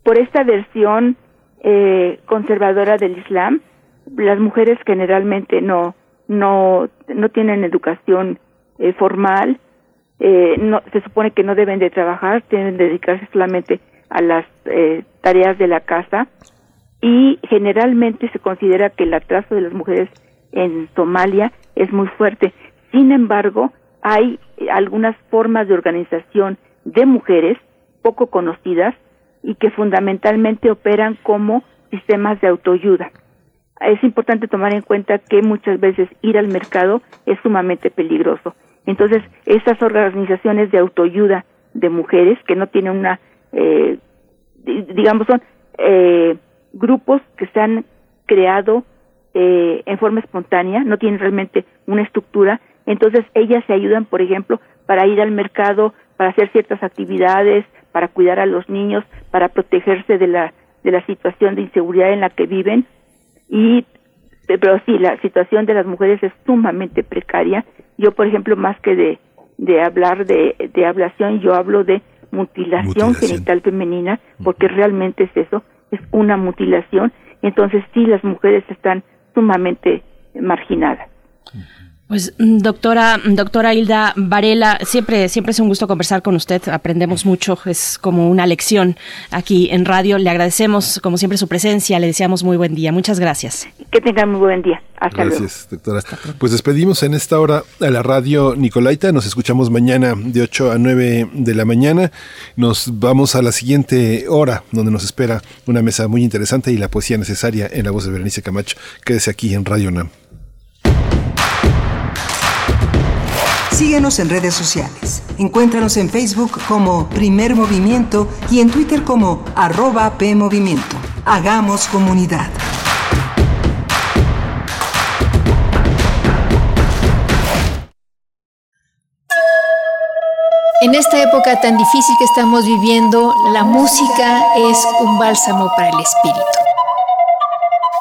por esta versión eh, conservadora del Islam, las mujeres generalmente no no no tienen educación eh, formal, eh, no se supone que no deben de trabajar, que dedicarse solamente a las tareas de la casa y generalmente se considera que el atraso de las mujeres en Somalia es muy fuerte. Sin embargo, hay algunas formas de organización de mujeres poco conocidas y que fundamentalmente operan como sistemas de autoayuda. Es importante tomar en cuenta que muchas veces ir al mercado es sumamente peligroso. Entonces, esas organizaciones de autoayuda de mujeres que no tienen una, eh, digamos, son eh, grupos que se han creado eh, en forma espontánea, no tienen realmente una estructura, entonces ellas se ayudan, por ejemplo, para ir al mercado, para hacer ciertas actividades, para cuidar a los niños, para protegerse de la de la situación de inseguridad en la que viven y pero sí la situación de las mujeres es sumamente precaria. Yo, por ejemplo, más que de de hablar de de ablación, yo hablo de mutilación, genital femenina, porque realmente es eso, es una mutilación, entonces sí las mujeres están sumamente marginadas. Pues mm, doctora, doctora Hilda Varela, siempre, siempre es un gusto conversar con usted, aprendemos mucho, es como una lección aquí en radio. Le agradecemos como siempre su presencia, le deseamos muy buen día. Muchas gracias. Que tengan muy buen día. Hasta gracias, doctora. Pues despedimos en esta hora a la radio Nicolaita, nos escuchamos mañana de 8 a 9 de la mañana. Nos vamos a la siguiente hora donde nos espera una mesa muy interesante y la poesía necesaria en la voz de Berenice Camacho. Quédese aquí en Radio NAM. Síguenos en redes sociales. Encuéntranos en Facebook como Primer Movimiento y en Twitter como arroba PMovimiento. Hagamos comunidad. En esta época tan difícil que estamos viviendo, la música es un bálsamo para el espíritu.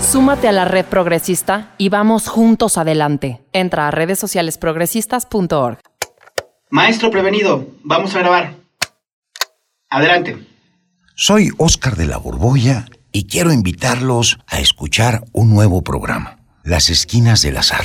súmate a la red progresista y vamos juntos adelante. Entra a redes sociales progresistas.org. Maestro prevenido, vamos a grabar. Adelante. Soy Óscar de la Borbolla y quiero invitarlos a escuchar un nuevo programa, Las Esquinas del Azar.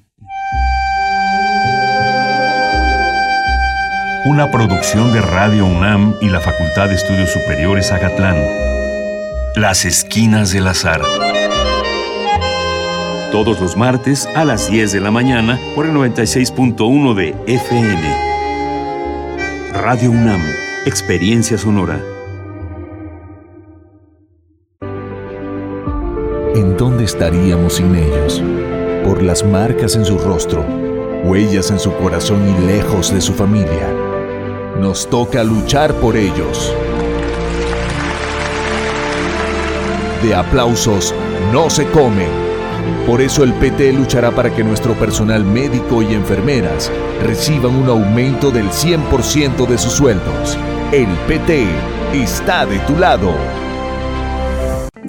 Una producción de Radio UNAM y la Facultad de Estudios Superiores Agatlán. Las Esquinas del Azar. Todos los martes a las 10 de la mañana por el 96.1 de FM. Radio UNAM, Experiencia Sonora. ¿En dónde estaríamos sin ellos? Por las marcas en su rostro, huellas en su corazón y lejos de su familia nos toca luchar por ellos. De aplausos no se come. Por eso el PT luchará para que nuestro personal médico y enfermeras reciban un aumento del 100% de sus sueldos. El PT está de tu lado.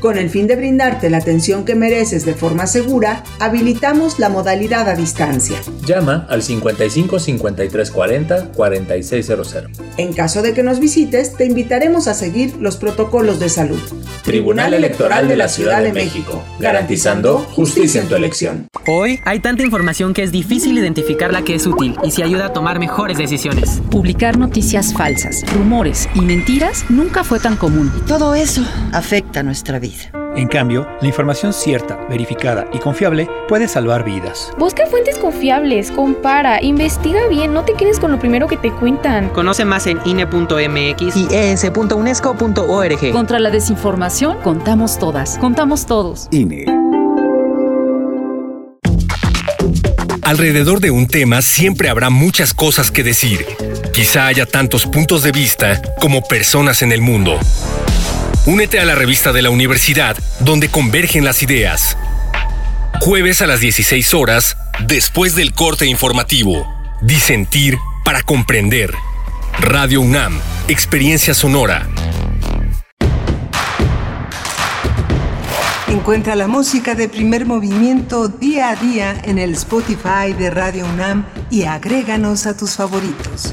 Con el fin de brindarte la atención que mereces de forma segura, habilitamos la modalidad a distancia. Llama al 55 53 40 4600. En caso de que nos visites, te invitaremos a seguir los protocolos de salud. Tribunal Electoral de la Ciudad de México, garantizando justicia en tu elección. Hoy hay tanta información que es difícil identificar la que es útil y si ayuda a tomar mejores decisiones. Publicar noticias falsas, rumores y mentiras nunca fue tan común. Y todo eso afecta nuestra vida. En cambio, la información cierta, verificada y confiable puede salvar vidas. Busca fuentes confiables, compara, investiga bien, no te quedes con lo primero que te cuentan. Conoce más en INE.mx y es.unesco.org. Contra la desinformación, contamos todas, contamos todos. INE. Alrededor de un tema siempre habrá muchas cosas que decir. Quizá haya tantos puntos de vista como personas en el mundo. Únete a la revista de la universidad donde convergen las ideas. Jueves a las 16 horas, después del corte informativo. Disentir para comprender. Radio UNAM, Experiencia Sonora. Encuentra la música de primer movimiento día a día en el Spotify de Radio UNAM y agréganos a tus favoritos.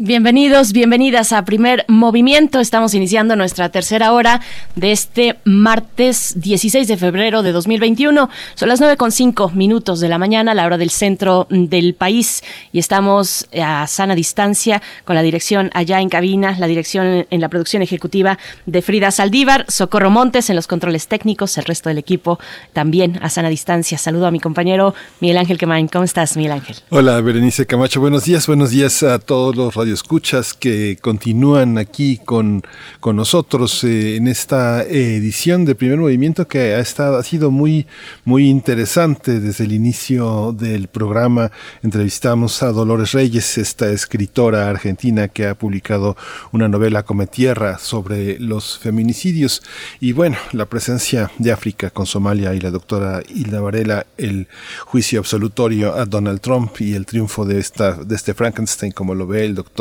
Bienvenidos, bienvenidas a Primer Movimiento. Estamos iniciando nuestra tercera hora de este martes 16 de febrero de 2021. Son las 9 con cinco minutos de la mañana, la hora del centro del país, y estamos a sana distancia con la dirección allá en cabina, la dirección en la producción ejecutiva de Frida Saldívar, Socorro Montes en los controles técnicos, el resto del equipo también a sana distancia. Saludo a mi compañero Miguel Ángel Quemain. ¿Cómo estás, Miguel Ángel? Hola, Berenice Camacho. Buenos días, buenos días a todos los radios escuchas que continúan aquí con, con nosotros eh, en esta edición de Primer Movimiento que ha, estado, ha sido muy, muy interesante desde el inicio del programa. Entrevistamos a Dolores Reyes, esta escritora argentina que ha publicado una novela Come Tierra sobre los feminicidios y bueno, la presencia de África con Somalia y la doctora Hilda Varela, el juicio absolutorio a Donald Trump y el triunfo de, esta, de este Frankenstein como lo ve el doctor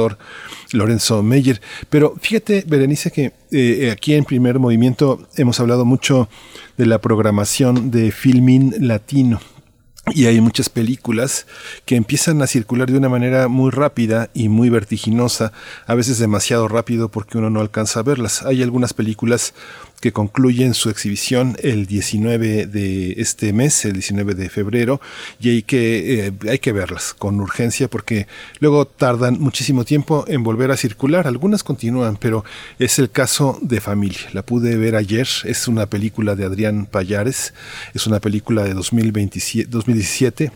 Lorenzo Meyer. Pero fíjate, Berenice, que eh, aquí en primer movimiento hemos hablado mucho de la programación de Filmin Latino y hay muchas películas que empiezan a circular de una manera muy rápida y muy vertiginosa, a veces demasiado rápido porque uno no alcanza a verlas. Hay algunas películas que concluyen su exhibición el 19 de este mes, el 19 de febrero, y hay que, eh, hay que verlas con urgencia porque luego tardan muchísimo tiempo en volver a circular. Algunas continúan, pero es el caso de Familia. La pude ver ayer, es una película de Adrián Payares, es una película de 2027, 2017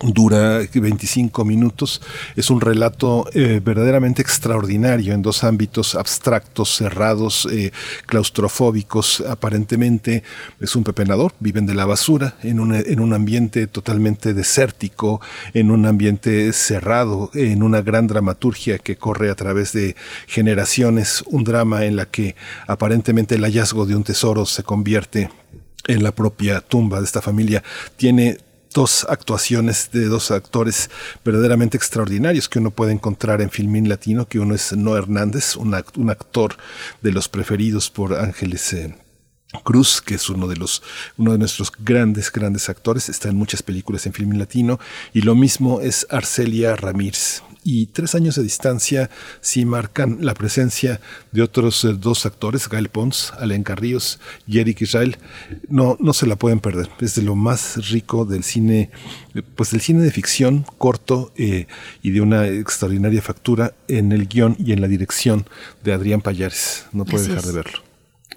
dura 25 minutos. Es un relato eh, verdaderamente extraordinario en dos ámbitos abstractos, cerrados, eh, claustrofóbicos. Aparentemente es un pepenador, viven de la basura, en un, en un ambiente totalmente desértico, en un ambiente cerrado, en una gran dramaturgia que corre a través de generaciones, un drama en la que aparentemente el hallazgo de un tesoro se convierte en la propia tumba de esta familia. Tiene dos actuaciones de dos actores verdaderamente extraordinarios que uno puede encontrar en Filmín Latino, que uno es No Hernández, un, actor de los preferidos por Ángeles eh, Cruz, que es uno de los, uno de nuestros grandes, grandes actores, está en muchas películas en Filmín Latino, y lo mismo es Arcelia Ramírez, y tres años de distancia sí marcan la presencia de otros eh, dos actores, Gael Pons, Alain Carrillos y Eric Israel. No, no se la pueden perder. Es de lo más rico del cine, pues del cine de ficción corto eh, y de una extraordinaria factura en el guion y en la dirección de Adrián Payares. No puede dejar de verlo.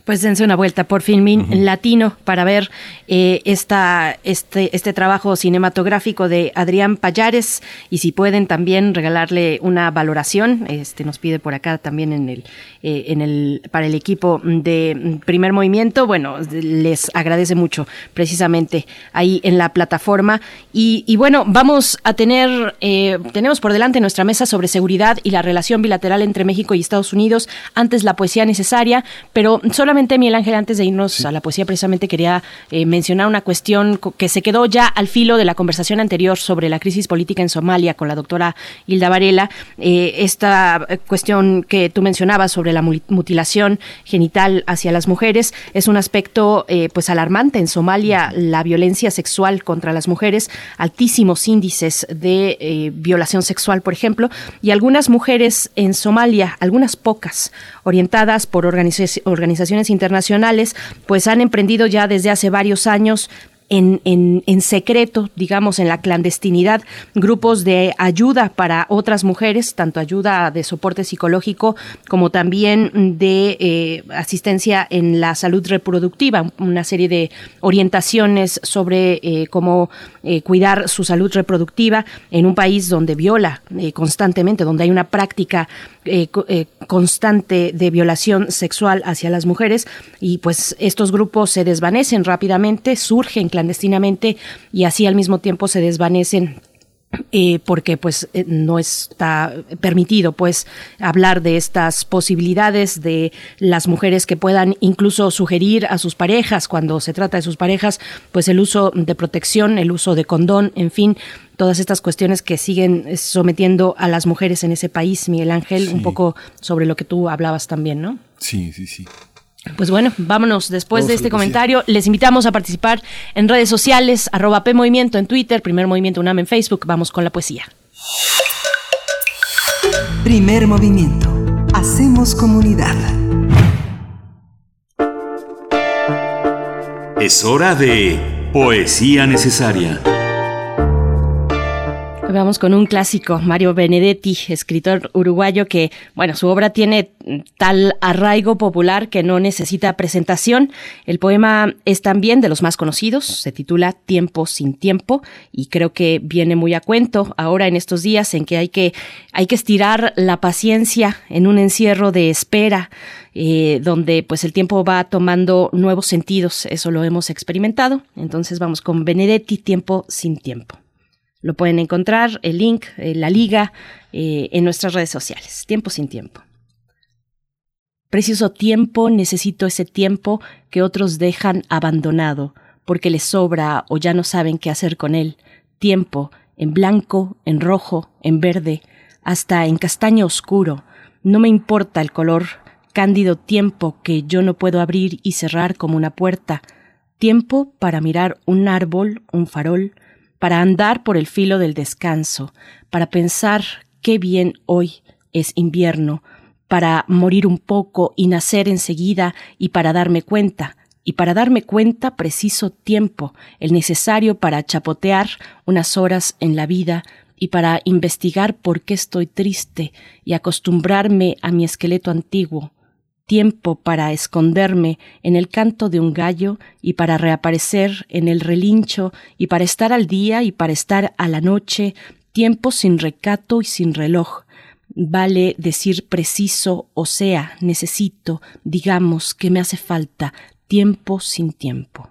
Pues dense una vuelta por Filmin Latino para ver eh, esta, este, este trabajo cinematográfico de Adrián Payares. Y si pueden también regalarle una valoración, este nos pide por acá también en el, eh, en el para el equipo de Primer Movimiento, bueno, les agradece mucho precisamente ahí en la plataforma. Y, y bueno, vamos a tener, eh, tenemos por delante nuestra mesa sobre seguridad y la relación bilateral entre México y Estados Unidos, antes la poesía necesaria, pero solamente Miguel Ángel, antes de irnos a la poesía, precisamente quería eh, mencionar una cuestión que se quedó ya al filo de la conversación anterior sobre la crisis política en Somalia con la doctora Hilda Varela. Eh, esta cuestión que tú mencionabas sobre la mutilación genital hacia las mujeres es un aspecto eh, pues alarmante. En Somalia, la violencia sexual contra las mujeres, altísimos índices de violación sexual, por ejemplo, y algunas mujeres en Somalia, algunas pocas, orientadas por organizaciones internacionales, pues han emprendido ya desde hace varios años en, en, en, secreto, digamos, en la clandestinidad, grupos de ayuda para otras mujeres, tanto ayuda de soporte psicológico como también de eh, asistencia en la salud reproductiva, una serie de orientaciones sobre eh, cómo eh, cuidar su salud reproductiva en un país donde viola constantemente, donde hay una práctica constante de violación sexual hacia las mujeres. Y pues estos grupos se desvanecen rápidamente, surgen clandestinamente y así al mismo tiempo se desvanecen eh, porque pues eh, no está permitido pues hablar de estas posibilidades de las mujeres que puedan incluso sugerir a sus parejas cuando se trata de sus parejas pues el uso de protección el uso de condón en fin todas estas cuestiones que siguen sometiendo a las mujeres en ese país Miguel Ángel un poco sobre lo que tú hablabas también no sí sí sí pues bueno, vámonos después de este comentario. Les invitamos a participar en redes sociales, arroba P Movimiento en Twitter, Primer Movimiento UNAM en Facebook. Vamos con la poesía. Primer Movimiento. Hacemos comunidad. Es hora de Poesía Necesaria. Vamos con un clásico, Mario Benedetti, escritor uruguayo que, bueno, su obra tiene tal arraigo popular que no necesita presentación. El poema es también de los más conocidos, se titula Tiempo sin tiempo y creo que viene muy a cuento ahora en estos días en que hay que, hay que estirar la paciencia en un encierro de espera. Eh, donde pues el tiempo va tomando nuevos sentidos, eso lo hemos experimentado. Entonces vamos con Benedetti, tiempo sin tiempo. Lo pueden encontrar, el link, eh, la liga, eh, en nuestras redes sociales. Tiempo sin tiempo. Precioso tiempo, necesito ese tiempo que otros dejan abandonado, porque les sobra o ya no saben qué hacer con él. Tiempo, en blanco, en rojo, en verde, hasta en castaño oscuro. No me importa el color, cándido tiempo que yo no puedo abrir y cerrar como una puerta. Tiempo para mirar un árbol, un farol, para andar por el filo del descanso, para pensar qué bien hoy es invierno, para morir un poco y nacer enseguida y para darme cuenta, y para darme cuenta preciso tiempo, el necesario para chapotear unas horas en la vida y para investigar por qué estoy triste y acostumbrarme a mi esqueleto antiguo, tiempo para esconderme en el canto de un gallo y para reaparecer en el relincho y para estar al día y para estar a la noche, tiempo sin recato y sin reloj, Vale decir preciso, o sea, necesito, digamos, que me hace falta, tiempo sin tiempo.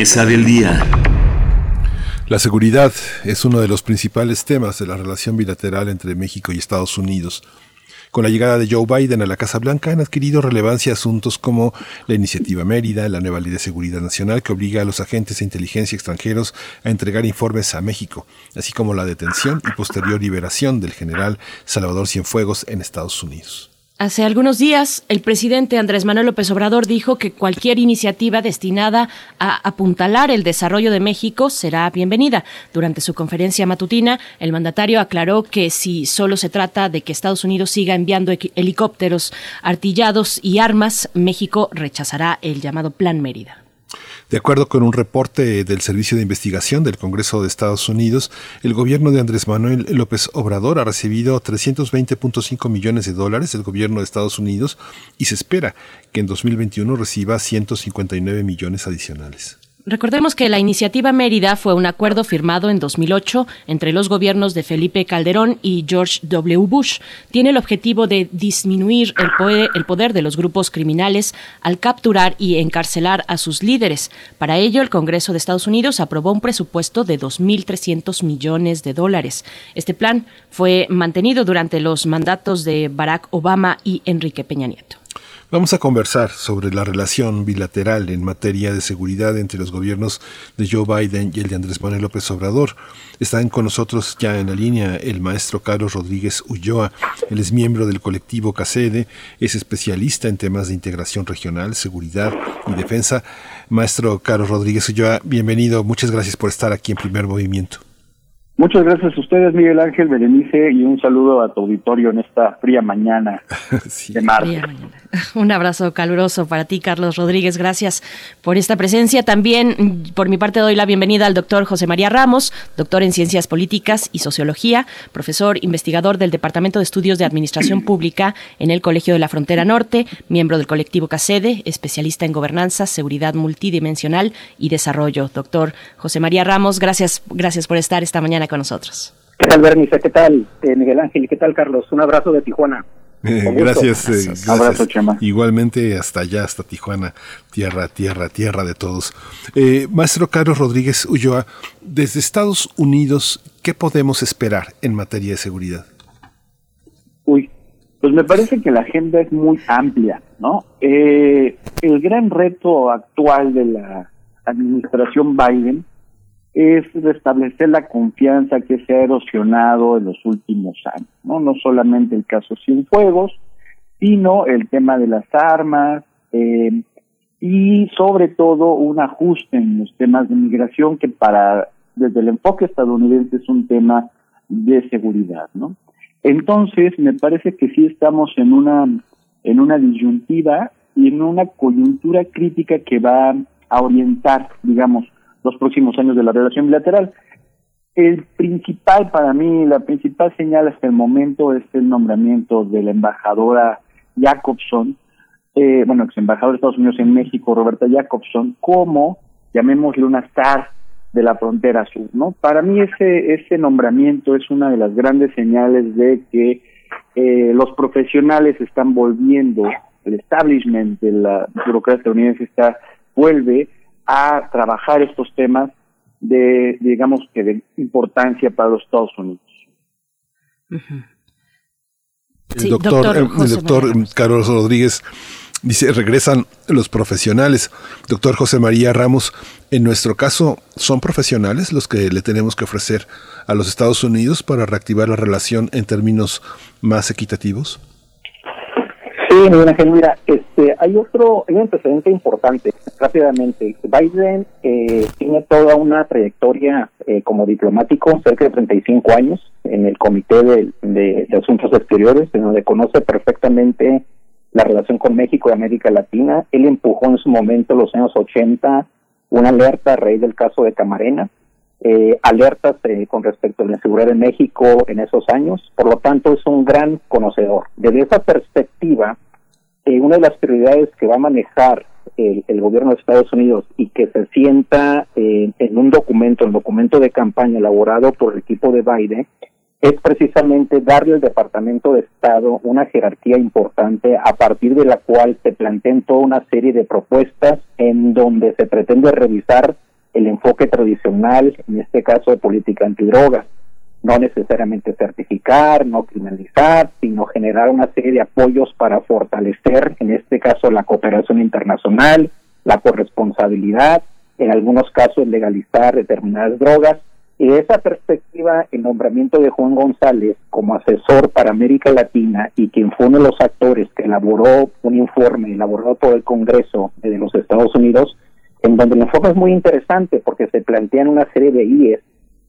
Mesa del día. La seguridad es uno de los principales temas de la relación bilateral entre México y Estados Unidos. Con la llegada de Joe Biden a la Casa Blanca han adquirido relevancia asuntos como la iniciativa Mérida, la nueva ley de seguridad nacional que obliga a los agentes de inteligencia extranjeros a entregar informes a México, así como la detención y posterior liberación del general Salvador Cienfuegos en Estados Unidos. Hace algunos días, el presidente Andrés Manuel López Obrador dijo que cualquier iniciativa destinada a apuntalar el desarrollo de México será bienvenida. Durante su conferencia matutina, el mandatario aclaró que si solo se trata de que Estados Unidos siga enviando helicópteros artillados y armas, México rechazará el llamado Plan Mérida. De acuerdo con un reporte del Servicio de Investigación del Congreso de Estados Unidos, el gobierno de Andrés Manuel López Obrador ha recibido 320.5 millones de dólares del gobierno de Estados Unidos y se espera que en 2021 reciba 159 millones adicionales. Recordemos que la iniciativa Mérida fue un acuerdo firmado en 2008 entre los gobiernos de Felipe Calderón y George W. Bush. Tiene el objetivo de disminuir el poder, de los grupos criminales al capturar y encarcelar a sus líderes. Para ello, el Congreso de Estados Unidos aprobó un presupuesto de 2.300 millones de dólares. Este plan fue mantenido durante los mandatos de Barack Obama y Enrique Peña Nieto. Vamos a conversar sobre la relación bilateral en materia de seguridad entre los gobiernos de Joe Biden y el de Andrés Manuel López Obrador. Están con nosotros ya en la línea el maestro Carlos Rodríguez Ulloa. Él es miembro del colectivo CACEDE, es especialista en temas de integración regional, seguridad y defensa. Maestro Carlos Rodríguez Ulloa, bienvenido. Muchas gracias por estar aquí en Primer Movimiento. Muchas gracias a ustedes, Miguel Ángel, Berenice, y un saludo a tu auditorio en esta fría mañana de martes. Un abrazo caluroso para ti, Carlos Rodríguez. Gracias por esta presencia. También, por mi parte, doy la bienvenida al doctor José María Ramos, doctor en Ciencias Políticas y Sociología, profesor investigador del Departamento de Estudios de Administración Pública en el Colegio de la Frontera Norte, miembro del colectivo CACEDE, especialista en gobernanza, seguridad multidimensional y desarrollo. Doctor José María Ramos, gracias, gracias por estar esta mañana con nosotros. ¿Qué tal, Bernice? ¿Qué tal, eh, Miguel Ángel? ¿Qué tal, Carlos? Un abrazo de Tijuana. Eh, gracias, eh, gracias. Abrazo, Chema. Igualmente hasta allá, hasta Tijuana, tierra, tierra, tierra de todos. Maestro Carlos Rodríguez Ulloa, desde Estados Unidos, ¿qué podemos esperar en materia de seguridad? Uy, pues me parece que la agenda es muy amplia, ¿no? el gran reto actual de la administración Biden es restablecer la confianza que se ha erosionado en los últimos años, ¿no? No solamente el caso Cienfuegos, sino el tema de las armas eh, y sobre todo un ajuste en los temas de migración que para desde el enfoque estadounidense es un tema de seguridad, ¿no? Entonces, me parece que sí estamos en una en una disyuntiva y en una coyuntura crítica que va a orientar, digamos, los próximos años de la relación bilateral. El principal para mí, la principal señal hasta el momento es el nombramiento de la embajadora Jacobson, eh, bueno, ex embajadora de Estados Unidos en México, Roberta Jacobson, como, llamémosle una star de la frontera sur, ¿no? Para mí ese, ese nombramiento es una de las grandes señales de que eh, los profesionales están volviendo, el establishment de la burocracia estadounidense está, vuelve a trabajar estos temas de, digamos que de importancia para los Estados Unidos. El doctor, el doctor Carlos Rodríguez dice, regresan los profesionales. Doctor José María Ramos, en nuestro caso, ¿son profesionales los que le tenemos que ofrecer a los Estados Unidos para reactivar la relación en términos más equitativos? Sí, mira, este, hay otro, hay un antecedente importante, rápidamente. Biden eh, tiene toda una trayectoria eh, como diplomático, cerca de 35 años, en el Comité de, Asuntos Exteriores, en donde conoce perfectamente la relación con México y América Latina. Él empujó en su momento, los años 80, una alerta a raíz del caso de Camarena, eh, alertas eh, con respecto a la inseguridad de México en esos años, por lo tanto es un gran conocedor. Desde esa perspectiva, eh, una de las prioridades que va a manejar el, gobierno de Estados Unidos y que se sienta en un documento, el documento de campaña elaborado por el equipo de Biden, es precisamente darle al Departamento de Estado una jerarquía importante a partir de la cual se planteen toda una serie de propuestas en donde se pretende revisar el enfoque tradicional, en este caso de política antidrogas. No necesariamente certificar, no criminalizar, sino generar una serie de apoyos para fortalecer, en este caso, la cooperación internacional, la corresponsabilidad, en algunos casos legalizar determinadas drogas. Y esa perspectiva, el nombramiento de Juan González como asesor para América Latina y quien fue uno de los actores que elaboró un informe elaborado por el Congreso de los Estados Unidos, en donde el enfoque es muy interesante porque se plantean una serie de IES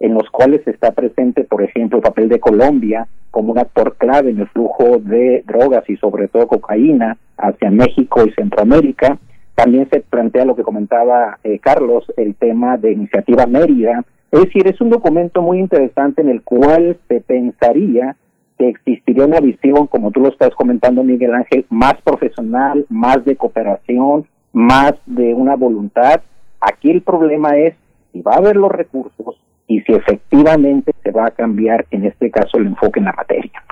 en los cuales está presente, por ejemplo, el papel de Colombia como un actor clave en el flujo de drogas y sobre todo cocaína hacia México y Centroamérica. También se plantea lo que comentaba eh, Carlos, el tema de Iniciativa Mérida. Es decir, es un documento muy interesante en el cual se pensaría que existiría una visión, como tú lo estás comentando, Miguel Ángel, más profesional, más de cooperación, más de una voluntad. Aquí el problema es si va a haber los recursos y si efectivamente se va a cambiar, en este caso, el enfoque en la materia.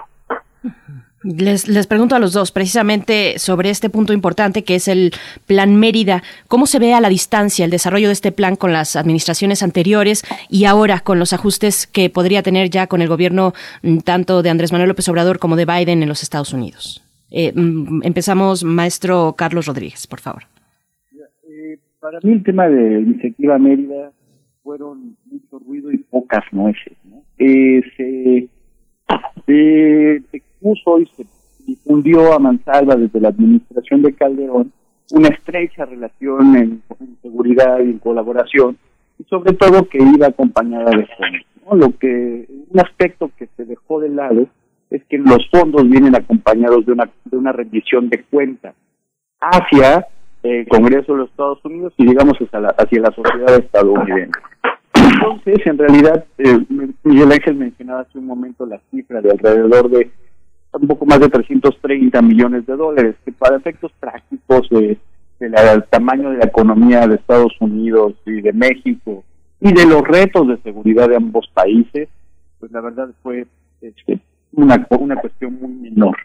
Les, les pregunto a los dos precisamente sobre este punto importante que es el Plan Mérida. ¿Cómo se ve a la distancia el desarrollo de este plan con las administraciones anteriores y ahora con los ajustes que podría tener ya con el gobierno mm, tanto de Andrés Manuel López Obrador como de Biden en los Estados Unidos? Eh, mm, empezamos, maestro Carlos Rodríguez, por favor. Para mí el tema de iniciativa Mérida fueron ruido y pocas nueces. ¿no? Eh, se, expuso y se difundió a mansalva desde la administración de Calderón una estrecha relación en, seguridad y en colaboración, y sobre todo que iba acompañada de fondos. ¿no? Lo que, un aspecto que se dejó de lado es que los fondos vienen acompañados de una, de una rendición de cuentas hacia el Congreso de los Estados Unidos y digamos hacia la, hacia la sociedad estadounidense. Entonces, en realidad, eh, Miguel Ángel mencionaba hace un momento la cifra de alrededor de un poco más de 330 millones de dólares, que para efectos prácticos de, del tamaño de la economía de Estados Unidos y de México y de los retos de seguridad de ambos países, pues la verdad fue este, una, una cuestión muy menor.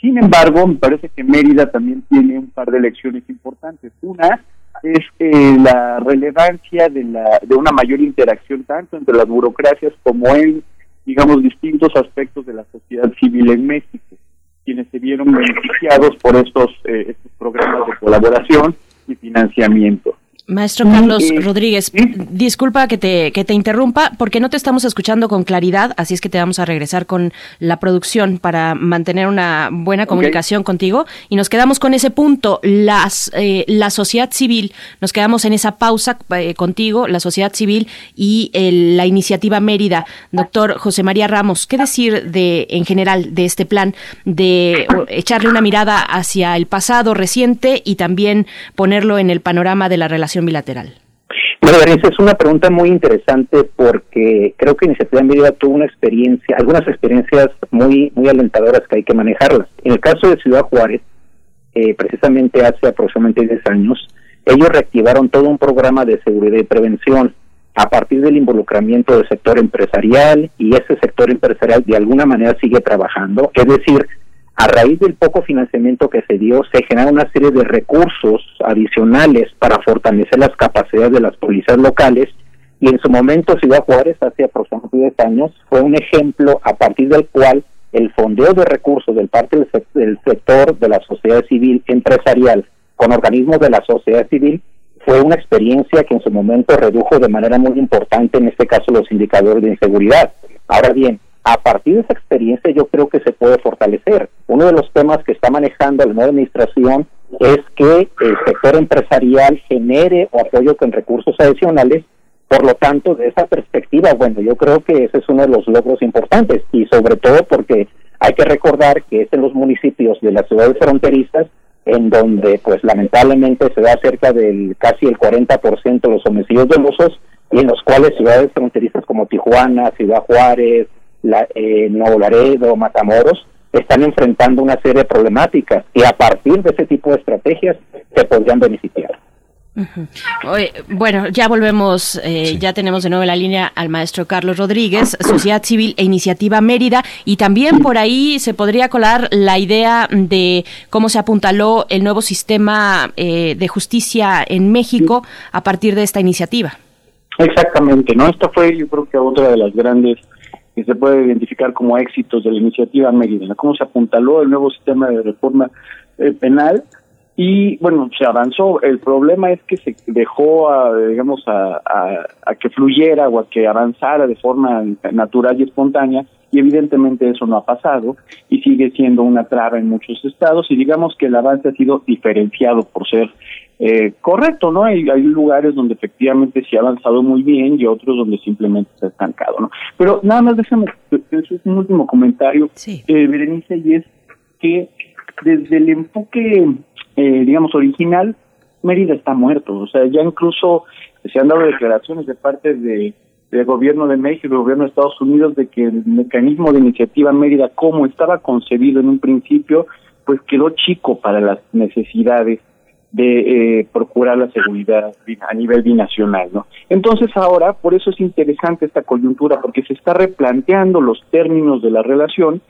Sin embargo, me parece que Mérida también tiene un par de lecciones importantes. Una es eh, la relevancia de, la, de una mayor interacción tanto entre las burocracias como en, digamos, distintos aspectos de la sociedad civil en México, quienes se vieron beneficiados por estos, eh, estos programas de colaboración y financiamiento. Maestro Carlos Rodríguez, disculpa que te, que te interrumpa porque no te estamos escuchando con claridad, así es que te vamos a regresar con la producción para mantener una buena comunicación contigo. Y nos quedamos con ese punto, las, eh, la sociedad civil, nos quedamos en esa pausa eh, contigo, la sociedad civil y la iniciativa Mérida. Doctor José María Ramos, ¿qué decir de en general de este plan de echarle una mirada hacia el pasado reciente y también ponerlo en el panorama de la relación bilateral? Bueno, es una pregunta muy interesante porque creo que Iniciativa Mérida tuvo una experiencia, algunas experiencias muy muy alentadoras que hay que manejarlas. En el caso de Ciudad Juárez, eh, precisamente hace aproximadamente 10 años, ellos reactivaron todo un programa de seguridad y prevención a partir del involucramiento del sector empresarial y ese sector empresarial de alguna manera sigue trabajando, es decir, a raíz del poco financiamiento que se dio, se genera una serie de recursos adicionales para fortalecer las capacidades de las policías locales y en su momento Ciudad Juárez, hace aproximadamente 10 años, fue un ejemplo a partir del cual el fondeo de recursos del parte del, sector de la sociedad civil empresarial con organismos de la sociedad civil fue una experiencia que en su momento redujo de manera muy importante, en este caso, los indicadores de inseguridad. Ahora bien, a partir de esa experiencia yo creo que se puede fortalecer. Uno de los temas que está manejando la nueva administración es que el sector empresarial genere o apoyo con recursos adicionales. Por lo tanto, de esa perspectiva, bueno, yo creo que ese es uno de los logros importantes y sobre todo porque hay que recordar que es en los municipios de las ciudades fronterizas en donde pues lamentablemente se da cerca del casi el 40% de los homicidios dolosos y en los cuales ciudades fronterizas como Tijuana, Ciudad Juárez, la, eh, Nuevo Laredo, Matamoros, están enfrentando una serie de problemáticas y a partir de ese tipo de estrategias se podrían beneficiar. bueno, ya volvemos, eh, ya tenemos de nuevo en la línea al maestro Carlos Rodríguez, Sociedad Civil e Iniciativa Mérida, y también por ahí se podría colar la idea de cómo se apuntaló el nuevo sistema eh, de justicia en México a partir de esta iniciativa. Exactamente, ¿no? Esta fue yo creo que otra de las grandes que se puede identificar como éxitos de la iniciativa Mérida, cómo se apuntaló el nuevo sistema de reforma eh, penal y bueno, se avanzó. El problema es que se dejó, a, digamos, a, a, que fluyera o a que avanzara de forma natural y espontánea y evidentemente eso no ha pasado y sigue siendo una traba en muchos estados y digamos que el avance ha sido diferenciado por ser eh, correcto, ¿no? Hay, hay lugares donde efectivamente se ha avanzado muy bien y otros donde simplemente se ha estancado, ¿no? Pero nada más déjame, eso es un último comentario, eh, Berenice, y es que desde el enfoque, eh, digamos, original, Mérida está muerto, o sea, ya incluso se han dado declaraciones de parte de del gobierno de México del gobierno de Estados Unidos de que el mecanismo de iniciativa Mérida, como estaba concebido en un principio, pues quedó chico para las necesidades de eh, procurar la seguridad a nivel binacional, ¿no? Entonces ahora, por eso es interesante esta coyuntura, porque se está replanteando los términos de la relación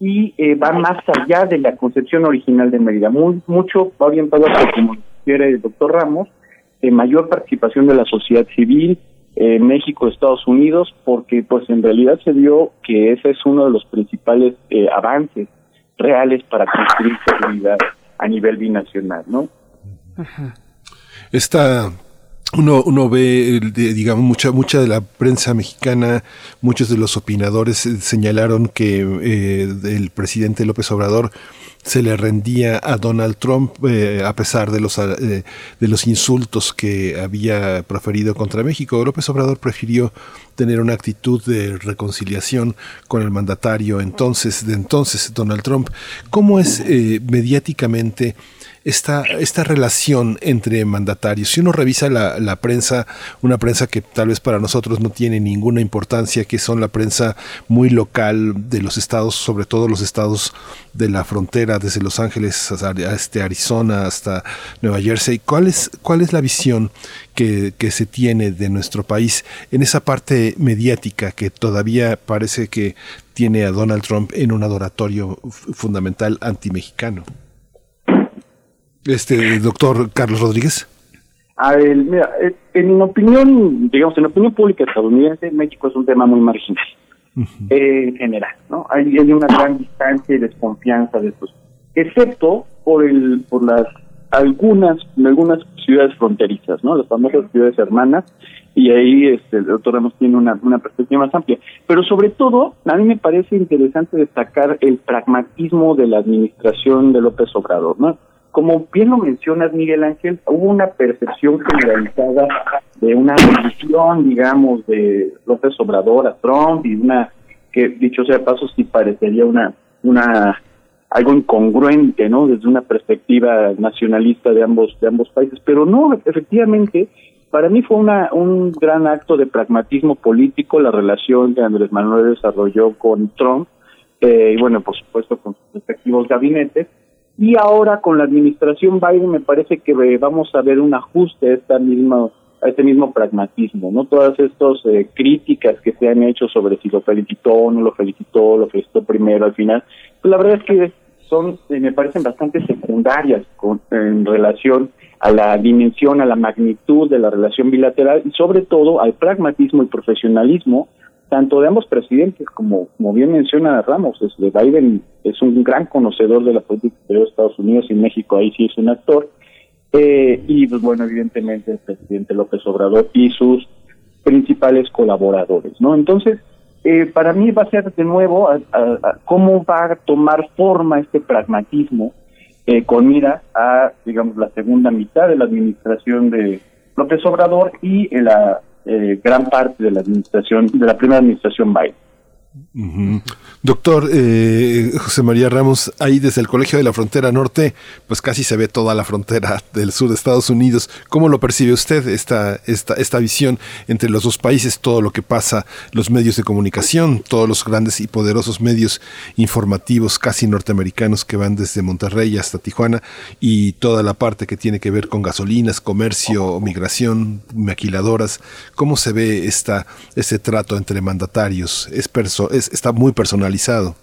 y eh, va más allá de la concepción original de Mérida. Muy, mucho va orientado a, como quiere el doctor Ramos, de mayor participación de la sociedad civil, en México, Estados Unidos, porque pues en realidad se vio que ese es uno de los principales eh, avances reales para construir seguridad a nivel binacional, ¿no? Esta uno, uno ve, digamos, mucha, mucha de la prensa mexicana, muchos de los opinadores señalaron que eh, el presidente López Obrador se le rendía a Donald Trump eh, a pesar de los, eh, de los insultos que había proferido contra México. López Obrador prefirió tener una actitud de reconciliación con el mandatario entonces, de entonces, Donald Trump. ¿Cómo es eh, mediáticamente esta, esta relación entre mandatarios. Si uno revisa la, la, prensa, una prensa que tal vez para nosotros no tiene ninguna importancia, que son la prensa muy local de los estados, sobre todo los estados de la frontera, desde Los Ángeles hasta este Arizona, hasta Nueva Jersey, ¿cuál es, cuál es la visión que, que se tiene de nuestro país en esa parte mediática que todavía parece que tiene a Donald Trump en un adoratorio fundamental antimexicano? Este doctor Carlos Rodríguez? A ver, mira, eh, en opinión, digamos, en opinión pública estadounidense, México es un tema muy marginal, eh, en general, ¿no? Hay, hay, una gran distancia y desconfianza de estos, excepto por el, por las algunas, algunas ciudades fronterizas, ¿no? Las famosas ciudades hermanas, y ahí este, el doctor Ramos tiene una, una perspectiva más amplia. Pero sobre todo, a mí me parece interesante destacar el pragmatismo de la administración de López Obrador, ¿no? Como bien lo mencionas, Miguel Ángel, hubo una percepción generalizada de una división, digamos, de López Obrador a Trump y una que, dicho sea paso, sí parecería una, una algo incongruente, ¿no? Desde una perspectiva nacionalista de ambos, de ambos países. Pero no, efectivamente, para mí fue una, un gran acto de pragmatismo político la relación que Andrés Manuel desarrolló con Trump, eh, y bueno, por supuesto con sus respectivos gabinetes, y ahora con la administración Biden me parece que vamos a ver un ajuste a esta misma a este mismo pragmatismo, ¿no? Todas estas eh, críticas que se han hecho sobre si lo felicitó no lo felicitó, lo felicitó primero al final, pues la verdad es que son, eh, me parecen bastante secundarias con, en relación a la dimensión, a la magnitud de la relación bilateral y sobre todo al pragmatismo y profesionalismo tanto de ambos presidentes, como, como bien menciona Ramos, es de Biden es un gran conocedor de la política exterior de Estados Unidos y México ahí sí es un actor, eh, y pues bueno, evidentemente el presidente López Obrador y sus principales colaboradores, ¿no? Entonces, eh, para mí va a ser de nuevo cómo va a tomar forma este pragmatismo eh, con mira a, digamos, la segunda mitad de la administración de López Obrador y la eh, gran parte de la administración, de la primera administración Biden. Doctor eh, José María Ramos, ahí desde el Colegio de la Frontera Norte, pues casi se ve toda la frontera del sur de Estados Unidos. ¿Cómo lo percibe usted esta, esta, esta visión entre los dos países, todo lo que pasa, los medios de comunicación, todos los grandes y poderosos medios informativos casi norteamericanos que van desde Monterrey hasta Tijuana y toda la parte que tiene que ver con gasolinas, comercio, migración, maquiladoras? ¿Cómo se ve esta, ese trato entre mandatarios? ¿Es es, está muy personalizado.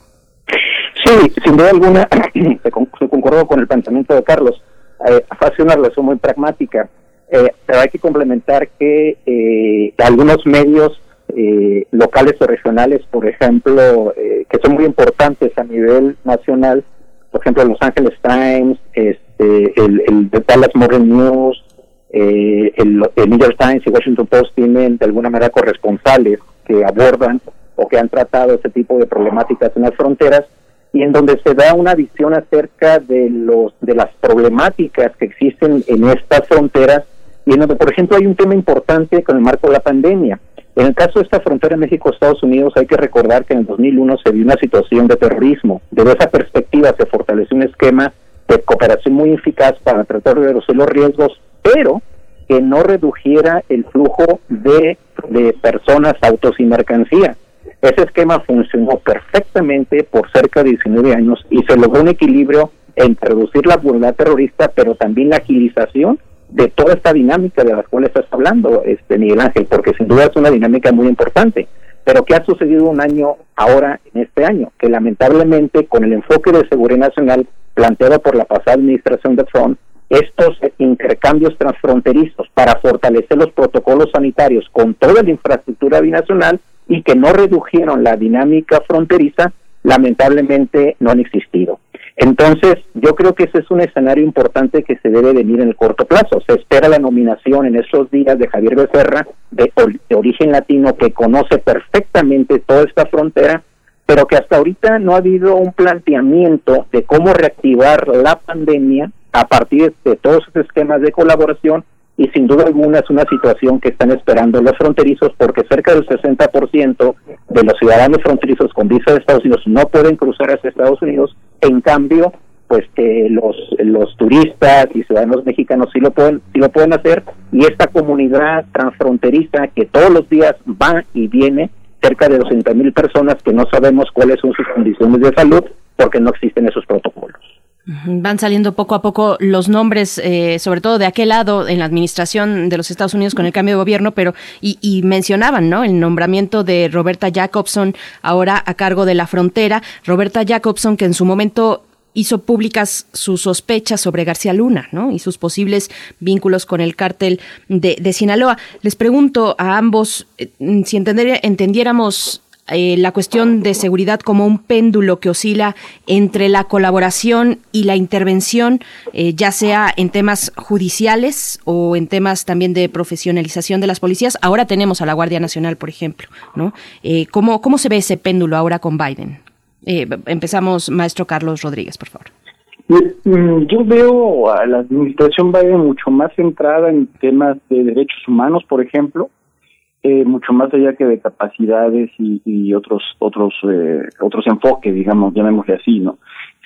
Sí, sin duda alguna, se, concordó con el pensamiento de Carlos. Eh, hace una relación muy pragmática, eh, pero hay que complementar que eh, algunos medios eh, locales o regionales, por ejemplo, que son muy importantes a nivel nacional, por ejemplo, Los Angeles Times, este, el, Dallas Morning News, el, el New York Times y Washington Post tienen de alguna manera corresponsales que abordan o que han tratado ese tipo de problemáticas en las fronteras y en donde se da una visión acerca de los de las problemáticas que existen en estas fronteras y en donde por ejemplo hay un tema importante con el marco de la pandemia. En el caso de esta frontera México-Estados Unidos hay que recordar que en el 2001 se vio una situación de terrorismo. Desde esa perspectiva se fortaleció un esquema de cooperación muy eficaz para tratar de reducir los riesgos, pero que no redujera el flujo de, de personas, autos y mercancía. Ese esquema funcionó perfectamente por cerca de 19 años y se logró un equilibrio entre reducir la voluntad terrorista, pero también la agilización de toda esta dinámica de la cual estás hablando, este Miguel Ángel, porque sin duda es una dinámica muy importante. Pero ¿qué ha sucedido un año ahora, en este año? Que lamentablemente con el enfoque de seguridad nacional planteado por la pasada administración de Trump, estos intercambios transfronterizos para fortalecer los protocolos sanitarios con toda la infraestructura binacional y que no redujeron la dinámica fronteriza, lamentablemente no han existido. Entonces, yo creo que ese es un escenario importante que se debe venir en el corto plazo. Se espera la nominación en estos días de Javier Becerra, de, de origen latino, que conoce perfectamente toda esta frontera, pero que hasta ahorita no ha habido un planteamiento de cómo reactivar la pandemia a partir de todos esos esquemas de colaboración y sin duda alguna es una situación que están esperando los fronterizos porque cerca del 60% de los ciudadanos fronterizos con visa de Estados Unidos no pueden cruzar hacia Estados Unidos, en cambio pues que los los turistas y ciudadanos mexicanos sí lo pueden sí lo pueden hacer y esta comunidad transfronteriza que todos los días va y viene cerca de 200 mil personas que no sabemos cuáles son sus condiciones de salud porque no existen esos protocolos. Van saliendo poco a poco los nombres, eh, sobre todo de aquel lado en la administración de los Estados Unidos con el cambio de gobierno, pero y, y, mencionaban, ¿no? El nombramiento de Roberta Jacobson ahora a cargo de la frontera. Roberta Jacobson que en su momento hizo públicas sus sospechas sobre García Luna, ¿no? Y sus posibles vínculos con el cártel de, de Sinaloa. Les pregunto a ambos eh, si entender, entendiéramos eh, la cuestión de seguridad como un péndulo que oscila entre la colaboración y la intervención, eh, ya sea en temas judiciales o en temas también de profesionalización de las policías. Ahora tenemos a la Guardia Nacional, por ejemplo, ¿no? Eh, ¿cómo, ¿Cómo se ve ese péndulo ahora con Biden? Eh, empezamos, maestro Carlos Rodríguez, por favor. Mm, yo veo a la administración Biden mucho más centrada en temas de derechos humanos, por ejemplo, eh, mucho más allá que de capacidades y, otros otros eh, otros enfoques, digamos, llamémosle así, ¿no?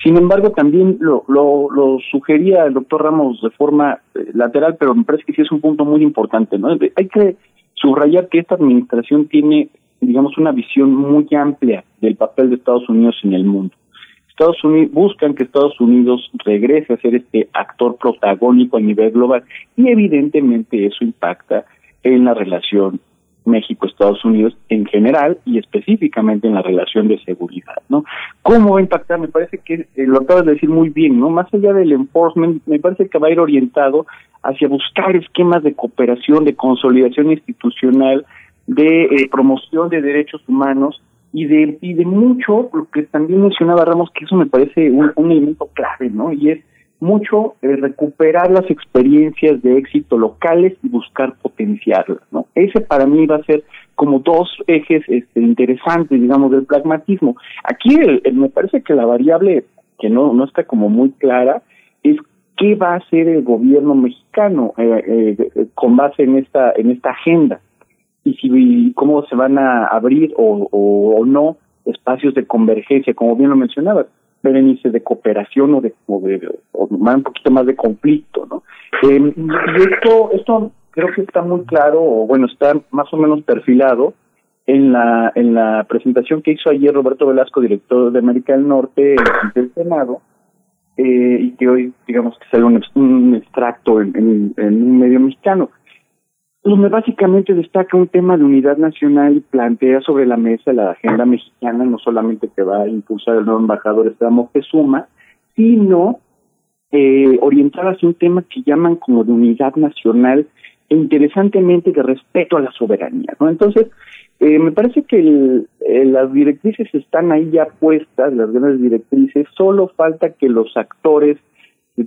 Sin embargo, también lo, lo, lo sugería el doctor Ramos de forma eh, lateral, pero me parece que sí es un punto muy importante, ¿no? Hay que subrayar que esta administración tiene digamos, una visión muy amplia del papel de Estados Unidos en el mundo. Estados Unidos buscan que Estados Unidos regrese a ser este actor protagónico a nivel global y evidentemente eso impacta en la relación México-Estados Unidos en general y específicamente en la relación de seguridad, ¿no? ¿Cómo va a impactar? Me parece que eh, lo acabas de decir muy bien, ¿no? Más allá del enforcement, me parece que va a ir orientado hacia buscar esquemas de cooperación, de consolidación institucional, de eh, promoción de derechos humanos y de, y de mucho, lo que también mencionaba Ramos, que eso me parece un, un elemento clave, ¿no? Y es mucho eh, recuperar las experiencias de éxito locales y buscar potenciarlas, ¿no? Ese para mí va a ser como dos ejes este, interesantes, digamos, del pragmatismo. Aquí el, me parece que la variable que no, no está como muy clara es qué va a hacer el gobierno mexicano eh, eh, con base en esta en esta agenda y si cómo se van a abrir o, o, no espacios de convergencia, como bien lo mencionabas, Berenice, de cooperación o de, o de o un poquito más de conflicto, ¿no? Eh, y esto, esto creo que está muy claro, o bueno, está más o menos perfilado en la en la presentación que hizo ayer Roberto Velasco, director de América del Norte del Senado, eh, y que hoy, digamos, que sale un, un extracto en, en un medio mexicano donde básicamente destaca un tema de unidad nacional y plantea sobre la mesa la agenda mexicana, no solamente que va a impulsar el nuevo embajador Esteban Moctezuma, sino eh, orientada hacia un tema que llaman como de unidad nacional e interesantemente de respeto a la soberanía. ¿no? Entonces, eh, me parece que el, eh, las directrices están ahí ya puestas, las grandes directrices, solo falta que los actores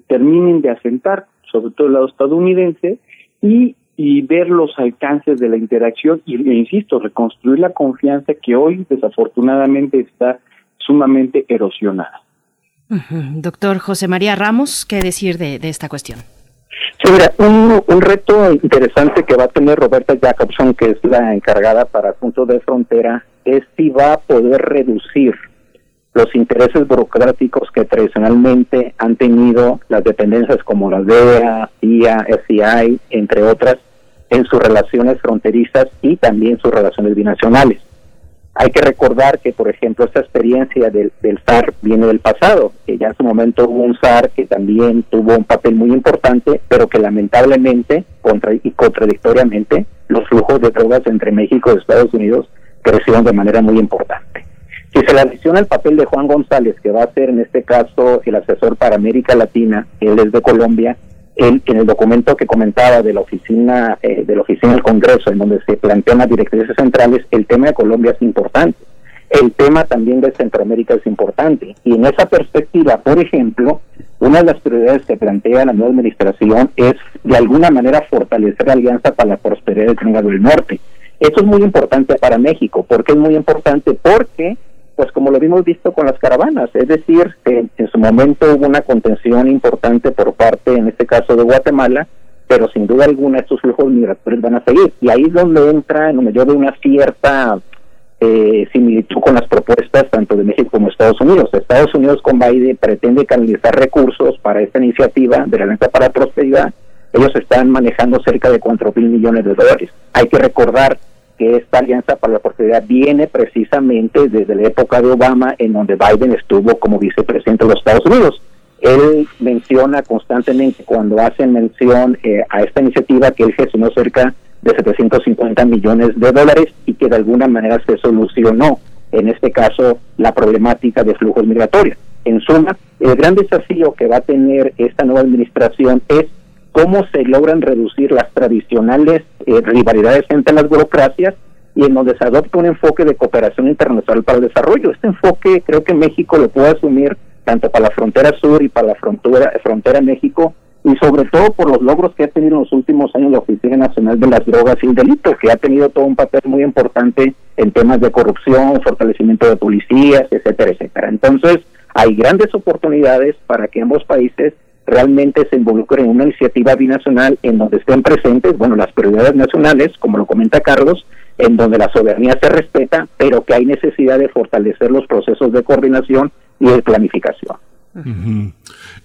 terminen de asentar, sobre todo el lado estadounidense, y y ver los alcances de la interacción y, e insisto, reconstruir la confianza que hoy desafortunadamente está sumamente erosionada. Doctor José María Ramos, ¿qué decir de, de esta cuestión? Sí, mira, un, un, reto interesante que va a tener Roberta Jacobson, que es la encargada para asuntos de frontera, es si va a poder reducir los intereses burocráticos que tradicionalmente han tenido las dependencias como la DEA, IA, FCI, entre otras, en sus relaciones fronterizas y también sus relaciones binacionales. Hay que recordar que, por ejemplo, esta experiencia del, del SAR viene del pasado, que ya en su momento hubo un SAR que también tuvo un papel muy importante, pero que lamentablemente contra, y contradictoriamente los flujos de drogas entre México y Estados Unidos crecieron de manera muy importante. Si se le adiciona el papel de Juan González, que va a ser en este caso el asesor para América Latina, él es de Colombia, él, en el documento que comentaba de la oficina eh, de la oficina del Congreso, en donde se plantean las directrices centrales, el tema de Colombia es importante. El tema también de Centroamérica es importante. Y en esa perspectiva, por ejemplo, una de las prioridades que plantea la nueva administración es, de alguna manera, fortalecer la alianza para la prosperidad del Triángulo del Norte. Esto es muy importante para México. ¿Por qué es muy importante? Porque pues como lo vimos visto con las caravanas, es decir, en, en su momento hubo una contención importante por parte, en este caso, de Guatemala, pero sin duda alguna estos flujos migratorios van a seguir. Y ahí es donde entra, en donde yo veo una cierta eh, similitud con las propuestas tanto de México como Estados Unidos. Estados Unidos con Biden pretende canalizar recursos para esta iniciativa de la Alianza para la Prosperidad. Ellos están manejando cerca de 4 mil millones de dólares. Hay que recordar que esta Alianza para la Prosperidad viene precisamente desde la época de Obama, en donde Biden estuvo como vicepresidente de los Estados Unidos. Él menciona constantemente cuando hacen mención eh, a esta iniciativa que él gestionó cerca de 750 millones de dólares y que de alguna manera se solucionó, en este caso, la problemática de flujos migratorios. En suma, el gran desafío que va a tener esta nueva administración es cómo se logran reducir las tradicionales eh, rivalidades entre las burocracias y en donde se adopta un enfoque de cooperación internacional para el desarrollo. Este enfoque creo que México lo puede asumir tanto para la frontera sur y para la frontera, frontera México, y sobre todo por los logros que ha tenido en los últimos años la Oficina Nacional de las Drogas y el Delito, que ha tenido todo un papel muy importante en temas de corrupción, fortalecimiento de policías, etcétera, etcétera. Entonces, hay grandes oportunidades para que ambos países realmente se involucren en una iniciativa binacional en donde estén presentes, bueno, las prioridades nacionales, como lo comenta Carlos, en donde la soberanía se respeta, pero que hay necesidad de fortalecer los procesos de coordinación y de planificación.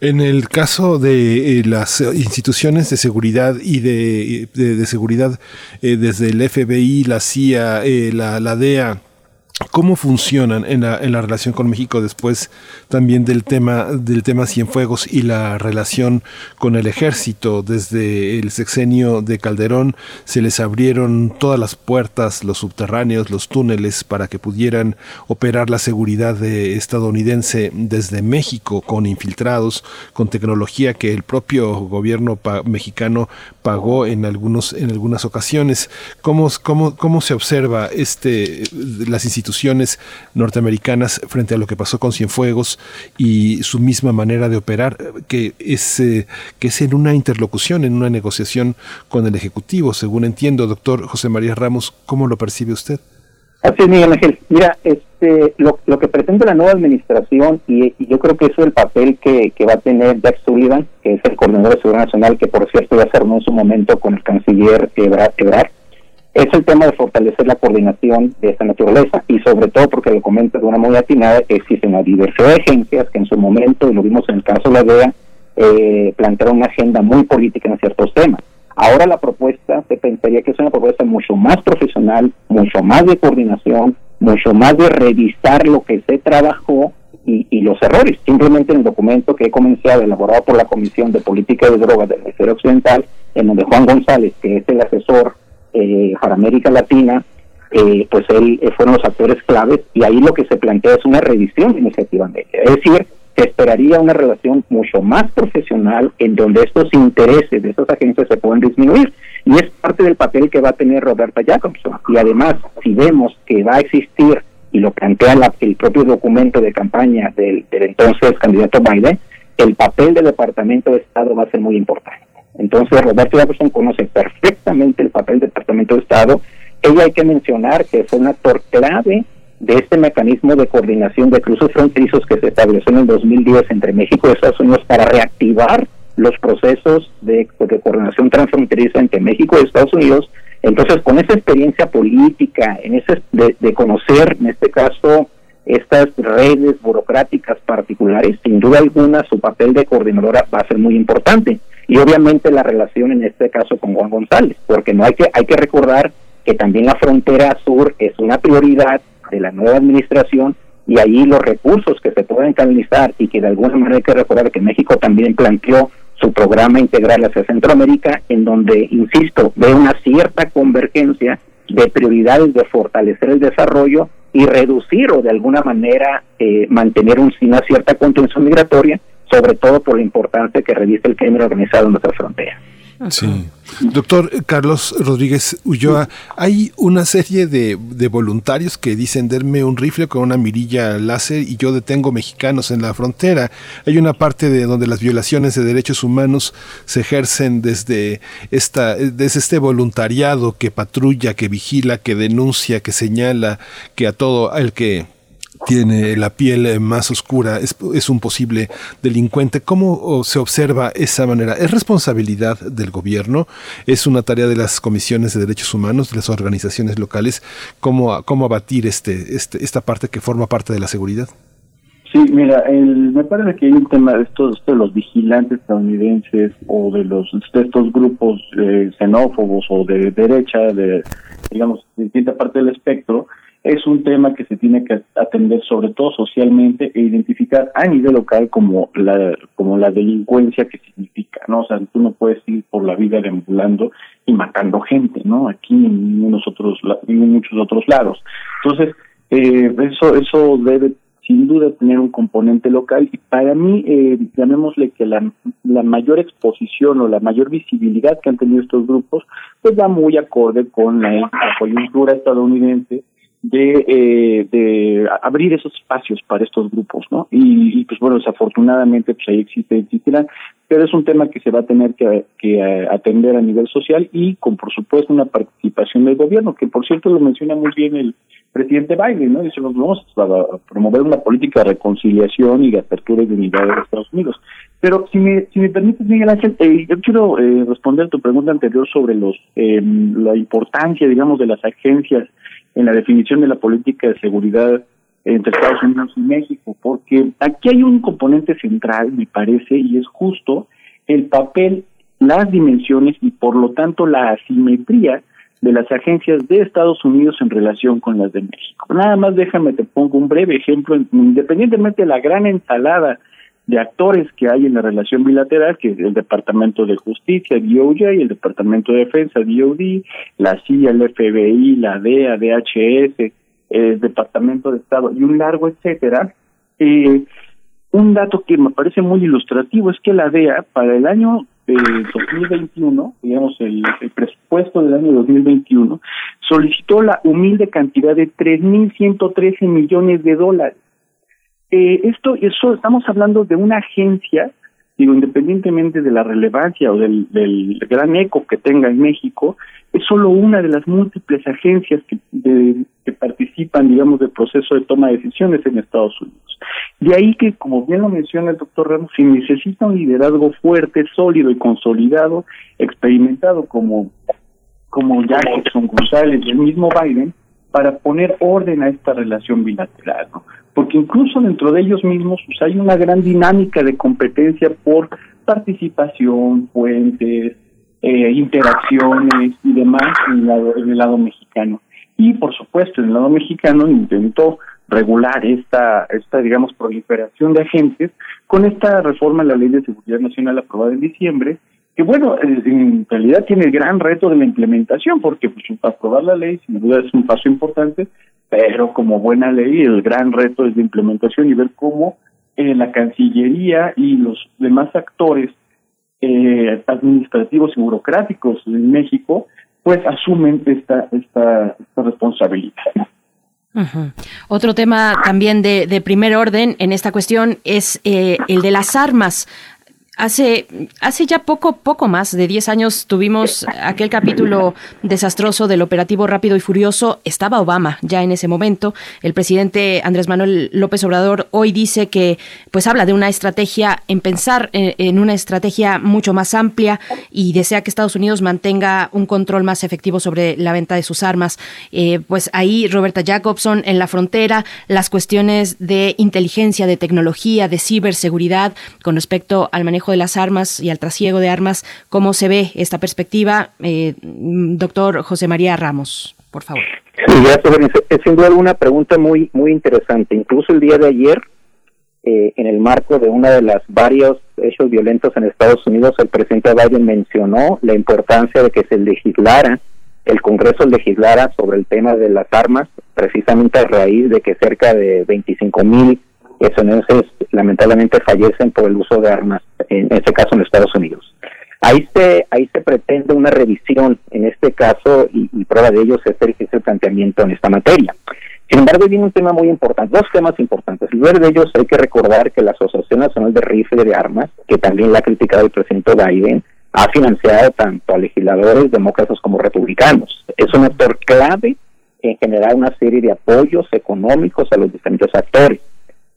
En el caso de eh, las instituciones de seguridad y de, de, seguridad eh, desde el FBI, la CIA, eh, la, la DEA, cómo funcionan en la, en la relación con México después también del tema del tema Cienfuegos y la relación con el ejército. Desde el sexenio de Calderón se les abrieron todas las puertas los subterráneos los túneles para que pudieran operar la seguridad de estadounidense desde México con infiltrados con tecnología que el propio gobierno mexicano pagó en algunos en algunas ocasiones. Cómo cómo cómo se observa este las instituciones instituciones norteamericanas frente a lo que pasó con Cienfuegos y su misma manera de operar, que es, eh, que es en una interlocución, en una negociación con el Ejecutivo, según entiendo, doctor José María Ramos, ¿cómo lo percibe usted? Así es, Miguel Ángel. Mira, este, lo, lo que pretende la nueva administración, y, yo creo que eso es el papel que, que va a tener Jack Sullivan, que es el coordinador de seguridad nacional, que por cierto ya se armó en su momento con el canciller Ebrard, Ebrard es el tema de fortalecer la coordinación de esta naturaleza y sobre todo porque lo comento de una muy atinada, existe una diversidad de agencias que en su momento, y lo vimos en el caso de la DEA, eh, plantearon una agenda muy política en ciertos temas. Ahora la propuesta se pensaría que es una propuesta mucho más profesional, mucho más de coordinación, mucho más de revisar lo que se trabajó y, y, los errores. Simplemente en el documento que he comenzado, elaborado por la Comisión de Política de Drogas del Ministerio Occidental, en donde Juan González, que es el asesor eh, para América Latina, eh, pues él eh, fueron los actores claves y ahí lo que se plantea es una revisión de iniciativa Es decir, se esperaría una relación mucho más profesional en donde estos intereses de estas agencias se pueden disminuir y es parte del papel que va a tener Roberta Jacobson. Y además, si vemos que va a existir, y lo plantea el propio documento de campaña del, del entonces candidato Biden, el papel del Departamento de Estado va a ser muy importante. Entonces, Roberto Jefferson conoce perfectamente el papel del Departamento de Estado. Ella hay que mencionar que fue un actor clave de este mecanismo de coordinación de cruces fronterizos que se estableció en el 2010 entre México y Estados Unidos para reactivar los procesos de, coordinación transfronteriza entre México y Estados Unidos. Entonces, con esa experiencia política, en ese de, de conocer, en este caso, estas redes burocráticas particulares, sin duda alguna, su papel de coordinadora va a ser muy importante y obviamente la relación en este caso con Juan González, porque no hay que hay que recordar que también la frontera sur es una prioridad de la nueva administración y ahí los recursos que se pueden canalizar y que de alguna manera hay que recordar que México también planteó su programa integral hacia Centroamérica, en donde, insisto, ve una cierta convergencia de prioridades de fortalecer el desarrollo y reducir o de alguna manera eh, mantener una cierta contención migratoria, sobre todo por la importancia que reviste el crimen organizado en nuestra frontera. Sí. Doctor Carlos Rodríguez Ulloa, hay una serie de, de, voluntarios que dicen denme un rifle con una mirilla láser y yo detengo mexicanos en la frontera. Hay una parte de donde las violaciones de derechos humanos se ejercen desde esta, desde este voluntariado que patrulla, que vigila, que denuncia, que señala, que a todo el que tiene la piel más oscura, es, un posible delincuente. ¿Cómo se observa esa manera? ¿Es responsabilidad del gobierno? ¿Es una tarea de las comisiones de derechos humanos, de las organizaciones locales? ¿Cómo, cómo abatir este, este, esta parte que forma parte de la seguridad? Sí, mira, el, me parece que hay un tema de estos, de los vigilantes estadounidenses o de los de estos grupos eh, xenófobos o de derecha, de digamos, distinta parte del espectro, es un tema que se tiene que atender sobre todo socialmente e identificar a nivel local como la como la delincuencia que significa, ¿no? O sea, tú no puedes ir por la vida deambulando y matando gente, ¿no? Aquí en, unos otros, en muchos otros lados. Entonces, eh, eso eso debe sin duda tener un componente local y para mí, eh, llamémosle que la, la mayor exposición o la mayor visibilidad que han tenido estos grupos, pues va muy acorde con la, coyuntura estadounidense de, eh, de abrir esos espacios para estos grupos, ¿no? Y, pues bueno, desafortunadamente pues ahí existe, existirán, pero es un tema que se va a tener que, eh, atender a nivel social y con por supuesto una participación del gobierno, que por cierto lo menciona muy bien el, presidente Biden, ¿no? Dice, vamos a promover una política de reconciliación y de apertura y de unidad de Estados Unidos. Pero si me, si me permites, Miguel Ángel, eh, yo quiero eh, responder a tu pregunta anterior sobre los eh, la importancia, digamos, de las agencias en la definición de la política de seguridad entre Estados Unidos y México, porque aquí hay un componente central, me parece, y es justo el papel, las dimensiones y por lo tanto la asimetría de las agencias de Estados Unidos en relación con las de México. Nada más déjame te pongo un breve ejemplo, independientemente de la gran ensalada de actores que hay en la relación bilateral, que es el Departamento de Justicia, DOJ, el Departamento de Defensa, DOD, la CIA, el FBI, la DEA, DHS, el Departamento de Estado y un largo etcétera. Eh, un dato que me parece muy ilustrativo es que la DEA para el año 2021, digamos el, presupuesto del año 2021, solicitó la humilde cantidad de 3.113 millones de dólares. Eh, esto, eso, estamos hablando de una agencia, digo, independientemente de la relevancia o del, gran eco que tenga en México, es solo una de las múltiples agencias que, que participan, digamos, del proceso de toma de decisiones en Estados Unidos. De ahí que, como bien lo menciona el doctor Ramos, se necesita un liderazgo fuerte, sólido y consolidado, experimentado como, como Jackson González y el mismo Biden, para poner orden a esta relación bilateral, ¿no? Porque incluso dentro de ellos mismos pues, hay una gran dinámica de competencia por participación, fuentes, eh, interacciones y demás en el, lado, en el lado mexicano. Y por supuesto, en el lado mexicano intentó regular esta, esta, digamos, proliferación de agentes con esta reforma a la Ley de Seguridad Nacional aprobada en diciembre, que bueno, en realidad tiene el gran reto de la implementación, porque pues, aprobar la ley sin duda es un paso importante, pero como buena ley el gran reto es la implementación y ver cómo eh, la Cancillería y los demás actores eh, administrativos y burocráticos en México pues asumen esta, esta, esta responsabilidad. Otro tema también de, de, primer orden en esta cuestión es eh, el de las armas. Hace, hace ya poco, poco más de 10 años tuvimos aquel capítulo desastroso del operativo rápido y furioso. Estaba Obama ya en ese momento. El presidente Andrés Manuel López Obrador hoy dice que pues habla de una estrategia en pensar eh, en, una estrategia mucho más amplia y desea que Estados Unidos mantenga un control más efectivo sobre la venta de sus armas. Eh, pues ahí Roberta Jacobson en la frontera, las cuestiones de inteligencia, de tecnología, de ciberseguridad con respecto al manejo de las armas y al trasiego de armas. ¿Cómo se ve esta perspectiva? Eh, doctor José María Ramos, por favor. Sí, gracias, Es sin duda alguna pregunta muy, muy interesante. Incluso el día de ayer, eh, en el marco de uno de los varios hechos violentos en Estados Unidos, el presidente Biden mencionó la importancia de que se legislara, el Congreso legislara sobre el tema de las armas, precisamente a raíz de que cerca de 25 mil estadounidenses lamentablemente fallecen por el uso de armas, en este caso en Estados Unidos. Ahí se, ahí se pretende una revisión en este caso y, prueba de ello es el planteamiento en esta materia. Sin embargo, viene un tema muy importante, dos temas importantes. El primero de ellos hay que recordar que la Asociación Nacional de Rifle de Armas, que también la ha criticado el presidente Biden, ha financiado tanto a legisladores demócratas como republicanos. Es un actor clave en generar una serie de apoyos económicos a los diferentes actores.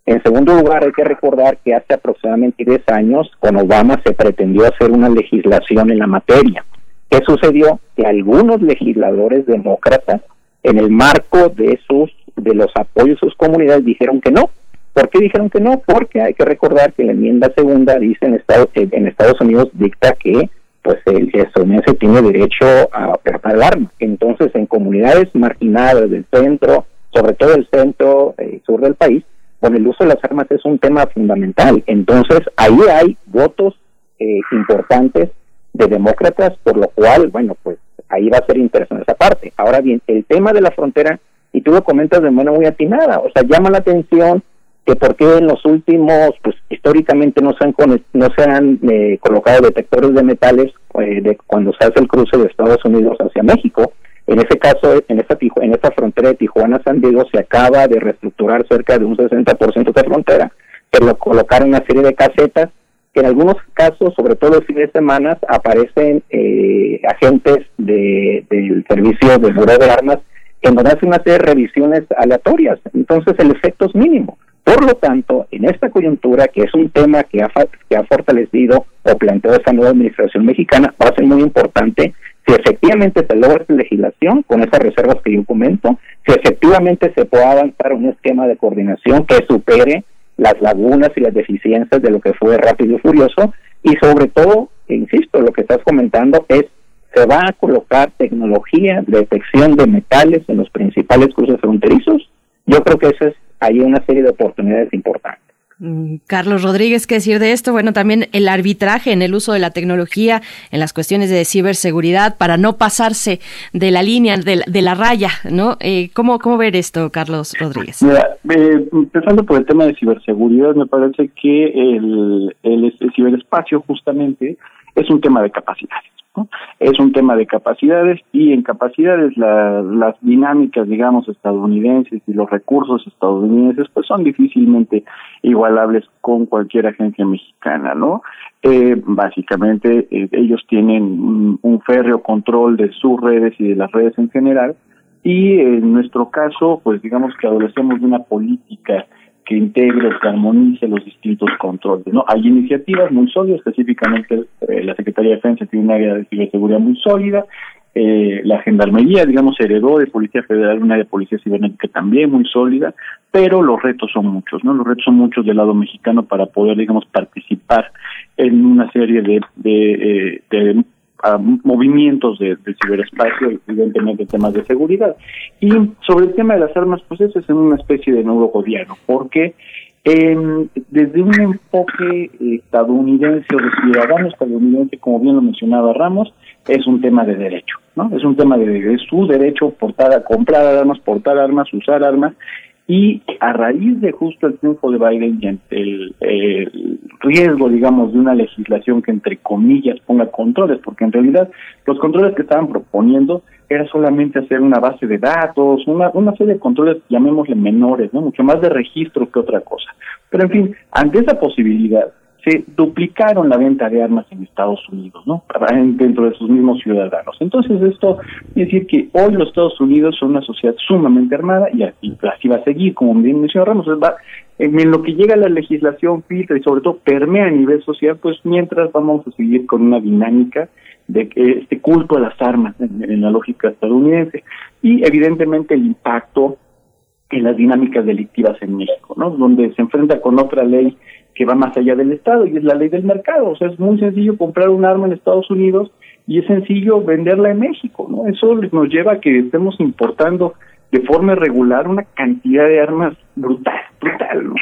En segundo lugar, hay que recordar que hace aproximadamente 10 años, con Obama se pretendió hacer una legislación en la materia. ¿Qué sucedió? Que algunos legisladores demócratas, en el marco de sus de los apoyos a sus comunidades, dijeron que no. ¿Por qué dijeron que no? Porque hay que recordar que la enmienda segunda dice en Estados, en Estados Unidos dicta que pues el estadounidense tiene derecho a el arma. Entonces, en comunidades marginadas del centro, sobre todo el centro y eh, sur del país, bueno, el uso de las armas es un tema fundamental. Entonces, ahí hay votos eh, importantes de demócratas, por lo cual, bueno, pues ahí va a ser interesante esa parte. Ahora bien, el tema de la frontera, y tú lo comentas de manera muy atinada, o sea, llama la atención que por qué en los últimos, pues históricamente no se han, no se han eh, colocado detectores de metales eh, de cuando se hace el cruce de Estados Unidos hacia México. En ese caso, en esta, en esta frontera de Tijuana-San Diego se acaba de reestructurar cerca de un 60% de frontera. Se lo colocaron una serie de casetas que en algunos casos, sobre todo los fines de semana, aparecen eh, agentes de, del servicio de Bureau de Armas en donde hacen una serie de revisiones aleatorias. Entonces el efecto es mínimo. Por lo tanto, en esta coyuntura, que es un tema que ha, que ha fortalecido o planteado esta nueva administración mexicana, va a ser muy importante si efectivamente se logra esta legislación con esas reservas que yo comento, si efectivamente se puede avanzar un esquema de coordinación que supere las lagunas y las deficiencias de lo que fue rápido y furioso, y sobre todo, insisto, lo que estás comentando es se va a colocar tecnología de detección de metales en los principales cruces fronterizos. Yo creo que eso es hay una serie de oportunidades importantes. Mm, Carlos Rodríguez, ¿qué decir de esto? Bueno, también el arbitraje en el uso de la tecnología en las cuestiones de ciberseguridad para no pasarse de la línea, de la, raya, ¿no? Eh, ¿cómo, ¿Cómo ver esto, Carlos Rodríguez? Mira, eh, empezando por el tema de ciberseguridad, me parece que el, el ciberespacio justamente es un tema de capacidades. Es un tema de capacidades y en capacidades las dinámicas, digamos, estadounidenses y los recursos estadounidenses pues son difícilmente igualables con cualquier agencia mexicana, ¿no? Eh, básicamente eh, ellos tienen un, un férreo control de sus redes y de las redes en general y en nuestro caso, pues digamos que adolecemos de una política que integre que armonice los distintos controles. ¿no? Hay iniciativas muy sólidas, específicamente eh, la Secretaría de Defensa tiene un área de ciberseguridad muy sólida, eh, la Gendarmería, digamos, heredó de Policía Federal una área de Policía Cibernética también muy sólida, pero los retos son muchos, ¿no? Los retos son muchos del lado mexicano para poder, digamos, participar en una serie de, de, eh, de a movimientos de, ciberespacio, evidentemente temas de seguridad. Y sobre el tema de las armas, pues eso es en una especie de nuevo gobierno, porque eh, desde un enfoque estadounidense o de ciudadano estadounidense, como bien lo mencionaba Ramos, es un tema de derecho, ¿no? Es un tema de, de su derecho portar comprar armas, portar armas, usar armas, y a raíz de justo el triunfo de Biden y ante el, riesgo, digamos, de una legislación que entre comillas ponga controles, porque en realidad los controles que estaban proponiendo era solamente hacer una base de datos, una, una serie de controles, llamémosle menores, ¿no? Mucho más de registro que otra cosa. Pero en fin, ante esa posibilidad, se duplicaron la venta de armas en Estados Unidos, ¿no? Dentro de sus mismos ciudadanos. Entonces esto es decir que hoy los Estados Unidos son una sociedad sumamente armada y así, va a seguir, como bien mencionó Ramos, va, en lo que llega la legislación filtra y sobre todo permea a nivel social, pues mientras vamos a seguir con una dinámica de este culto a las armas en la lógica estadounidense y evidentemente el impacto en las dinámicas delictivas en México, ¿no? Donde se enfrenta con otra ley que va más allá del Estado y es la ley del mercado. O sea, es muy sencillo comprar un arma en Estados Unidos y es sencillo venderla en México, ¿no? Eso nos lleva a que estemos importando de forma irregular una cantidad de armas brutal, brutal.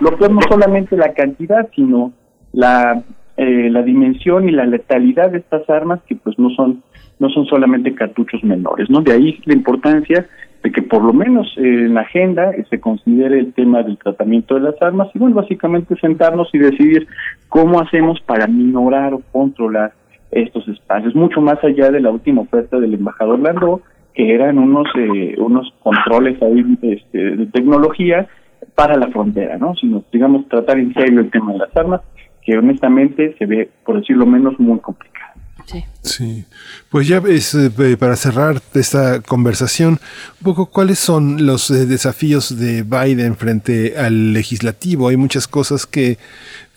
Lo que es no solamente la cantidad, sino la eh, la dimensión y la letalidad de estas armas que pues no son no son solamente cartuchos menores, ¿no? De ahí la importancia de que por lo menos en la agenda se considere el tema del tratamiento de las armas y bueno, básicamente sentarnos y decidir cómo hacemos para minorar o controlar estos espacios, mucho más allá de la última oferta del embajador Landó, que eran unos eh, unos controles ahí este, de tecnología para la frontera, ¿no? Sino, digamos, tratar en serio el tema de las armas, que honestamente se ve, por decirlo menos, muy complicado. Sí. Sí. Pues ya eh, para cerrar esta conversación, un poco cuáles son los eh, desafíos de Biden frente al legislativo. Hay muchas cosas que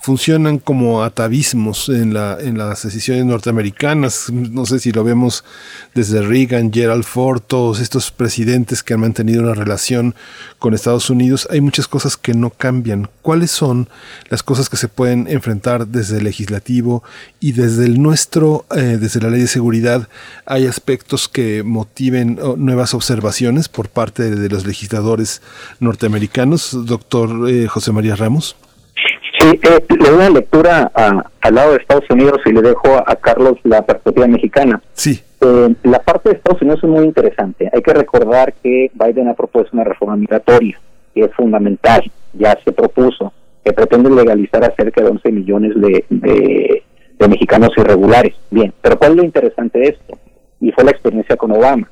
funcionan como atavismos en, la, en las decisiones norteamericanas. No sé si lo vemos desde Reagan, Gerald Ford, todos estos presidentes que han mantenido una relación con Estados Unidos. Hay muchas cosas que no cambian. ¿Cuáles son las cosas que se pueden enfrentar desde el legislativo y desde el nuestro, eh, desde la ley de seguridad? ¿Hay aspectos que motiven nuevas observaciones por parte de, los legisladores norteamericanos? Doctor eh, José María Ramos. Sí, eh, le doy una lectura al lado de Estados Unidos y le dejo a, Carlos la perspectiva mexicana. Sí. Eh, la parte de Estados Unidos es muy interesante. Hay que recordar que Biden ha propuesto una reforma migratoria, que es fundamental, ya se propuso, que pretende legalizar a cerca de 11 millones de, de, de mexicanos irregulares. Bien, pero ¿cuál es lo interesante de esto? Y fue la experiencia con Obama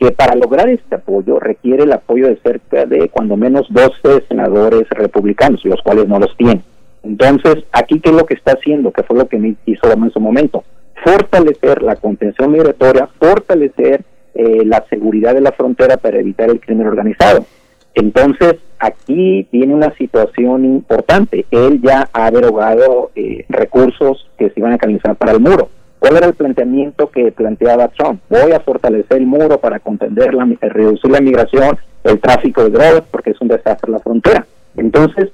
que para lograr este apoyo requiere el apoyo de cerca de cuando menos 12 senadores republicanos, los cuales no los tienen. Entonces, aquí qué es lo que está haciendo, que fue lo que hizo Obama en su momento, fortalecer la contención migratoria, fortalecer eh, la seguridad de la frontera para evitar el crimen organizado. Entonces, aquí tiene una situación importante. Él ya ha derogado eh, recursos que se iban a canalizar para el muro. ¿Cuál era el planteamiento que planteaba Trump? Voy a fortalecer el muro para contender, la, reducir la migración, el tráfico de drogas, porque es un desastre la frontera. Entonces,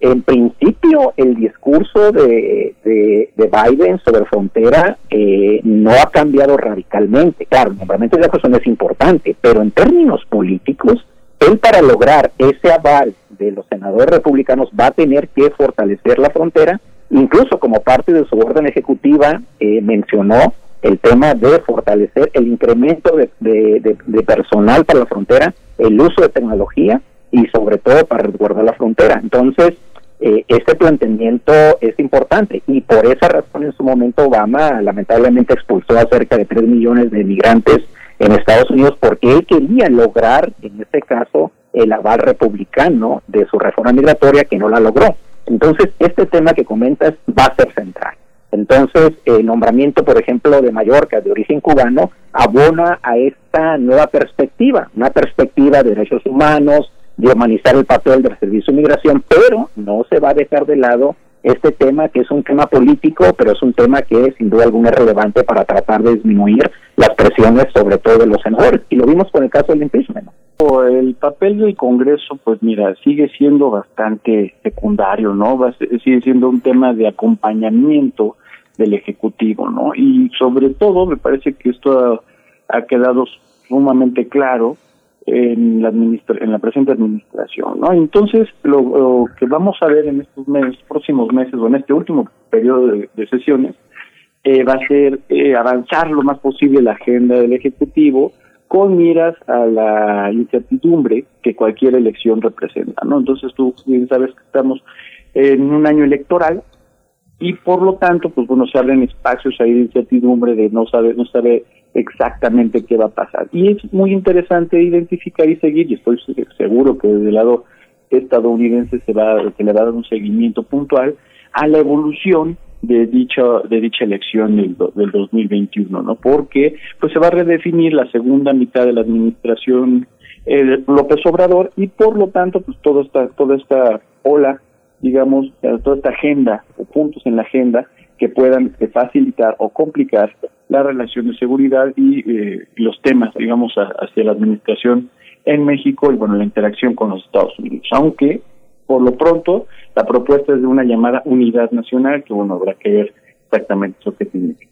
en principio, el discurso de, de, Biden sobre frontera eh, no ha cambiado radicalmente. Claro, normalmente esa cuestión es importante, pero en términos políticos, él para lograr ese aval de los senadores republicanos va a tener que fortalecer la frontera Incluso como parte de su orden ejecutiva eh, mencionó el tema de fortalecer el incremento de, personal para la frontera, el uso de tecnología y sobre todo para resguardar la frontera. Entonces, eh, este planteamiento es importante y por esa razón en su momento Obama lamentablemente expulsó a cerca de 3 millones de migrantes en Estados Unidos porque él quería lograr, en este caso, el aval republicano de su reforma migratoria que no la logró. Entonces, este tema que comentas va a ser central. Entonces, el nombramiento, por ejemplo, de Mallorca, de origen cubano, abona a esta nueva perspectiva, una perspectiva de derechos humanos, de humanizar el papel del servicio de migración, pero no se va a dejar de lado este tema que es un tema político, pero es un tema que sin duda alguna es relevante para tratar de disminuir las presiones, sobre todo de los senadores. Y lo vimos con el caso del impeachment. El papel del Congreso, pues mira, sigue siendo bastante secundario, ¿no? sigue siendo un tema de acompañamiento del Ejecutivo, ¿no? Y sobre todo, me parece que esto ha quedado sumamente claro en la, en la presente administración. ¿no? Entonces, lo, que vamos a ver en estos meses, próximos meses o en este último periodo de, sesiones eh, va a ser eh, avanzar lo más posible la agenda del Ejecutivo con miras a la incertidumbre que cualquier elección representa. ¿no? Entonces, tú bien sabes que estamos en un año electoral y por lo tanto, pues bueno, se abren espacios ahí de incertidumbre de no saber, no saber exactamente qué va a pasar. Y es muy interesante identificar y seguir, y estoy seguro que desde el lado estadounidense se va, se le va a dar un seguimiento puntual a la evolución de dicha de dicha elección del, del 2021, ¿no? Porque pues se va a redefinir la segunda mitad de la administración eh, López Obrador y por lo tanto pues toda esta toda esta ola, digamos, toda esta agenda o puntos en la agenda que puedan eh, facilitar o complicar la relación de seguridad y eh, los temas, digamos, hacia la administración en México y, bueno, la interacción con los Estados Unidos. Aunque, por lo pronto, la propuesta es de una llamada unidad nacional, que, bueno, habrá que ver exactamente eso que significa.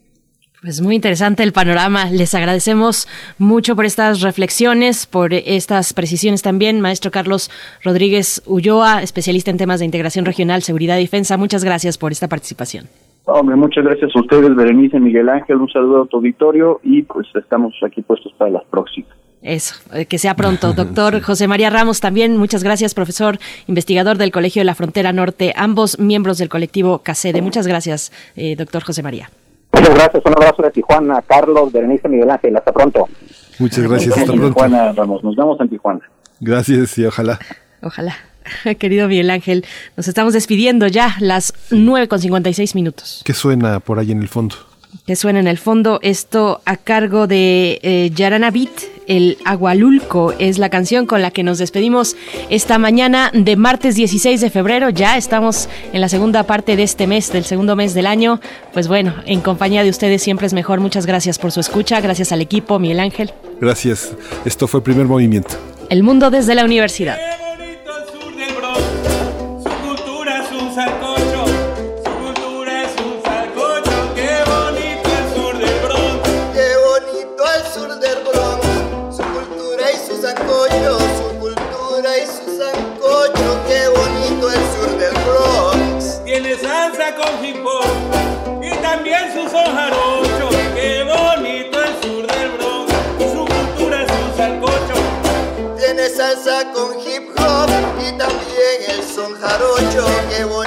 Pues muy interesante el panorama. Les agradecemos mucho por estas reflexiones, por estas precisiones también. Maestro Carlos Rodríguez Ulloa, especialista en temas de integración regional, seguridad y defensa. Muchas gracias por esta participación. Hombre, muchas gracias a ustedes, Berenice, Miguel Ángel, un saludo a tu auditorio y pues estamos aquí puestos para las próximas. Eso, eh, que sea pronto. Doctor José María Ramos, también muchas gracias, profesor, investigador del Colegio de la Frontera Norte, ambos miembros del colectivo CACEDE. Muchas gracias, eh, doctor José María. Muchas gracias, un abrazo de Tijuana, Carlos, Berenice, Miguel Ángel, hasta pronto. Muchas gracias, hasta pronto. Tijuana, Ramos, nos vemos en Tijuana. Gracias y ojalá. Ojalá. querido Miguel Ángel. Nos estamos despidiendo ya, las nueve con 56 minutos. ¿Qué suena por ahí en el fondo? Que suena en el fondo esto a cargo de eh, Yarana Beat, el Agualulco es la canción con la que nos despedimos esta mañana de martes 16 de febrero. Ya estamos en la segunda parte de este mes, del segundo mes del año. Pues bueno, en compañía de ustedes siempre es mejor. Muchas gracias por su escucha, gracias al equipo, Miguel Ángel. Gracias. Esto fue el primer movimiento. El mundo desde la universidad. con hip hop y también su son jarocho. Qué bonito el sur del Bronx, su cultura es un salcocho. Tiene salsa con hip hop y también el son jarocho. Qué bonito.